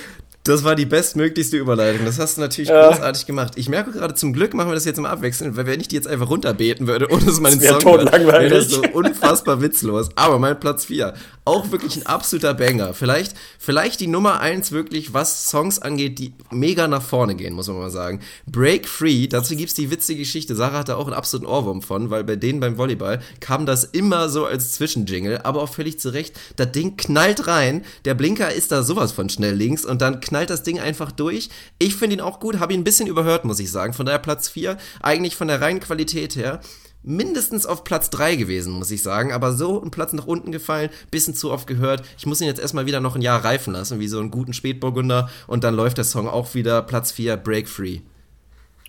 Das war die bestmöglichste Überleitung. Das hast du natürlich Ja. großartig gemacht. Ich merke gerade, zum Glück machen wir das jetzt immer abwechselnd, weil wenn ich die jetzt einfach runterbeten würde, ohne dass man den Das wär Song totlangweilig. wäre das so unfassbar witzlos. Aber mein Platz 4, auch wirklich ein absoluter Banger. Vielleicht, vielleicht die Nummer eins wirklich, was Songs angeht, die mega nach vorne gehen, muss man mal sagen. Break Free, dazu gibt's die witzige Geschichte. Sarah hatte auch einen absoluten Ohrwurm von, weil bei denen beim Volleyball kam das immer so als Zwischenjingle, aber auch völlig zu Recht. Das Ding knallt rein, der Blinker ist da sowas von schnell links und dann knallt das Ding einfach durch. Ich finde ihn auch gut, habe ihn ein bisschen überhört, muss ich sagen. Von daher Platz 4, eigentlich von der reinen Qualität her mindestens auf Platz 3 gewesen, muss ich sagen. Aber so ein Platz nach unten gefallen, bisschen zu oft gehört. Ich muss ihn jetzt erstmal wieder noch ein Jahr reifen lassen, wie so einen guten Spätburgunder. Und dann läuft der Song auch wieder Platz 4, Break Free.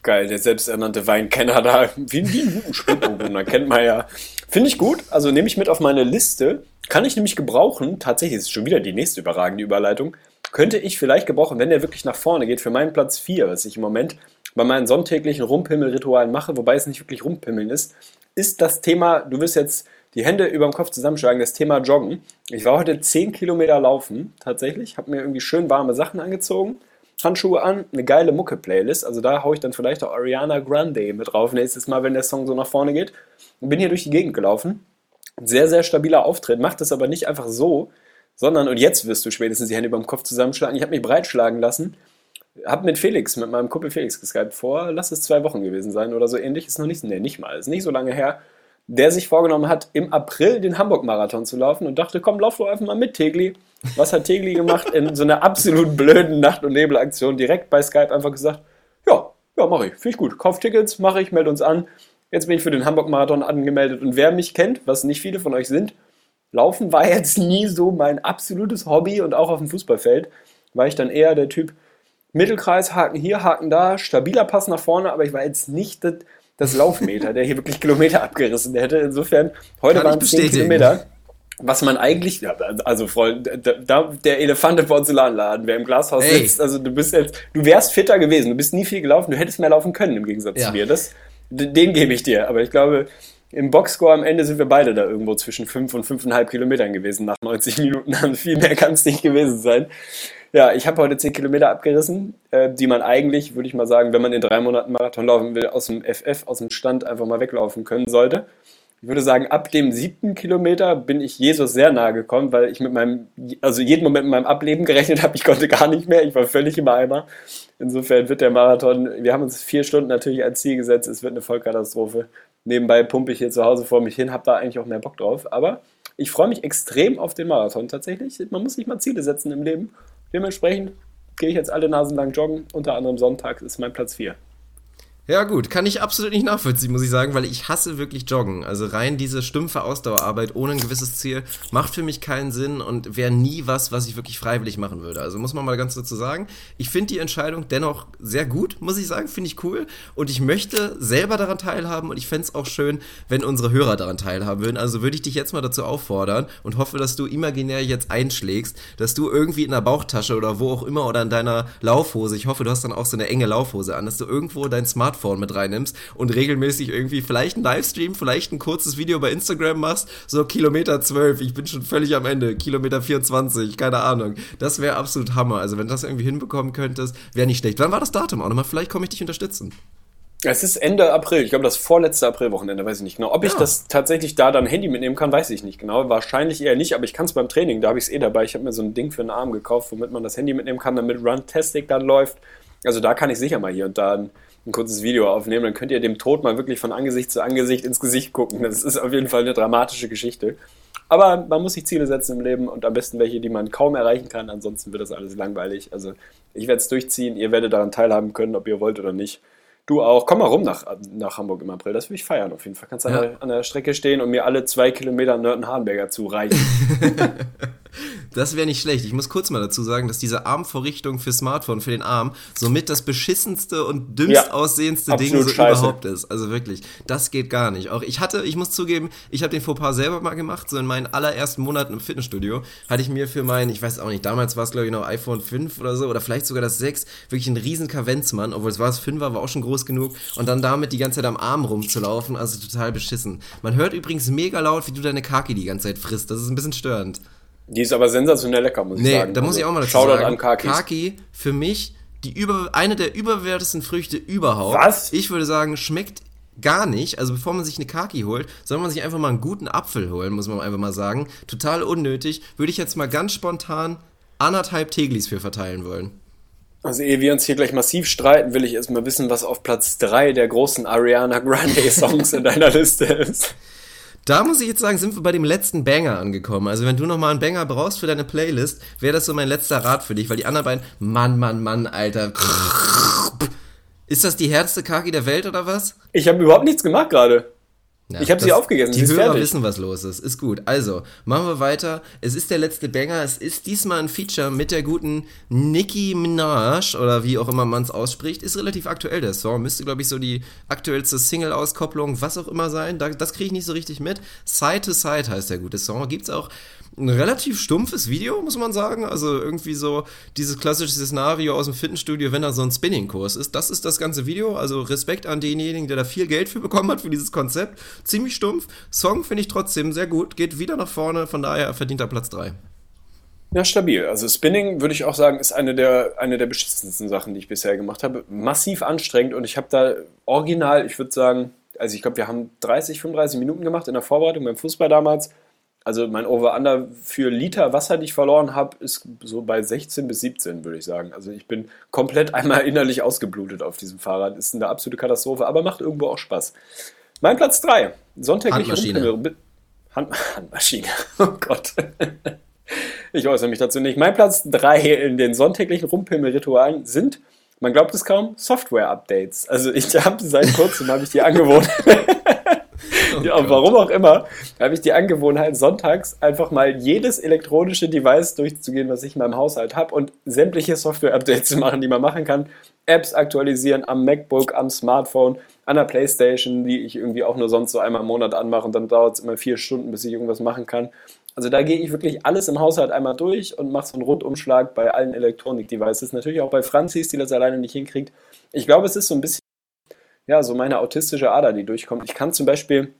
Geil, der selbsternannte Weinkenner da, wie, wie einen Spätburgunder, kennt man ja. Finde ich gut, also nehme ich mit auf meine Liste. Kann ich nämlich gebrauchen, tatsächlich ist es schon wieder die nächste überragende Überleitung, könnte ich vielleicht gebrauchen, wenn der wirklich nach vorne geht, für meinen Platz 4, was ich im Moment bei meinen sonntäglichen Rumpimmelritualen mache, wobei es nicht wirklich Rumpimmeln ist, ist das Thema, du wirst jetzt die Hände über dem Kopf zusammenschlagen, das Thema Joggen. Ich war heute 10 Kilometer laufen, tatsächlich, habe mir irgendwie schön warme Sachen angezogen, Handschuhe an, eine geile Mucke-Playlist, also da haue ich dann vielleicht auch Ariana Grande mit drauf, nächstes Mal, wenn der Song so nach vorne geht. Und bin hier durch die Gegend gelaufen. Sehr, sehr stabiler Auftritt, macht das aber nicht einfach so, sondern, und jetzt wirst du spätestens die Hände über dem Kopf zusammenschlagen, ich habe mich breitschlagen lassen, habe mit Felix, mit meinem Kumpel Felix geskypt vor, lass es zwei Wochen gewesen sein oder so ähnlich, ist noch nicht, nee, nicht mal, ist nicht so lange her, der sich vorgenommen hat, im April den Hamburg-Marathon zu laufen und dachte, komm, lauf doch einfach mal mit, Tegli. Was hat Tegli gemacht? In so einer absolut blöden Nacht- und Nebelaktion direkt bei Skype einfach gesagt, ja, ja, mache ich, finde ich gut. Kauf Tickets, mache ich, melde uns an. Jetzt bin ich für den Hamburg-Marathon angemeldet und wer mich kennt, was nicht viele von euch sind, Laufen war jetzt nie so mein absolutes Hobby und auch auf dem Fußballfeld war ich dann eher der Typ Mittelkreis, Haken hier, Haken da, stabiler Pass nach vorne, aber ich war jetzt nicht das, das Laufmeter, der hier wirklich Kilometer abgerissen hätte. Insofern, heute waren es 10 bestätigen. Kilometer. Was man eigentlich, also Freund, der Elefant im Porzellanladen, wer im Glashaus Ey. sitzt, also du bist jetzt, du wärst fitter gewesen, du bist nie viel gelaufen, du hättest mehr laufen können im Gegensatz Ja. zu mir. Das, den gebe ich dir. Aber ich glaube, im Boxscore am Ende sind wir beide da irgendwo zwischen 5 und 5,5 Kilometern gewesen nach 90 Minuten. Also viel mehr kann es nicht gewesen sein. Ja, ich habe heute 10 Kilometer abgerissen, äh, die man eigentlich, würde ich mal sagen, wenn man in drei Monaten Marathon laufen will, aus dem FF, aus dem Stand einfach mal weglaufen können sollte. Ich würde sagen, ab dem siebten Kilometer bin ich Jesus sehr nahe gekommen, weil ich mit meinem, also jeden Moment mit meinem Ableben gerechnet habe. Ich konnte gar nicht mehr. Ich war völlig im Eimer. Insofern wird der Marathon, wir haben uns vier Stunden natürlich als Ziel gesetzt. Es wird eine Vollkatastrophe. Nebenbei pumpe ich hier zu Hause vor mich hin, habe da eigentlich auch mehr Bock drauf. Aber ich freue mich extrem auf den Marathon tatsächlich. Man muss sich mal Ziele setzen im Leben. Dementsprechend gehe ich jetzt alle Nasen lang joggen. Unter anderem Sonntag ist mein Platz 4. Ja gut, kann ich absolut nicht nachvollziehen, muss ich sagen, weil ich hasse wirklich Joggen. Also rein diese stumpfe Ausdauerarbeit ohne ein gewisses Ziel macht für mich keinen Sinn und wäre nie was, was ich wirklich freiwillig machen würde. Also muss man mal ganz dazu sagen. Ich finde die Entscheidung dennoch sehr gut, muss ich sagen, finde ich cool. Und ich möchte selber daran teilhaben und ich fände es auch schön, wenn unsere Hörer daran teilhaben würden. Also würde ich dich jetzt mal dazu auffordern und hoffe, dass du imaginär jetzt einschlägst, dass du irgendwie in der Bauchtasche oder wo auch immer oder in deiner Laufhose, ich hoffe, du hast dann auch so eine enge Laufhose an, dass du irgendwo dein Smartphone mit reinnimmst und regelmäßig irgendwie vielleicht einen Livestream, vielleicht ein kurzes Video bei Instagram machst, so Kilometer 12, ich bin schon völlig am Ende, Kilometer 24, keine Ahnung. Das wäre absolut Hammer. Also wenn du das irgendwie hinbekommen könntest, wäre nicht schlecht. Wann war das Datum auch nochmal? Vielleicht komme ich dich unterstützen. Es ist Ende April, ich glaube das vorletzte Aprilwochenende, weiß ich nicht genau. Ob ich Ja. das tatsächlich da dann Handy mitnehmen kann, weiß ich nicht genau. Wahrscheinlich eher nicht, aber ich kann es beim Training, da habe ich es eh dabei. Ich habe mir so ein Ding für den Arm gekauft, womit man das Handy mitnehmen kann, damit Runtastic dann läuft. Also da kann ich sicher mal hier und da ein, ein kurzes Video aufnehmen. Dann könnt ihr dem Tod mal wirklich von Angesicht zu Angesicht ins Gesicht gucken. Das ist auf jeden Fall eine dramatische Geschichte. Aber man muss sich Ziele setzen im Leben und am besten welche, die man kaum erreichen kann. Ansonsten wird das alles langweilig. Also ich werde es durchziehen. Ihr werdet daran teilhaben können, ob ihr wollt oder nicht. Du auch. Komm mal rum nach, nach Hamburg im April. Das will ich feiern auf jeden Fall. Kannst an, Ja. der, an der Strecke stehen und mir alle zwei Kilometer Nörten-Hardenberger zureichen. Das wäre nicht schlecht. Ich muss kurz mal dazu sagen, dass diese Armvorrichtung für Smartphone, für den Arm, somit das beschissenste und dümmst Ja, aussehendste Ding so scheiße. überhaupt ist. Also wirklich, das geht gar nicht. Auch ich hatte, ich muss zugeben, ich habe den Fauxpas selber mal gemacht. So in meinen allerersten Monaten im Fitnessstudio hatte ich mir für mein, ich weiß auch nicht, damals war es glaube ich noch iPhone 5 oder so oder vielleicht sogar das 6, wirklich einen riesen Kavenzmann, obwohl es war das 5er, war auch schon groß genug und dann damit die ganze Zeit am Arm rumzulaufen, also total beschissen. Man hört übrigens mega laut, wie du deine Kaki die ganze Zeit frisst. Das ist ein bisschen störend. Die ist aber sensationell lecker, muss ich Nee, sagen. da muss Also, ich auch mal dazu Shoutout sagen. an Kakis. Kaki, für mich die über, eine der überwertesten Früchte überhaupt. Was? Ich würde sagen, schmeckt gar nicht. Also bevor man sich eine Kaki holt, soll man sich einfach mal einen guten Apfel holen, muss man einfach mal sagen. Total unnötig. Würde ich jetzt mal ganz spontan anderthalb Teglis für verteilen wollen. Also ehe wir uns hier gleich massiv streiten, will ich erstmal wissen, was auf Platz 3 der großen Ariana Grande Songs in deiner Liste ist. Da muss ich jetzt sagen, sind wir bei dem letzten Banger angekommen. Also wenn du noch mal einen Banger brauchst für deine Playlist, wäre das so mein letzter Rat für dich, weil die anderen beiden, Mann, Mann, Mann, Alter. Ist das die härteste Kaki der Welt oder was? Ich habe überhaupt nichts gemacht gerade. Ja, Ich hab sie aufgegessen, Die sie Hörer fertig. wissen, was los ist. Ist gut. Also, machen wir weiter. Es ist der letzte Banger. Es ist diesmal ein Feature mit der guten Nicki Minaj oder wie auch immer man es ausspricht. Ist relativ aktuell, der Song. Müsste, glaube ich, so die aktuellste Single-Auskopplung, was auch immer sein. Da, das kriege ich nicht so richtig mit. Side to Side heißt der gute Song. Gibt's auch ein relativ stumpfes Video, muss man sagen. Also irgendwie so dieses klassische Szenario aus dem Fitnessstudio, wenn da so ein Spinning-Kurs ist. Das ist das ganze Video. Also Respekt an denjenigen, der da viel Geld für bekommen hat für dieses Konzept. Ziemlich stumpf. Song finde ich trotzdem sehr gut. Geht wieder nach vorne. Von daher verdient er Platz 3. Ja, stabil. Also Spinning würde ich auch sagen, ist eine der, eine der beschissensten Sachen, die ich bisher gemacht habe. Massiv anstrengend und ich habe da original, ich würde sagen, also ich glaube, wir haben 30, 35 Minuten gemacht in der Vorbereitung beim Fußball damals. Also mein Over-Under für Liter Wasser, die ich verloren habe, ist so bei 16 bis 17, würde ich sagen. Also ich bin komplett einmal innerlich ausgeblutet auf diesem Fahrrad. Ist eine absolute Katastrophe, aber macht irgendwo auch Spaß. Mein Platz 3. Sonntägliche Handmaschine. Hand, Handmaschine. Oh Gott. Ich äußere mich dazu nicht. Mein Platz 3 in den sonntäglichen Rumpimmelritualen sind, man glaubt es kaum, Software-Updates. Also ich habe seit kurzem habe ich die Angewohnheit, ja, und warum auch immer, habe ich die Angewohnheit, sonntags einfach mal jedes elektronische Device durchzugehen, was ich in meinem Haushalt habe und sämtliche Software-Updates zu machen, die man machen kann. Apps aktualisieren am MacBook, am Smartphone, an der Playstation, die ich irgendwie auch nur sonst so einmal im Monat anmache und dann dauert es immer vier Stunden, bis ich irgendwas machen kann. Also da gehe ich wirklich alles im Haushalt einmal durch und mache so einen Rundumschlag bei allen Elektronik-Devices. Natürlich auch bei Franzis, die das alleine nicht hinkriegt. Ich glaube, es ist so ein bisschen, ja, so meine autistische Ader, die durchkommt. Ich kann zum Beispiel,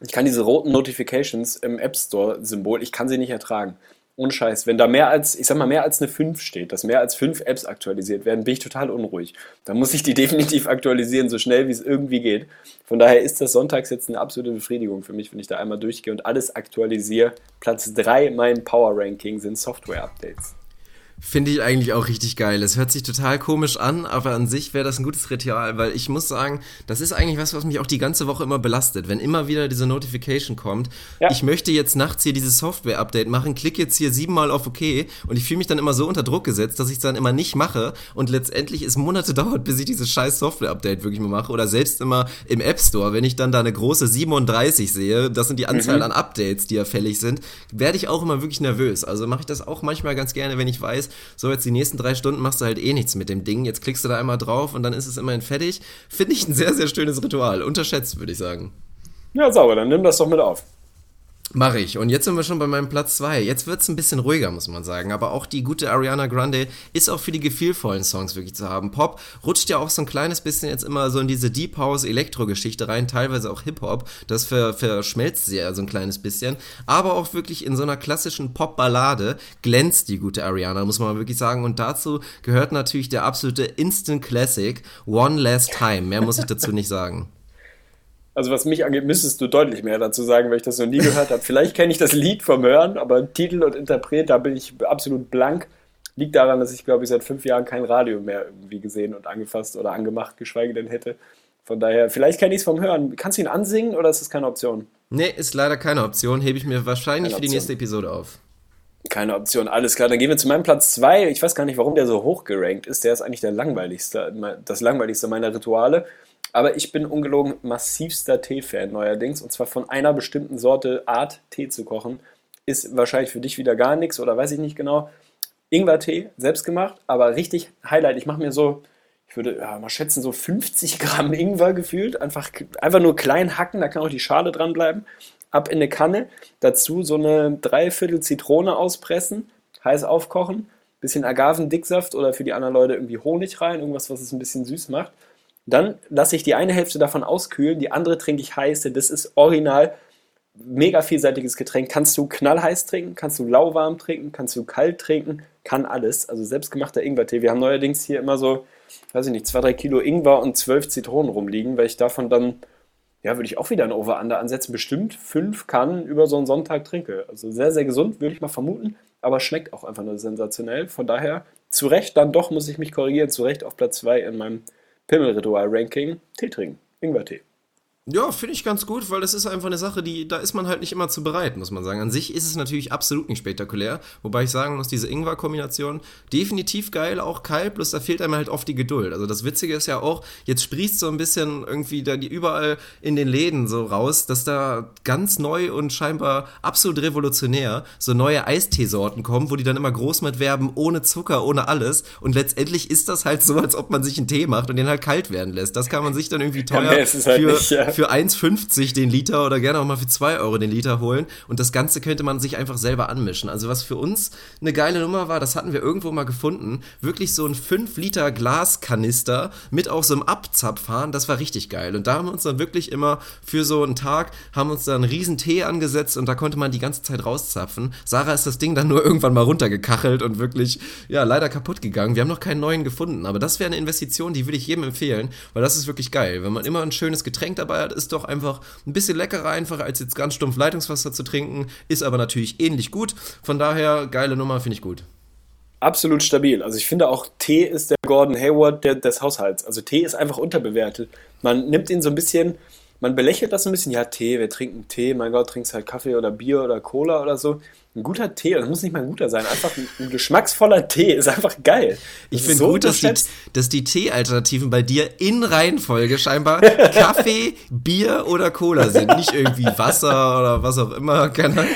ich kann diese roten Notifications im App Store-Symbol, ich kann sie nicht ertragen. Ohne Scheiß. Wenn da mehr als, ich sag mal, mehr als eine 5 steht, dass mehr als 5 Apps aktualisiert werden, bin ich total unruhig. Da muss ich die definitiv aktualisieren, so schnell wie es irgendwie geht. Von daher ist das sonntags jetzt eine absolute Befriedigung für mich, wenn ich da einmal durchgehe und alles aktualisiere. Platz 3 mein Power Ranking sind Software-Updates. Finde ich eigentlich auch richtig geil. Es hört sich total komisch an, aber an sich wäre das ein gutes Ritual, weil ich muss sagen, das ist eigentlich was, was mich auch die ganze Woche immer belastet. Wenn immer wieder diese Notification kommt, Ja. ich möchte jetzt nachts hier dieses Software-Update machen, klicke jetzt hier siebenmal auf OK und ich fühle mich dann immer so unter Druck gesetzt, dass ich es dann immer nicht mache und letztendlich es Monate dauert, bis ich dieses scheiß Software-Update wirklich mal mache oder selbst immer im App Store, wenn ich dann da eine große 37 sehe, das sind die Anzahl an Updates, die ja fällig sind, werde ich auch immer wirklich nervös. Also mache ich das auch manchmal ganz gerne, wenn ich weiß, so jetzt die nächsten drei Stunden machst du halt eh nichts mit dem Ding. Jetzt klickst du da einmal drauf und dann ist es immerhin fertig. Finde ich ein sehr, sehr schönes Ritual. Unterschätzt, würde ich sagen. Ja, sauber, dann nimm das doch mit auf. Mache ich. Und jetzt sind wir schon bei meinem Platz zwei. Jetzt wird's ein bisschen ruhiger, muss man sagen. Aber auch die gute Ariana Grande ist auch für die gefühlvollen Songs wirklich zu haben. Pop rutscht ja auch so ein kleines bisschen jetzt immer so in diese Deep House Elektro-Geschichte rein, teilweise auch Hip-Hop. Das ver verschmelzt sie ja so ein kleines bisschen. Aber auch wirklich in so einer klassischen Pop-Ballade glänzt die gute Ariana, muss man wirklich sagen. Und dazu gehört natürlich der absolute Instant Classic One Last Time. Mehr muss ich dazu nicht sagen. Also was mich angeht, müsstest du deutlich mehr dazu sagen, weil ich das noch nie gehört habe. Vielleicht kenne ich das Lied vom Hören, aber Titel und Interpret, da bin ich absolut blank. Liegt daran, dass ich, glaube ich, seit fünf Jahren kein Radio mehr irgendwie gesehen und angefasst oder angemacht, geschweige denn hätte. Von daher, vielleicht kenne ich es vom Hören. Kannst du ihn ansingen oder ist das keine Option? Nee, ist leider keine Option. Hebe ich mir wahrscheinlich für die nächste Episode auf. Keine Option, alles klar. Dann gehen wir zu meinem Platz 2. Ich weiß gar nicht, warum der so hoch gerankt ist. Der ist eigentlich der langweiligste, das langweiligste meiner Rituale. Aber ich bin ungelogen massivster Tee-Fan neuerdings. Und zwar von einer bestimmten Sorte Art Tee zu kochen. Ist wahrscheinlich für dich wieder gar nichts oder weiß ich nicht genau. Ingwertee, selbst gemacht, aber richtig Highlight. Ich mache mir so, ich würde ja, mal schätzen, so 50 Gramm Ingwer gefühlt. Einfach, einfach nur klein hacken, da kann auch die Schale dran bleiben. Ab in eine Kanne, dazu so eine Dreiviertel Zitrone auspressen, heiß aufkochen, bisschen Agavendicksaft oder für die anderen Leute irgendwie Honig rein, irgendwas, was es ein bisschen süß macht. Dann lasse ich die eine Hälfte davon auskühlen, die andere trinke ich heiß, denn das ist original mega vielseitiges Getränk. Kannst du knallheiß trinken, kannst du lauwarm trinken, kannst du kalt trinken, kann alles. Also selbstgemachter Ingwertee. Wir haben neuerdings hier immer so, weiß ich nicht, zwei, drei Kilo Ingwer und zwölf Zitronen rumliegen, weil ich davon dann, ja, würde ich auch wieder ein Over-Under ansetzen. Bestimmt fünf Kannen über so einen Sonntag trinke. Also sehr, sehr gesund, würde ich mal vermuten. Aber schmeckt auch einfach nur sensationell. Von daher, zu Recht, dann doch muss ich mich korrigieren, zu Recht auf Platz zwei in meinem Pimmelritual-Ranking. Tee trinken. Ingwertee. Ja, finde ich ganz gut, weil das ist einfach eine Sache, die, da ist man halt nicht immer zu bereit, muss man sagen. An sich ist es natürlich absolut nicht spektakulär, wobei ich sagen muss, diese Ingwer-Kombination definitiv geil, auch kalt, bloß da fehlt einem halt oft die Geduld. Also das Witzige ist ja auch, jetzt sprießt so ein bisschen irgendwie da die überall in den Läden so raus, dass da ganz neu und scheinbar absolut revolutionär so neue Eisteesorten kommen, wo die dann immer groß mit werben, ohne Zucker, ohne alles. Und letztendlich ist das halt so, als ob man sich einen Tee macht und den halt kalt werden lässt. Das kann man sich dann irgendwie teuer ist es halt für, nicht, ja. Für 1,50 den Liter oder gerne auch mal für 2 Euro den Liter holen. Und das Ganze könnte man sich einfach selber anmischen. Also was für uns eine geile Nummer war, das hatten wir irgendwo mal gefunden. Wirklich so ein 5 Liter Glaskanister mit auch so einem Abzapfhahn, das war richtig geil. Und da haben wir uns dann wirklich immer für so einen Tag, haben uns dann einen riesen Tee angesetzt und da konnte man die ganze Zeit rauszapfen. Sarah ist das Ding dann nur irgendwann mal runtergekachelt und wirklich, ja, leider kaputt gegangen. Wir haben noch keinen neuen gefunden, aber das wäre eine Investition, die würde ich jedem empfehlen, weil das ist wirklich geil. Wenn man immer ein schönes Getränk dabei hat, ist doch einfach ein bisschen leckerer einfach, als jetzt ganz stumpf Leitungswasser zu trinken, ist aber natürlich ähnlich gut. Von daher, geile Nummer, finde ich gut. Absolut stabil. Also ich finde auch Tee ist der Gordon Hayward der, des Haushalts. Also Tee ist einfach unterbewertet. Man nimmt ihn so ein bisschen, man belächelt das ein bisschen. Ja, Tee, wir trinken Tee. Mein Gott, trinkst halt Kaffee oder Bier oder Cola oder so. Ein guter Tee, das muss nicht mal ein guter sein. Einfach ein, ein geschmacksvoller Tee ist einfach geil. Ich finde so gut, dass die, dass die Tee-Alternativen bei dir in Reihenfolge scheinbar Kaffee, Bier oder Cola sind. Nicht irgendwie Wasser oder was auch immer. Keine Ahnung.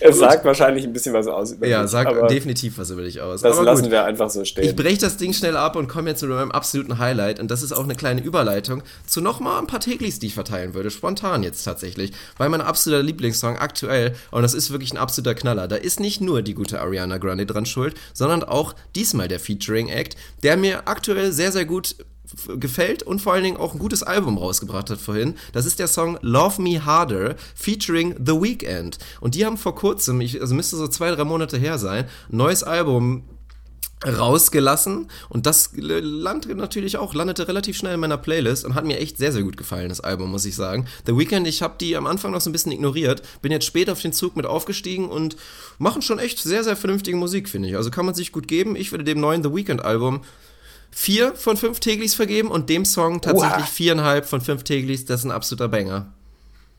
Es sagt wahrscheinlich ein bisschen was aus über Ja, mich, sagt definitiv was über dich aus. Das Aber lassen gut. wir einfach so stehen. Ich breche das Ding schnell ab und komme jetzt zu meinem absoluten Highlight. Und das ist auch eine kleine Überleitung zu nochmal ein paar Täglis, die ich verteilen würde. Spontan jetzt tatsächlich. Weil mein absoluter Lieblingssong aktuell, und das ist wirklich ein absoluter Knaller, da ist nicht nur die gute Ariana Grande dran schuld, sondern auch diesmal der Featuring Act, der mir aktuell sehr, sehr gut gefällt und vor allen Dingen auch ein gutes Album rausgebracht hat vorhin. Das ist der Song Love Me Harder featuring The Weeknd. Und die haben vor kurzem, ich, also müsste so zwei, drei Monate her sein, ein neues Album rausgelassen und das landete natürlich auch, landete relativ schnell in meiner Playlist und hat mir echt sehr, sehr gut gefallen, das Album, muss ich sagen. The Weeknd, ich habe die am Anfang noch so ein bisschen ignoriert, bin jetzt spät auf den Zug mit aufgestiegen und machen schon echt sehr, sehr vernünftige Musik, finde ich. Also kann man sich gut geben. Ich würde dem neuen The Weeknd Album vier von fünf Teglis vergeben und dem Song tatsächlich Oha. viereinhalb von fünf Teglis, das ist ein absoluter Banger.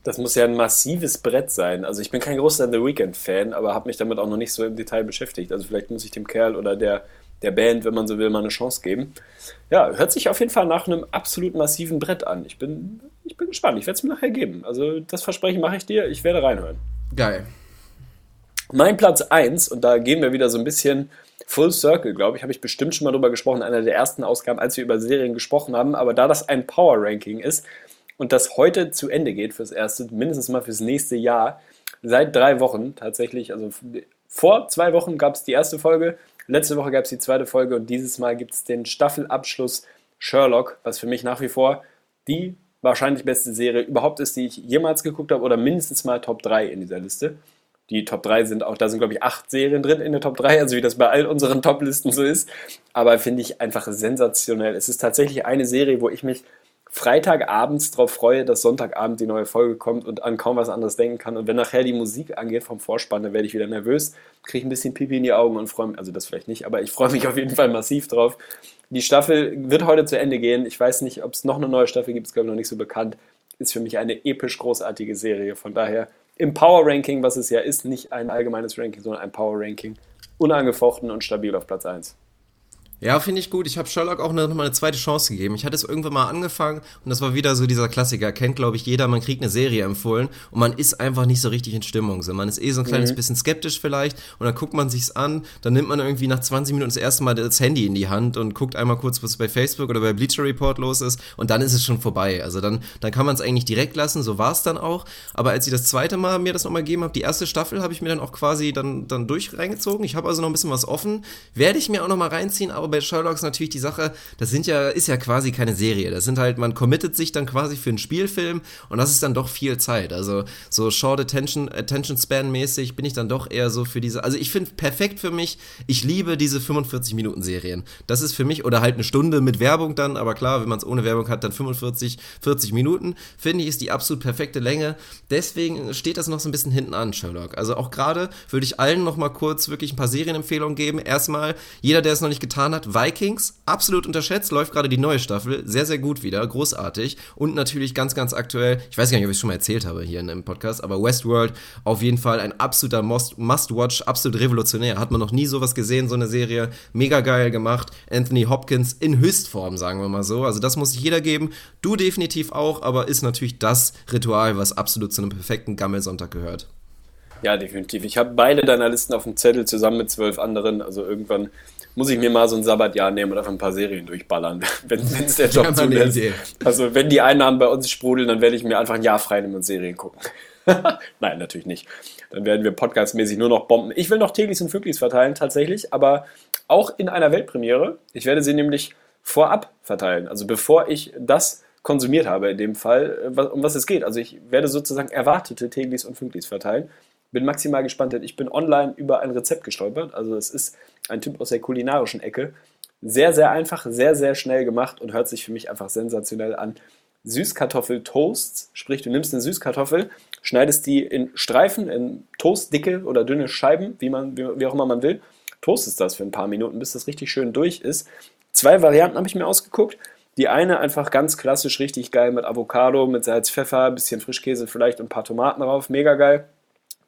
Das muss ja ein massives Brett sein. Also ich bin kein großer The Weeknd-Fan, aber habe mich damit auch noch nicht so im Detail beschäftigt. Also vielleicht muss ich dem Kerl oder der, der Band, wenn man so will, mal eine Chance geben. Ja, hört sich auf jeden Fall nach einem absolut massiven Brett an. Ich bin, ich bin gespannt. Ich werde es mir nachher geben. Also das Versprechen mache ich dir. Ich werde reinhören. Geil. Mein Platz 1, und da gehen wir wieder so ein bisschen Full Circle, glaube ich, habe ich bestimmt schon mal drüber gesprochen, in einer der ersten Ausgaben, als wir über Serien gesprochen haben. Aber da das ein Power Ranking ist und das heute zu Ende geht fürs erste, mindestens mal fürs nächste Jahr, seit drei Wochen tatsächlich, also vor zwei Wochen gab es die erste Folge, letzte Woche gab es die zweite Folge und dieses Mal gibt es den Staffelabschluss Sherlock, was für mich nach wie vor die wahrscheinlich beste Serie überhaupt ist, die ich jemals geguckt habe oder mindestens mal Top 3 in dieser Liste. Die Top 3 sind auch, da sind glaube ich acht Serien drin in der Top 3, also wie das bei all unseren Top-Listen so ist. Aber finde ich einfach sensationell. Es ist tatsächlich eine Serie, wo ich mich Freitagabends darauf freue, dass Sonntagabend die neue Folge kommt und an kaum was anderes denken kann. Und wenn nachher die Musik angeht vom Vorspann, dann werde ich wieder nervös, kriege ein bisschen Pipi in die Augen und freue mich, also das vielleicht nicht, aber ich freue mich auf jeden Fall massiv drauf. Die Staffel wird heute zu Ende gehen. Ich weiß nicht, ob es noch eine neue Staffel gibt, ist glaube ich noch nicht so bekannt. Ist für mich eine episch großartige Serie. Von daher im Power Ranking, was es ja ist, nicht ein allgemeines Ranking, sondern ein Power Ranking. Unangefochten und stabil auf Platz 1. Ja, finde ich gut. Ich habe Sherlock auch noch mal eine zweite Chance gegeben. Ich hatte es irgendwann mal angefangen und das war wieder so dieser Klassiker. Kennt, glaube ich, jeder. Man kriegt eine Serie empfohlen und man ist einfach nicht so richtig in Stimmung. So, man ist eh so ein kleines bisschen skeptisch vielleicht und dann guckt man sich's an. Dann nimmt man irgendwie nach 20 Minuten das erste Mal das Handy in die Hand und guckt einmal kurz, was bei Facebook oder bei Bleacher Report los ist und dann ist es schon vorbei. Also dann, dann kann man es eigentlich direkt lassen. So war es dann auch. Aber als ich das zweite Mal mir das nochmal gegeben habe, die erste Staffel habe ich mir dann auch quasi dann, dann durch reingezogen. Ich habe also noch ein bisschen was offen. Werde ich mir auch noch mal reinziehen, aber glaube, bei Sherlock ist natürlich die Sache, das sind ja, ist ja quasi keine Serie. Das sind halt, man committet sich dann quasi für einen Spielfilm und das ist dann doch viel Zeit. Also so Short Attention, Attention Span mäßig bin ich dann doch eher so für diese, also ich finde perfekt für mich, ich liebe diese 45 Minuten Serien. Das ist für mich, oder halt eine Stunde mit Werbung dann, aber klar, wenn man es ohne Werbung hat, dann 45, 40 Minuten, finde ich, ist die absolut perfekte Länge. Deswegen steht das noch so ein bisschen hinten an, Sherlock. Also auch gerade würde ich allen noch mal kurz wirklich ein paar Serienempfehlungen geben. Erstmal, jeder, der es noch nicht getan hat, Vikings, absolut unterschätzt, läuft gerade die neue Staffel, sehr, sehr gut wieder, großartig. Und natürlich ganz, ganz aktuell, ich weiß gar nicht, ob ich es schon mal erzählt habe hier in einem Podcast, aber Westworld auf jeden Fall ein absoluter Must-Watch, absolut revolutionär. Hat man noch nie sowas gesehen, so eine Serie. Mega geil gemacht. Anthony Hopkins in Höchstform, sagen wir mal so. Also das muss sich jeder geben. Du definitiv auch, aber ist natürlich das Ritual, was absolut zu einem perfekten Gammelsonntag gehört. Ja, definitiv. Ich habe beide deiner Listen auf dem Zettel zusammen mit zwölf anderen. Also irgendwann muss ich mir mal so ein Sabbatjahr nehmen und einfach ein paar Serien durchballern, wenn es der Job Ja, zulässt. Also wenn die Einnahmen bei uns sprudeln, dann werde ich mir einfach ein Jahr frei nehmen und Serien gucken. Nein, natürlich nicht. Dann werden wir podcastmäßig nur noch bomben. Ich will noch Teglis und Füglis verteilen, tatsächlich, aber auch in einer Weltpremiere. Ich werde sie nämlich vorab verteilen. Also bevor ich das konsumiert habe, in dem Fall, äh, um was es geht. Also ich werde sozusagen erwartete Teglis und Füglis verteilen. Bin maximal gespannt, denn ich bin online über ein Rezept gestolpert. Also es ist ein Typ aus der kulinarischen Ecke. Sehr, sehr einfach, sehr, sehr schnell gemacht und hört sich für mich einfach sensationell an. Süßkartoffeltoasts, sprich du nimmst eine Süßkartoffel, schneidest die in Streifen, in Toastdicke oder dünne Scheiben, wie, man, wie, wie auch immer man will, toastest das für ein paar Minuten, bis das richtig schön durch ist. Zwei Varianten habe ich mir ausgeguckt. Die eine einfach ganz klassisch, richtig geil mit Avocado, mit Salz, Pfeffer, bisschen Frischkäse vielleicht und ein paar Tomaten drauf, mega geil.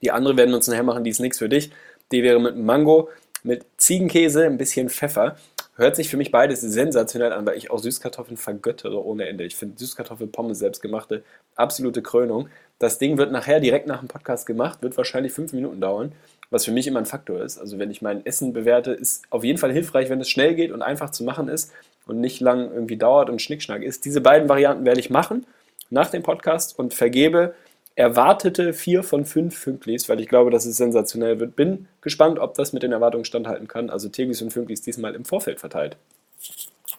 Die andere werden wir uns nachher machen, die ist nichts für dich. Die wäre mit Mango, mit Ziegenkäse, ein bisschen Pfeffer. Hört sich für mich beides sensationell an, weil ich auch Süßkartoffeln vergöttere ohne Ende. Ich finde Süßkartoffelpommes selbstgemachte absolute Krönung. Das Ding wird nachher direkt nach dem Podcast gemacht, wird wahrscheinlich fünf Minuten dauern, was für mich immer ein Faktor ist. Also wenn ich mein Essen bewerte, ist auf jeden Fall hilfreich, wenn es schnell geht und einfach zu machen ist und nicht lang irgendwie dauert und Schnickschnack ist. Diese beiden Varianten werde ich machen nach dem Podcast und vergebe erwartete vier von fünf Fünklis, weil ich glaube, dass es sensationell wird. Bin gespannt, ob das mit den Erwartungen standhalten kann. Also Teglis und Fünklis diesmal im Vorfeld verteilt.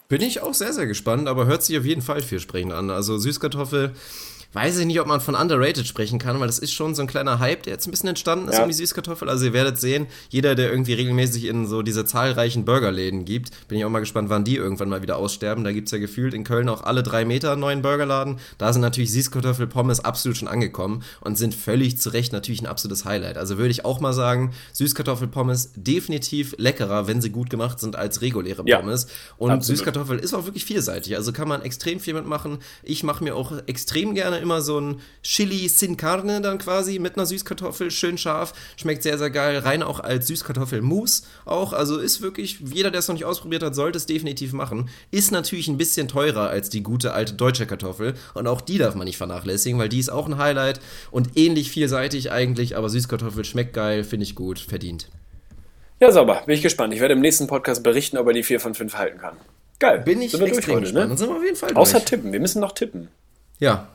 Bin ich auch sehr, sehr gespannt, aber hört sich auf jeden Fall vielversprechend an. Also Süßkartoffel, weiß ich nicht, ob man von underrated sprechen kann, weil das ist schon so ein kleiner Hype, der jetzt ein bisschen entstanden ist Ja. um die Süßkartoffel. Also ihr werdet sehen, jeder, der irgendwie regelmäßig in so diese zahlreichen Burgerläden gibt, bin ich auch mal gespannt, wann die irgendwann mal wieder aussterben. Da gibt's ja gefühlt in Köln auch alle drei Meter einen neuen Burgerladen. Da sind natürlich Süßkartoffel, Pommes absolut schon angekommen und sind völlig zu Recht natürlich ein absolutes Highlight. Also würde ich auch mal sagen, Süßkartoffel, Pommes definitiv leckerer, wenn sie gut gemacht sind, als reguläre Ja, Pommes. Und absolut. Süßkartoffel ist auch wirklich vielseitig. Also kann man extrem viel mitmachen. Ich mache mir auch extrem gerne immer so ein Chili sin Carne dann quasi mit einer Süßkartoffel, schön scharf, schmeckt sehr, sehr geil. Rein auch als Süßkartoffelmus auch. Also ist wirklich, jeder, der es noch nicht ausprobiert hat, sollte es definitiv machen. Ist natürlich ein bisschen teurer als die gute alte deutsche Kartoffel. Und auch die darf man nicht vernachlässigen, weil die ist auch ein Highlight und ähnlich vielseitig eigentlich. Aber Süßkartoffel schmeckt geil, finde ich gut, verdient. Ja, sauber. Bin ich gespannt. Ich werde im nächsten Podcast berichten, ob er die vier von fünf halten kann. Geil. Bin ich Sind wir durch extrem heute, gespannt. ne? Dann sind wir auf jeden Fall Außer durch. tippen. Wir müssen noch tippen. Ja,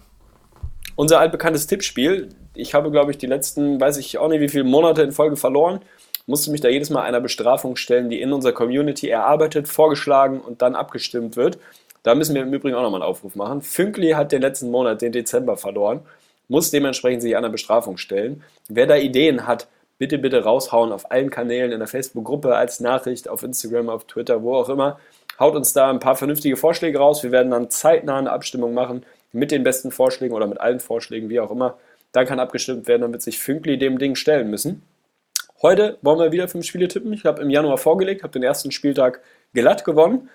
Unser altbekanntes Tippspiel. Ich habe, glaube ich, die letzten, weiß ich auch nicht, wie viele Monate in Folge verloren. Musste mich da jedes Mal einer Bestrafung stellen, die in unserer Community erarbeitet, vorgeschlagen und dann abgestimmt wird. Da müssen wir im Übrigen auch nochmal einen Aufruf machen. Fünkli hat den letzten Monat, den Dezember, verloren. Muss dementsprechend sich einer Bestrafung stellen. Wer da Ideen hat, bitte, bitte raushauen auf allen Kanälen, in der Facebook-Gruppe, als Nachricht, auf Instagram, auf Twitter, wo auch immer. Haut uns da ein paar vernünftige Vorschläge raus. Wir werden dann zeitnah eine Abstimmung machen mit den besten Vorschlägen oder mit allen Vorschlägen, wie auch immer. Dann kann abgestimmt werden, dann wird sich Fünkli dem Ding stellen müssen. Heute wollen wir wieder fünf Spiele tippen. Ich habe im Januar vorgelegt, habe den ersten Spieltag glatt gewonnen.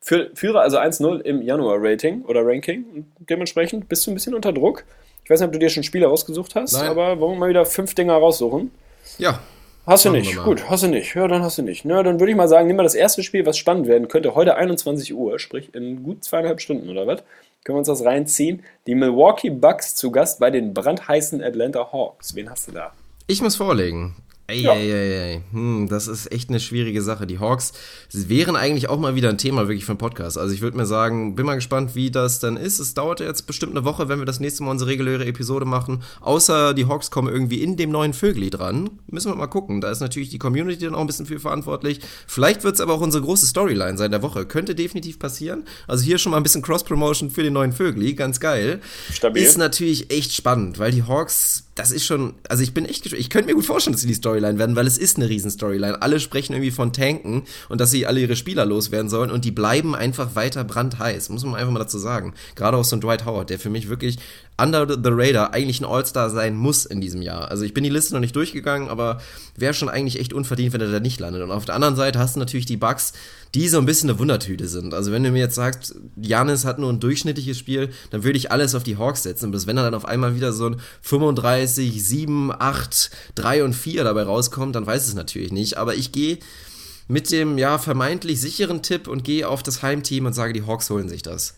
Führe also 1-0 im Januar-Rating oder Ranking. Und dementsprechend bist du ein bisschen unter Druck. Ich weiß nicht, ob du dir schon Spiele rausgesucht hast, Nein. aber wollen wir mal wieder fünf Dinger raussuchen? ja. Hast du nicht. Gut, hast du nicht. Ja, dann hast du nicht. Na, dann würde ich mal sagen, nimm mal das erste Spiel, was spannend werden könnte. Heute 21 Uhr, sprich in gut zweieinhalb Stunden oder was. Können wir uns das reinziehen. Die Milwaukee Bucks zu Gast bei den brandheißen Atlanta Hawks. Wen hast du da? Ich muss vorlegen. Eieiei. Hm, das ist echt eine schwierige Sache. Die Hawks wären eigentlich auch mal wieder ein Thema wirklich für einen Podcast. Also ich würde mir sagen, bin mal gespannt, wie das dann ist. Es dauert jetzt bestimmt eine Woche, wenn wir das nächste Mal unsere reguläre Episode machen. Außer die Hawks kommen irgendwie in dem neuen Vögli dran. Müssen wir mal gucken. Da ist natürlich die Community dann auch ein bisschen für verantwortlich. Vielleicht wird es aber auch unsere große Storyline sein der Woche. Könnte definitiv passieren. Also hier schon mal ein bisschen Cross-Promotion für den neuen Vögli. Ganz geil. Stabil. Ist natürlich echt spannend, weil die Hawks, das ist schon, also ich bin echt. Ich könnte mir gut vorstellen, dass sie die Storyline werden, weil es ist eine riesen Storyline. Alle sprechen irgendwie von Tanken und dass sie alle ihre Spieler loswerden sollen und die bleiben einfach weiter brandheiß, muss man einfach mal dazu sagen. Gerade auch so ein Dwight Howard, der für mich wirklich under the radar eigentlich ein All-Star sein muss in diesem Jahr. Also ich bin die Liste noch nicht durchgegangen, aber wäre schon eigentlich echt unverdient, wenn er da nicht landet. Und auf der anderen Seite hast du natürlich die Bugs, die so ein bisschen eine Wundertüte sind. Also wenn du mir jetzt sagst, Janis hat nur ein durchschnittliches Spiel, dann würde ich alles auf die Hawks setzen. Bis wenn er dann auf einmal wieder so ein 35, 7, 8, 3 und 4 dabei rauskommt, dann weiß es natürlich nicht. Aber ich gehe mit dem ja vermeintlich sicheren Tipp und gehe auf das Heimteam und sage, die Hawks holen sich das.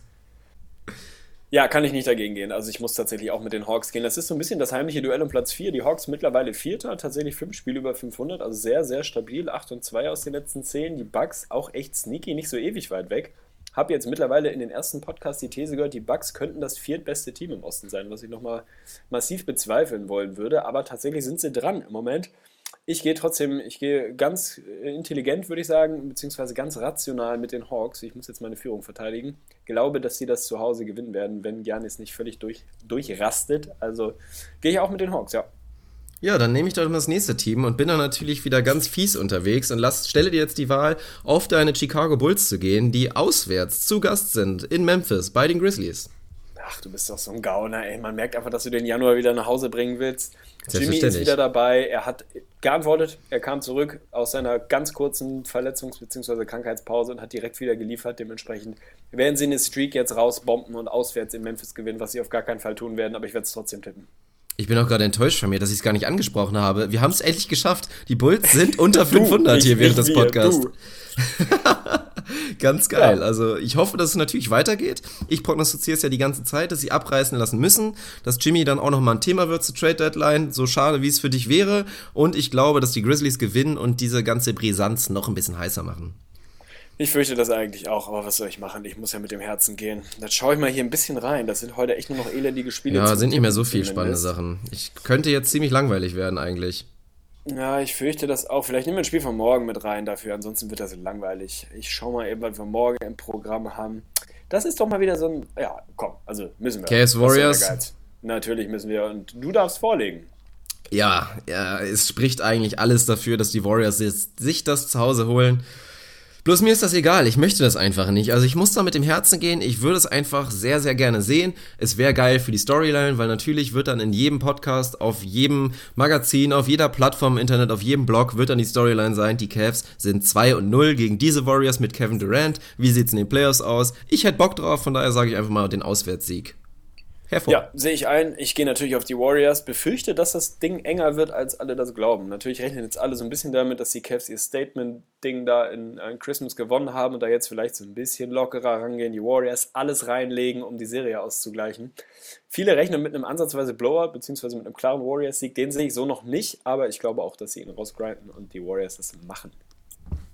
Ja, kann ich nicht dagegen gehen. Also ich muss tatsächlich auch mit den Hawks gehen. Das ist so ein bisschen das heimliche Duell um Platz 4. Die Hawks mittlerweile Vierter, tatsächlich fünf Spiele über 500, also sehr, sehr stabil. 8 und 2 aus den letzten 10. Die Bucks auch echt sneaky, nicht so ewig weit weg. Hab jetzt mittlerweile in den ersten Podcasts die These gehört, die Bucks könnten das viertbeste Team im Osten sein, was ich nochmal massiv bezweifeln wollen würde. Aber tatsächlich sind sie dran im Moment. Ich gehe trotzdem, ich gehe ganz intelligent, würde ich sagen, beziehungsweise ganz rational mit den Hawks. Ich muss jetzt meine Führung verteidigen. Glaube, dass sie das zu Hause gewinnen werden, wenn Giannis nicht völlig durch, durchrastet. Also gehe ich auch mit den Hawks, ja. Ja, dann nehme ich doch mal das nächste Team und bin dann natürlich wieder ganz fies unterwegs und lass, stelle dir jetzt die Wahl, auf deine Chicago Bulls zu gehen, die auswärts zu Gast sind in Memphis bei den Grizzlies. Ach, du bist doch so ein Gauner, ey. Man merkt einfach, dass du den Januar wieder nach Hause bringen willst. Jimmy ist wieder dabei. Er hat geantwortet. Er kam zurück aus seiner ganz kurzen Verletzungs- bzw. Krankheitspause und hat direkt wieder geliefert. Dementsprechend werden sie eine Streak jetzt rausbomben und auswärts in Memphis gewinnen, was sie auf gar keinen Fall tun werden. Aber ich werde es trotzdem tippen. Ich bin auch gerade enttäuscht von mir, dass ich es gar nicht angesprochen habe. Wir haben es endlich geschafft. Die Bulls sind unter 500 nicht- hier während des Podcasts. Ganz geil. Ja. Also ich hoffe, dass es natürlich weitergeht. Ich prognostiziere es ja die ganze Zeit, dass sie abreißen lassen müssen, dass Jimmy dann auch nochmal ein Thema wird zur Trade Deadline, so schade wie es für dich wäre. Und ich glaube, dass die Grizzlies gewinnen und diese ganze Brisanz noch ein bisschen heißer machen. Ich fürchte das eigentlich auch, aber was soll ich machen? Ich muss ja mit dem Herzen gehen. Dann schaue ich mal hier ein bisschen rein. Das sind heute echt nur noch elendige Spiele. Ja, sind nicht mehr so Tippen viel spannende. Sachen. Ich könnte jetzt ziemlich langweilig werden eigentlich. Ja, ich fürchte das auch. Vielleicht nehmen wir ein Spiel von morgen mit rein dafür, ansonsten wird das langweilig. Ich schau mal eben, was wir morgen im Programm haben. Das ist doch mal wieder so ein. Ja, komm, also müssen wir. Der Warriors? Natürlich müssen wir. Und du darfst vorlegen. Ja, ja, es spricht eigentlich alles dafür, dass die Warriors jetzt sich das zu Hause holen. Bloß mir ist das egal, ich möchte das einfach nicht. Also ich muss da mit dem Herzen gehen, ich würde es einfach sehr, sehr gerne sehen. Es wäre geil für die Storyline, weil natürlich wird dann in jedem Podcast, auf jedem Magazin, auf jeder Plattform im Internet, auf jedem Blog wird dann die Storyline sein, die Cavs sind 2 und 0 gegen diese Warriors mit Kevin Durant. Wie sieht's in den Playoffs aus? Ich hätte Bock drauf, von daher sage ich einfach mal den Auswärtssieg. Hervor. Ja, sehe ich ein. Ich gehe natürlich auf die Warriors. Befürchte, dass das Ding enger wird, als alle das glauben. Natürlich rechnen jetzt alle so ein bisschen damit, dass die Cavs ihr Statement-Ding da in, in Christmas gewonnen haben und da jetzt vielleicht so ein bisschen lockerer rangehen. Die Warriors alles reinlegen, um die Serie auszugleichen. Viele rechnen mit einem ansatzweise Blowout, beziehungsweise mit einem klaren Warriors-Sieg. Den sehe ich so noch nicht, aber ich glaube auch, dass sie ihn rausgrinden und die Warriors das machen.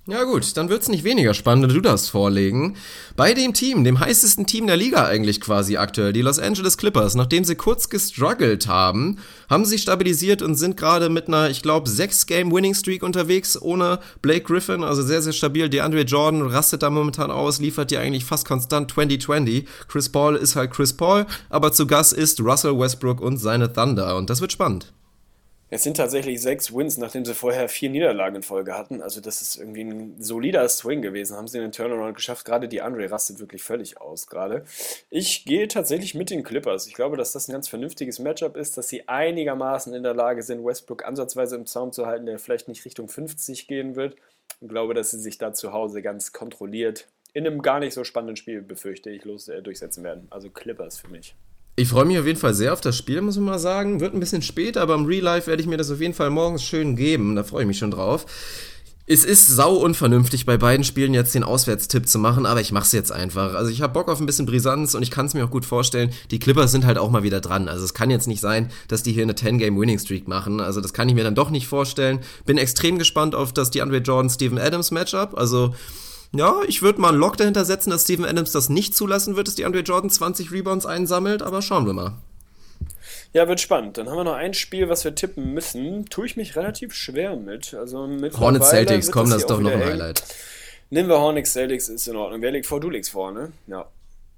Ja gut, dann wird's nicht weniger spannend, wenn du das vorlegen. Bei dem Team, dem heißesten Team der Liga eigentlich quasi aktuell, die Los Angeles Clippers, nachdem sie kurz gestruggelt haben, haben sie stabilisiert und sind gerade mit einer, ich glaube, 6-Game-Winning-Streak unterwegs, ohne Blake Griffin, also sehr, sehr stabil. DeAndre Jordan rastet da momentan aus, liefert dir eigentlich fast konstant 2020. Chris Paul ist halt Chris Paul, aber zu Gast ist Russell Westbrook und seine Thunder und das wird spannend. Es sind tatsächlich sechs Wins, nachdem sie vorher vier Niederlagen in Folge hatten. Also das ist irgendwie ein solider Swing gewesen. Haben sie den Turnaround geschafft. Gerade die Andre rastet wirklich völlig aus gerade. Ich gehe tatsächlich mit den Clippers. Ich glaube, dass das ein ganz vernünftiges Matchup ist, dass sie einigermaßen in der Lage sind, Westbrook ansatzweise im Zaum zu halten, der vielleicht nicht Richtung 50 gehen wird. Ich glaube, dass sie sich da zu Hause ganz kontrolliert in einem gar nicht so spannenden Spiel, befürchte ich, los äh, durchsetzen werden. Also Clippers für mich. Ich freue mich auf jeden Fall sehr auf das Spiel, muss man mal sagen. Wird ein bisschen spät, aber im Real Life werde ich mir das auf jeden Fall morgens schön geben. Da freue ich mich schon drauf. Es ist sau unvernünftig, bei beiden Spielen jetzt den Auswärtstipp zu machen, aber ich mach's jetzt einfach. Also ich habe Bock auf ein bisschen Brisanz und ich kann es mir auch gut vorstellen. Die Clippers sind halt auch mal wieder dran. Also es kann jetzt nicht sein, dass die hier eine 10-Game-Winning-Streak machen. Also das kann ich mir dann doch nicht vorstellen. Bin extrem gespannt auf das DeAndre Jordan-Steven Adams-Matchup. Also ja, ich würde mal einen Lock dahinter setzen, dass Steven Adams das nicht zulassen wird, dass DeAndre Jordan 20 Rebounds einsammelt, aber schauen wir mal. Ja, wird spannend. Dann haben wir noch ein Spiel, was wir tippen müssen. Tue ich mich relativ schwer mit. Also Hornets Celtics, komm, das ist doch noch ein Highlight. Nehmen wir Hornets Celtics, ist in Ordnung. Wer legt vor? Du legst vor, ne? Ja.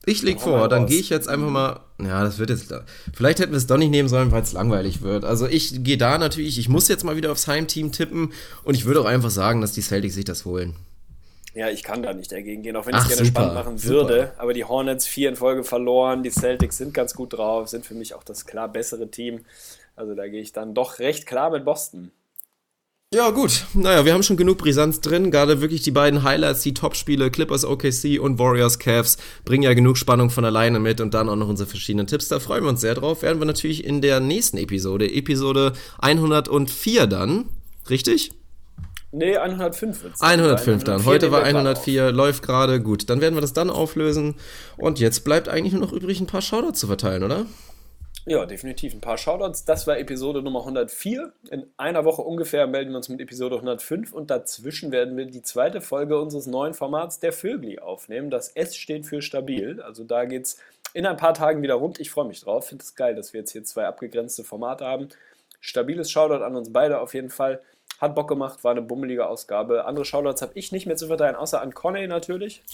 Ich leg vor, dann gehe ich jetzt einfach mal. Ja, das wird jetzt. Vielleicht hätten wir es doch nicht nehmen sollen, weil es langweilig wird. Also ich gehe da natürlich, ich muss jetzt mal wieder aufs Heimteam tippen und ich würde auch einfach sagen, dass die Celtics sich das holen. Ja, ich kann da nicht dagegen gehen, auch wenn ich es gerne super, spannend machen würde. Super. Aber die Hornets vier in Folge verloren, die Celtics sind ganz gut drauf, sind für mich auch das klar bessere Team. Also da gehe ich dann doch recht klar mit Boston. Ja, gut. Naja, wir haben schon genug Brisanz drin. Gerade wirklich die beiden Highlights, die Topspiele, Clippers OKC und Warriors Cavs, bringen ja genug Spannung von alleine mit und dann auch noch unsere verschiedenen Tipps. Da freuen wir uns sehr drauf. Werden wir natürlich in der nächsten Episode, Episode 104 dann. Richtig? Nee, 105 wird's. 105 dann. Heute war 104, läuft gerade. Gut, dann werden wir das dann auflösen. Und jetzt bleibt eigentlich nur noch übrig, ein paar Shoutouts zu verteilen, oder? Ja, definitiv. Ein paar Shoutouts. Das war Episode Nummer 104. In einer Woche ungefähr melden wir uns mit Episode 105 und dazwischen werden wir die zweite Folge unseres neuen Formats Der Vögli aufnehmen. Das S steht für stabil. Also da geht's in ein paar Tagen wieder rund. Ich freue mich drauf. Finde es geil, dass wir jetzt hier zwei abgegrenzte Formate haben. Stabiles Shoutout an uns beide auf jeden Fall. Hat Bock gemacht, war eine bummelige Ausgabe. Andere Shoutouts habe ich nicht mehr zu verteilen, außer an Conny natürlich.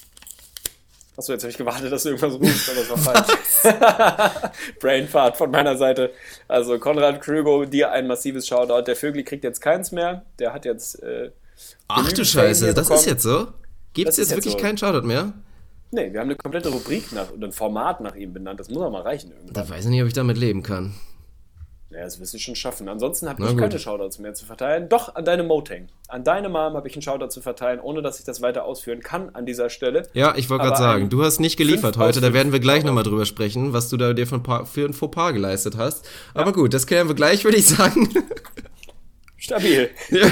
Achso, jetzt habe ich gewartet, dass du irgendwas rufst, aber das war falsch. Brainfart von meiner Seite. Also Konrad Krügo, dir ein massives Shoutout. Der Vögli kriegt jetzt keins mehr. Der hat jetzt. Äh, Ach du Scheiße, das ist jetzt so? Gibt es jetzt wirklich so. keinen Shoutout mehr? Nee, wir haben eine komplette Rubrik nach, und ein Format nach ihm benannt. Das muss auch mal reichen irgendwann. Da weiß ich nicht, ob ich damit leben kann. Ja, das wirst du schon schaffen. Ansonsten habe ich gut. keine Shoutouts mehr zu verteilen. Doch, an deine Motang. An deine Mom habe ich einen Shoutout zu verteilen, ohne dass ich das weiter ausführen kann an dieser Stelle. Ja, ich wollte gerade sagen, du hast nicht geliefert heute. Da werden wir gleich nochmal drüber sprechen, was du da dir von für ein Fauxpas geleistet hast. Aber ja. gut, das klären wir gleich, würde ich sagen. Stabil. Ja,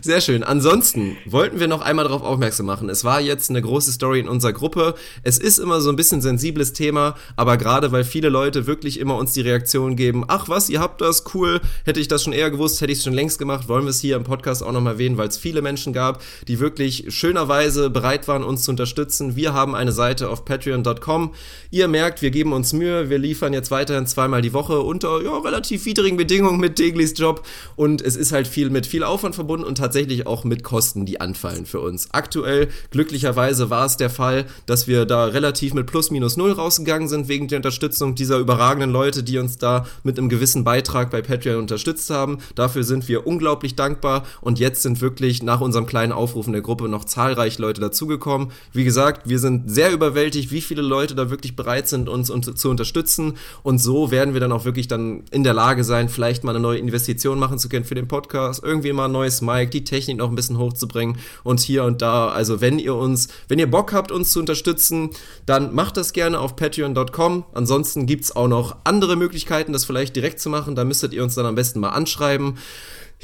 sehr schön. Ansonsten wollten wir noch einmal darauf aufmerksam machen. Es war jetzt eine große Story in unserer Gruppe. Es ist immer so ein bisschen sensibles Thema, aber gerade weil viele Leute wirklich immer uns die Reaktion geben, ach was, ihr habt das, cool, hätte ich das schon eher gewusst, hätte ich es schon längst gemacht, wollen wir es hier im Podcast auch nochmal erwähnen, weil es viele Menschen gab, die wirklich schönerweise bereit waren, uns zu unterstützen. Wir haben eine Seite auf patreon.com. Ihr merkt, wir geben uns Mühe, wir liefern jetzt weiterhin zweimal die Woche unter ja, relativ widrigen Bedingungen mit Deglis Job und es ist halt viel mit viel Aufwand verbunden und tatsächlich auch mit Kosten, die anfallen für uns. Aktuell, glücklicherweise, war es der Fall, dass wir da relativ mit plus minus null rausgegangen sind wegen der Unterstützung dieser überragenden Leute, die uns da mit einem gewissen Beitrag bei Patreon unterstützt haben. Dafür sind wir unglaublich dankbar und jetzt sind wirklich nach unserem kleinen Aufruf in der Gruppe noch zahlreich Leute dazugekommen. Wie gesagt, wir sind sehr überwältigt, wie viele Leute da wirklich bereit sind, uns zu unterstützen und so werden wir dann auch wirklich dann in der Lage sein, vielleicht mal eine neue Investition machen zu können für den Podcast Podcast, irgendwie mal ein neues Mic, die Technik noch ein bisschen hochzubringen und hier und da. Also wenn ihr uns, wenn ihr Bock habt, uns zu unterstützen, dann macht das gerne auf patreon.com. Ansonsten gibt es auch noch andere Möglichkeiten, das vielleicht direkt zu machen. Da müsstet ihr uns dann am besten mal anschreiben.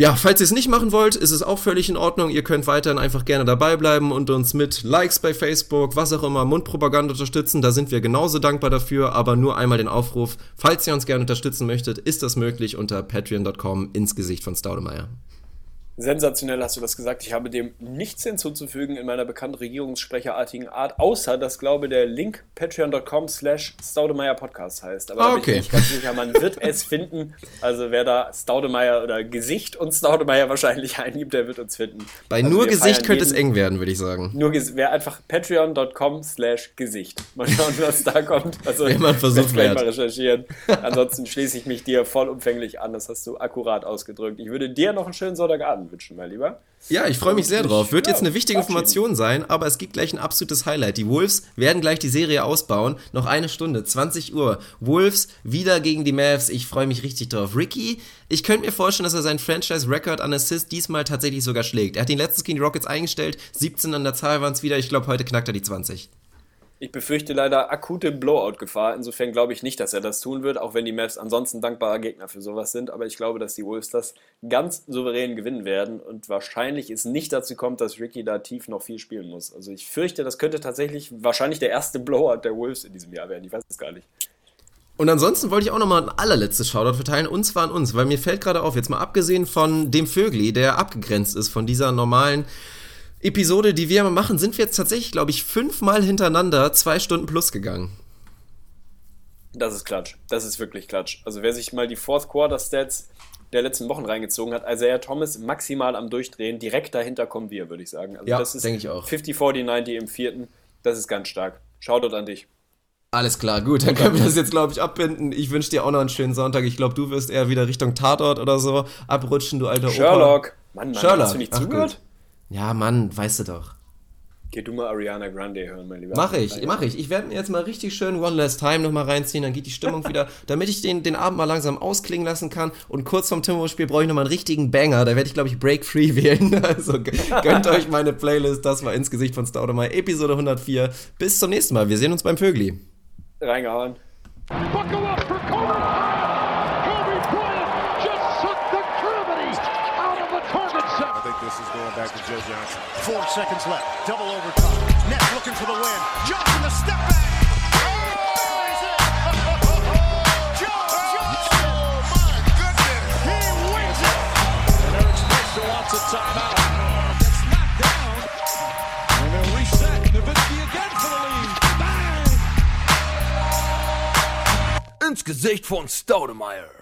Ja, falls ihr es nicht machen wollt, ist es auch völlig in Ordnung. Ihr könnt weiterhin einfach gerne dabei bleiben und uns mit Likes bei Facebook, was auch immer, Mundpropaganda unterstützen. Da sind wir genauso dankbar dafür. Aber nur einmal den Aufruf, falls ihr uns gerne unterstützen möchtet, ist das möglich unter patreon.com ins Gesicht von Staudemeyer. Sensationell hast du das gesagt. Ich habe dem nichts hinzuzufügen in meiner bekannten regierungssprecherartigen Art, außer dass, glaube der Link patreon.com slash Staudemeyer Podcast heißt. Aber da okay. bin ich ganz sicher, man wird es finden. Also wer da Staudemeyer oder Gesicht und Staudemeyer wahrscheinlich eingibt, der wird uns finden. Bei also nur Gesicht könnte es eng werden, würde ich sagen. Nur wer einfach patreon.com slash Gesicht. Mal schauen, was da kommt. Also Wenn man versucht mal recherchieren. Ansonsten schließe ich mich dir vollumfänglich an. Das hast du akkurat ausgedrückt. Ich würde dir noch einen schönen Sonntagabend wünschen, mein Lieber. Ja, ich freue mich sehr drauf. Wird jetzt eine wichtige Information sein, aber es gibt gleich ein absolutes Highlight. Die Wolves werden gleich die Serie ausbauen. Noch eine Stunde, 20 Uhr. Wolves wieder gegen die Mavs. Ich freue mich richtig drauf. Ricky, ich könnte mir vorstellen, dass er seinen Franchise-Record an Assist diesmal tatsächlich sogar schlägt. Er hat den letzten gegen die Rockets eingestellt. 17 an der Zahl waren es wieder. Ich glaube, heute knackt er die 20. Ich befürchte leider akute Blowout-Gefahr. Insofern glaube ich nicht, dass er das tun wird, auch wenn die Mavs ansonsten dankbarer Gegner für sowas sind. Aber ich glaube, dass die Wolves das ganz souverän gewinnen werden und wahrscheinlich es nicht dazu kommt, dass Ricky da tief noch viel spielen muss. Also ich fürchte, das könnte tatsächlich wahrscheinlich der erste Blowout der Wolves in diesem Jahr werden. Ich weiß es gar nicht. Und ansonsten wollte ich auch nochmal ein allerletztes Shoutout verteilen, und zwar an uns, weil mir fällt gerade auf, jetzt mal abgesehen von dem Vögli, der abgegrenzt ist von dieser normalen Episode, die wir immer machen, sind wir jetzt tatsächlich, glaube ich, fünfmal hintereinander zwei Stunden plus gegangen. Das ist Klatsch. Das ist wirklich Klatsch. Also wer sich mal die Fourth Quarter Stats der letzten Wochen reingezogen hat, Isaiah Thomas maximal am Durchdrehen, direkt dahinter kommen wir, würde ich sagen. Also Ja, das ist denke ich auch. 50, 40, 90 im vierten. Das ist ganz stark. Shoutout an dich. Alles klar, gut, dann können wir das jetzt, glaube ich, abbinden. Ich wünsche dir auch noch einen schönen Sonntag. Ich glaube, du wirst eher wieder Richtung Tatort oder so abrutschen, du alter Opa. Sherlock. Mann, Mann, Sherlock. hast du nicht Ach, zugehört? gut. Ja, Mann, weißt du doch. Geh du mal Ariana Grande hören, mein Lieber. Mach ich, mach ich. Ich werde mir jetzt mal richtig schön One Last Time nochmal reinziehen, dann geht die Stimmung wieder, damit ich den, den Abend mal langsam ausklingen lassen kann. Und kurz vorm Timberwolves-Spiel brauche ich nochmal einen richtigen Banger. Da werde ich, glaube ich, Break Free wählen. Also gönnt euch meine Playlist. Das war ins Gesicht von Staudemeyer, Episode 104. Bis zum nächsten Mal. Wir sehen uns beim Vögli. Reingehauen. Buckle up for Kobe back to Joe Johnson. Four seconds left. Double overtime. Nets looking for the win. Johnson the step back. Oh, Buries it. Joe Johnson. Oh my goodness. He wins it. Eric Spencer wants a timeout. Gets knocked down. And they'll reset. Nowitzki again for the lead. Bang! Ins Gesicht von Staudemeyer.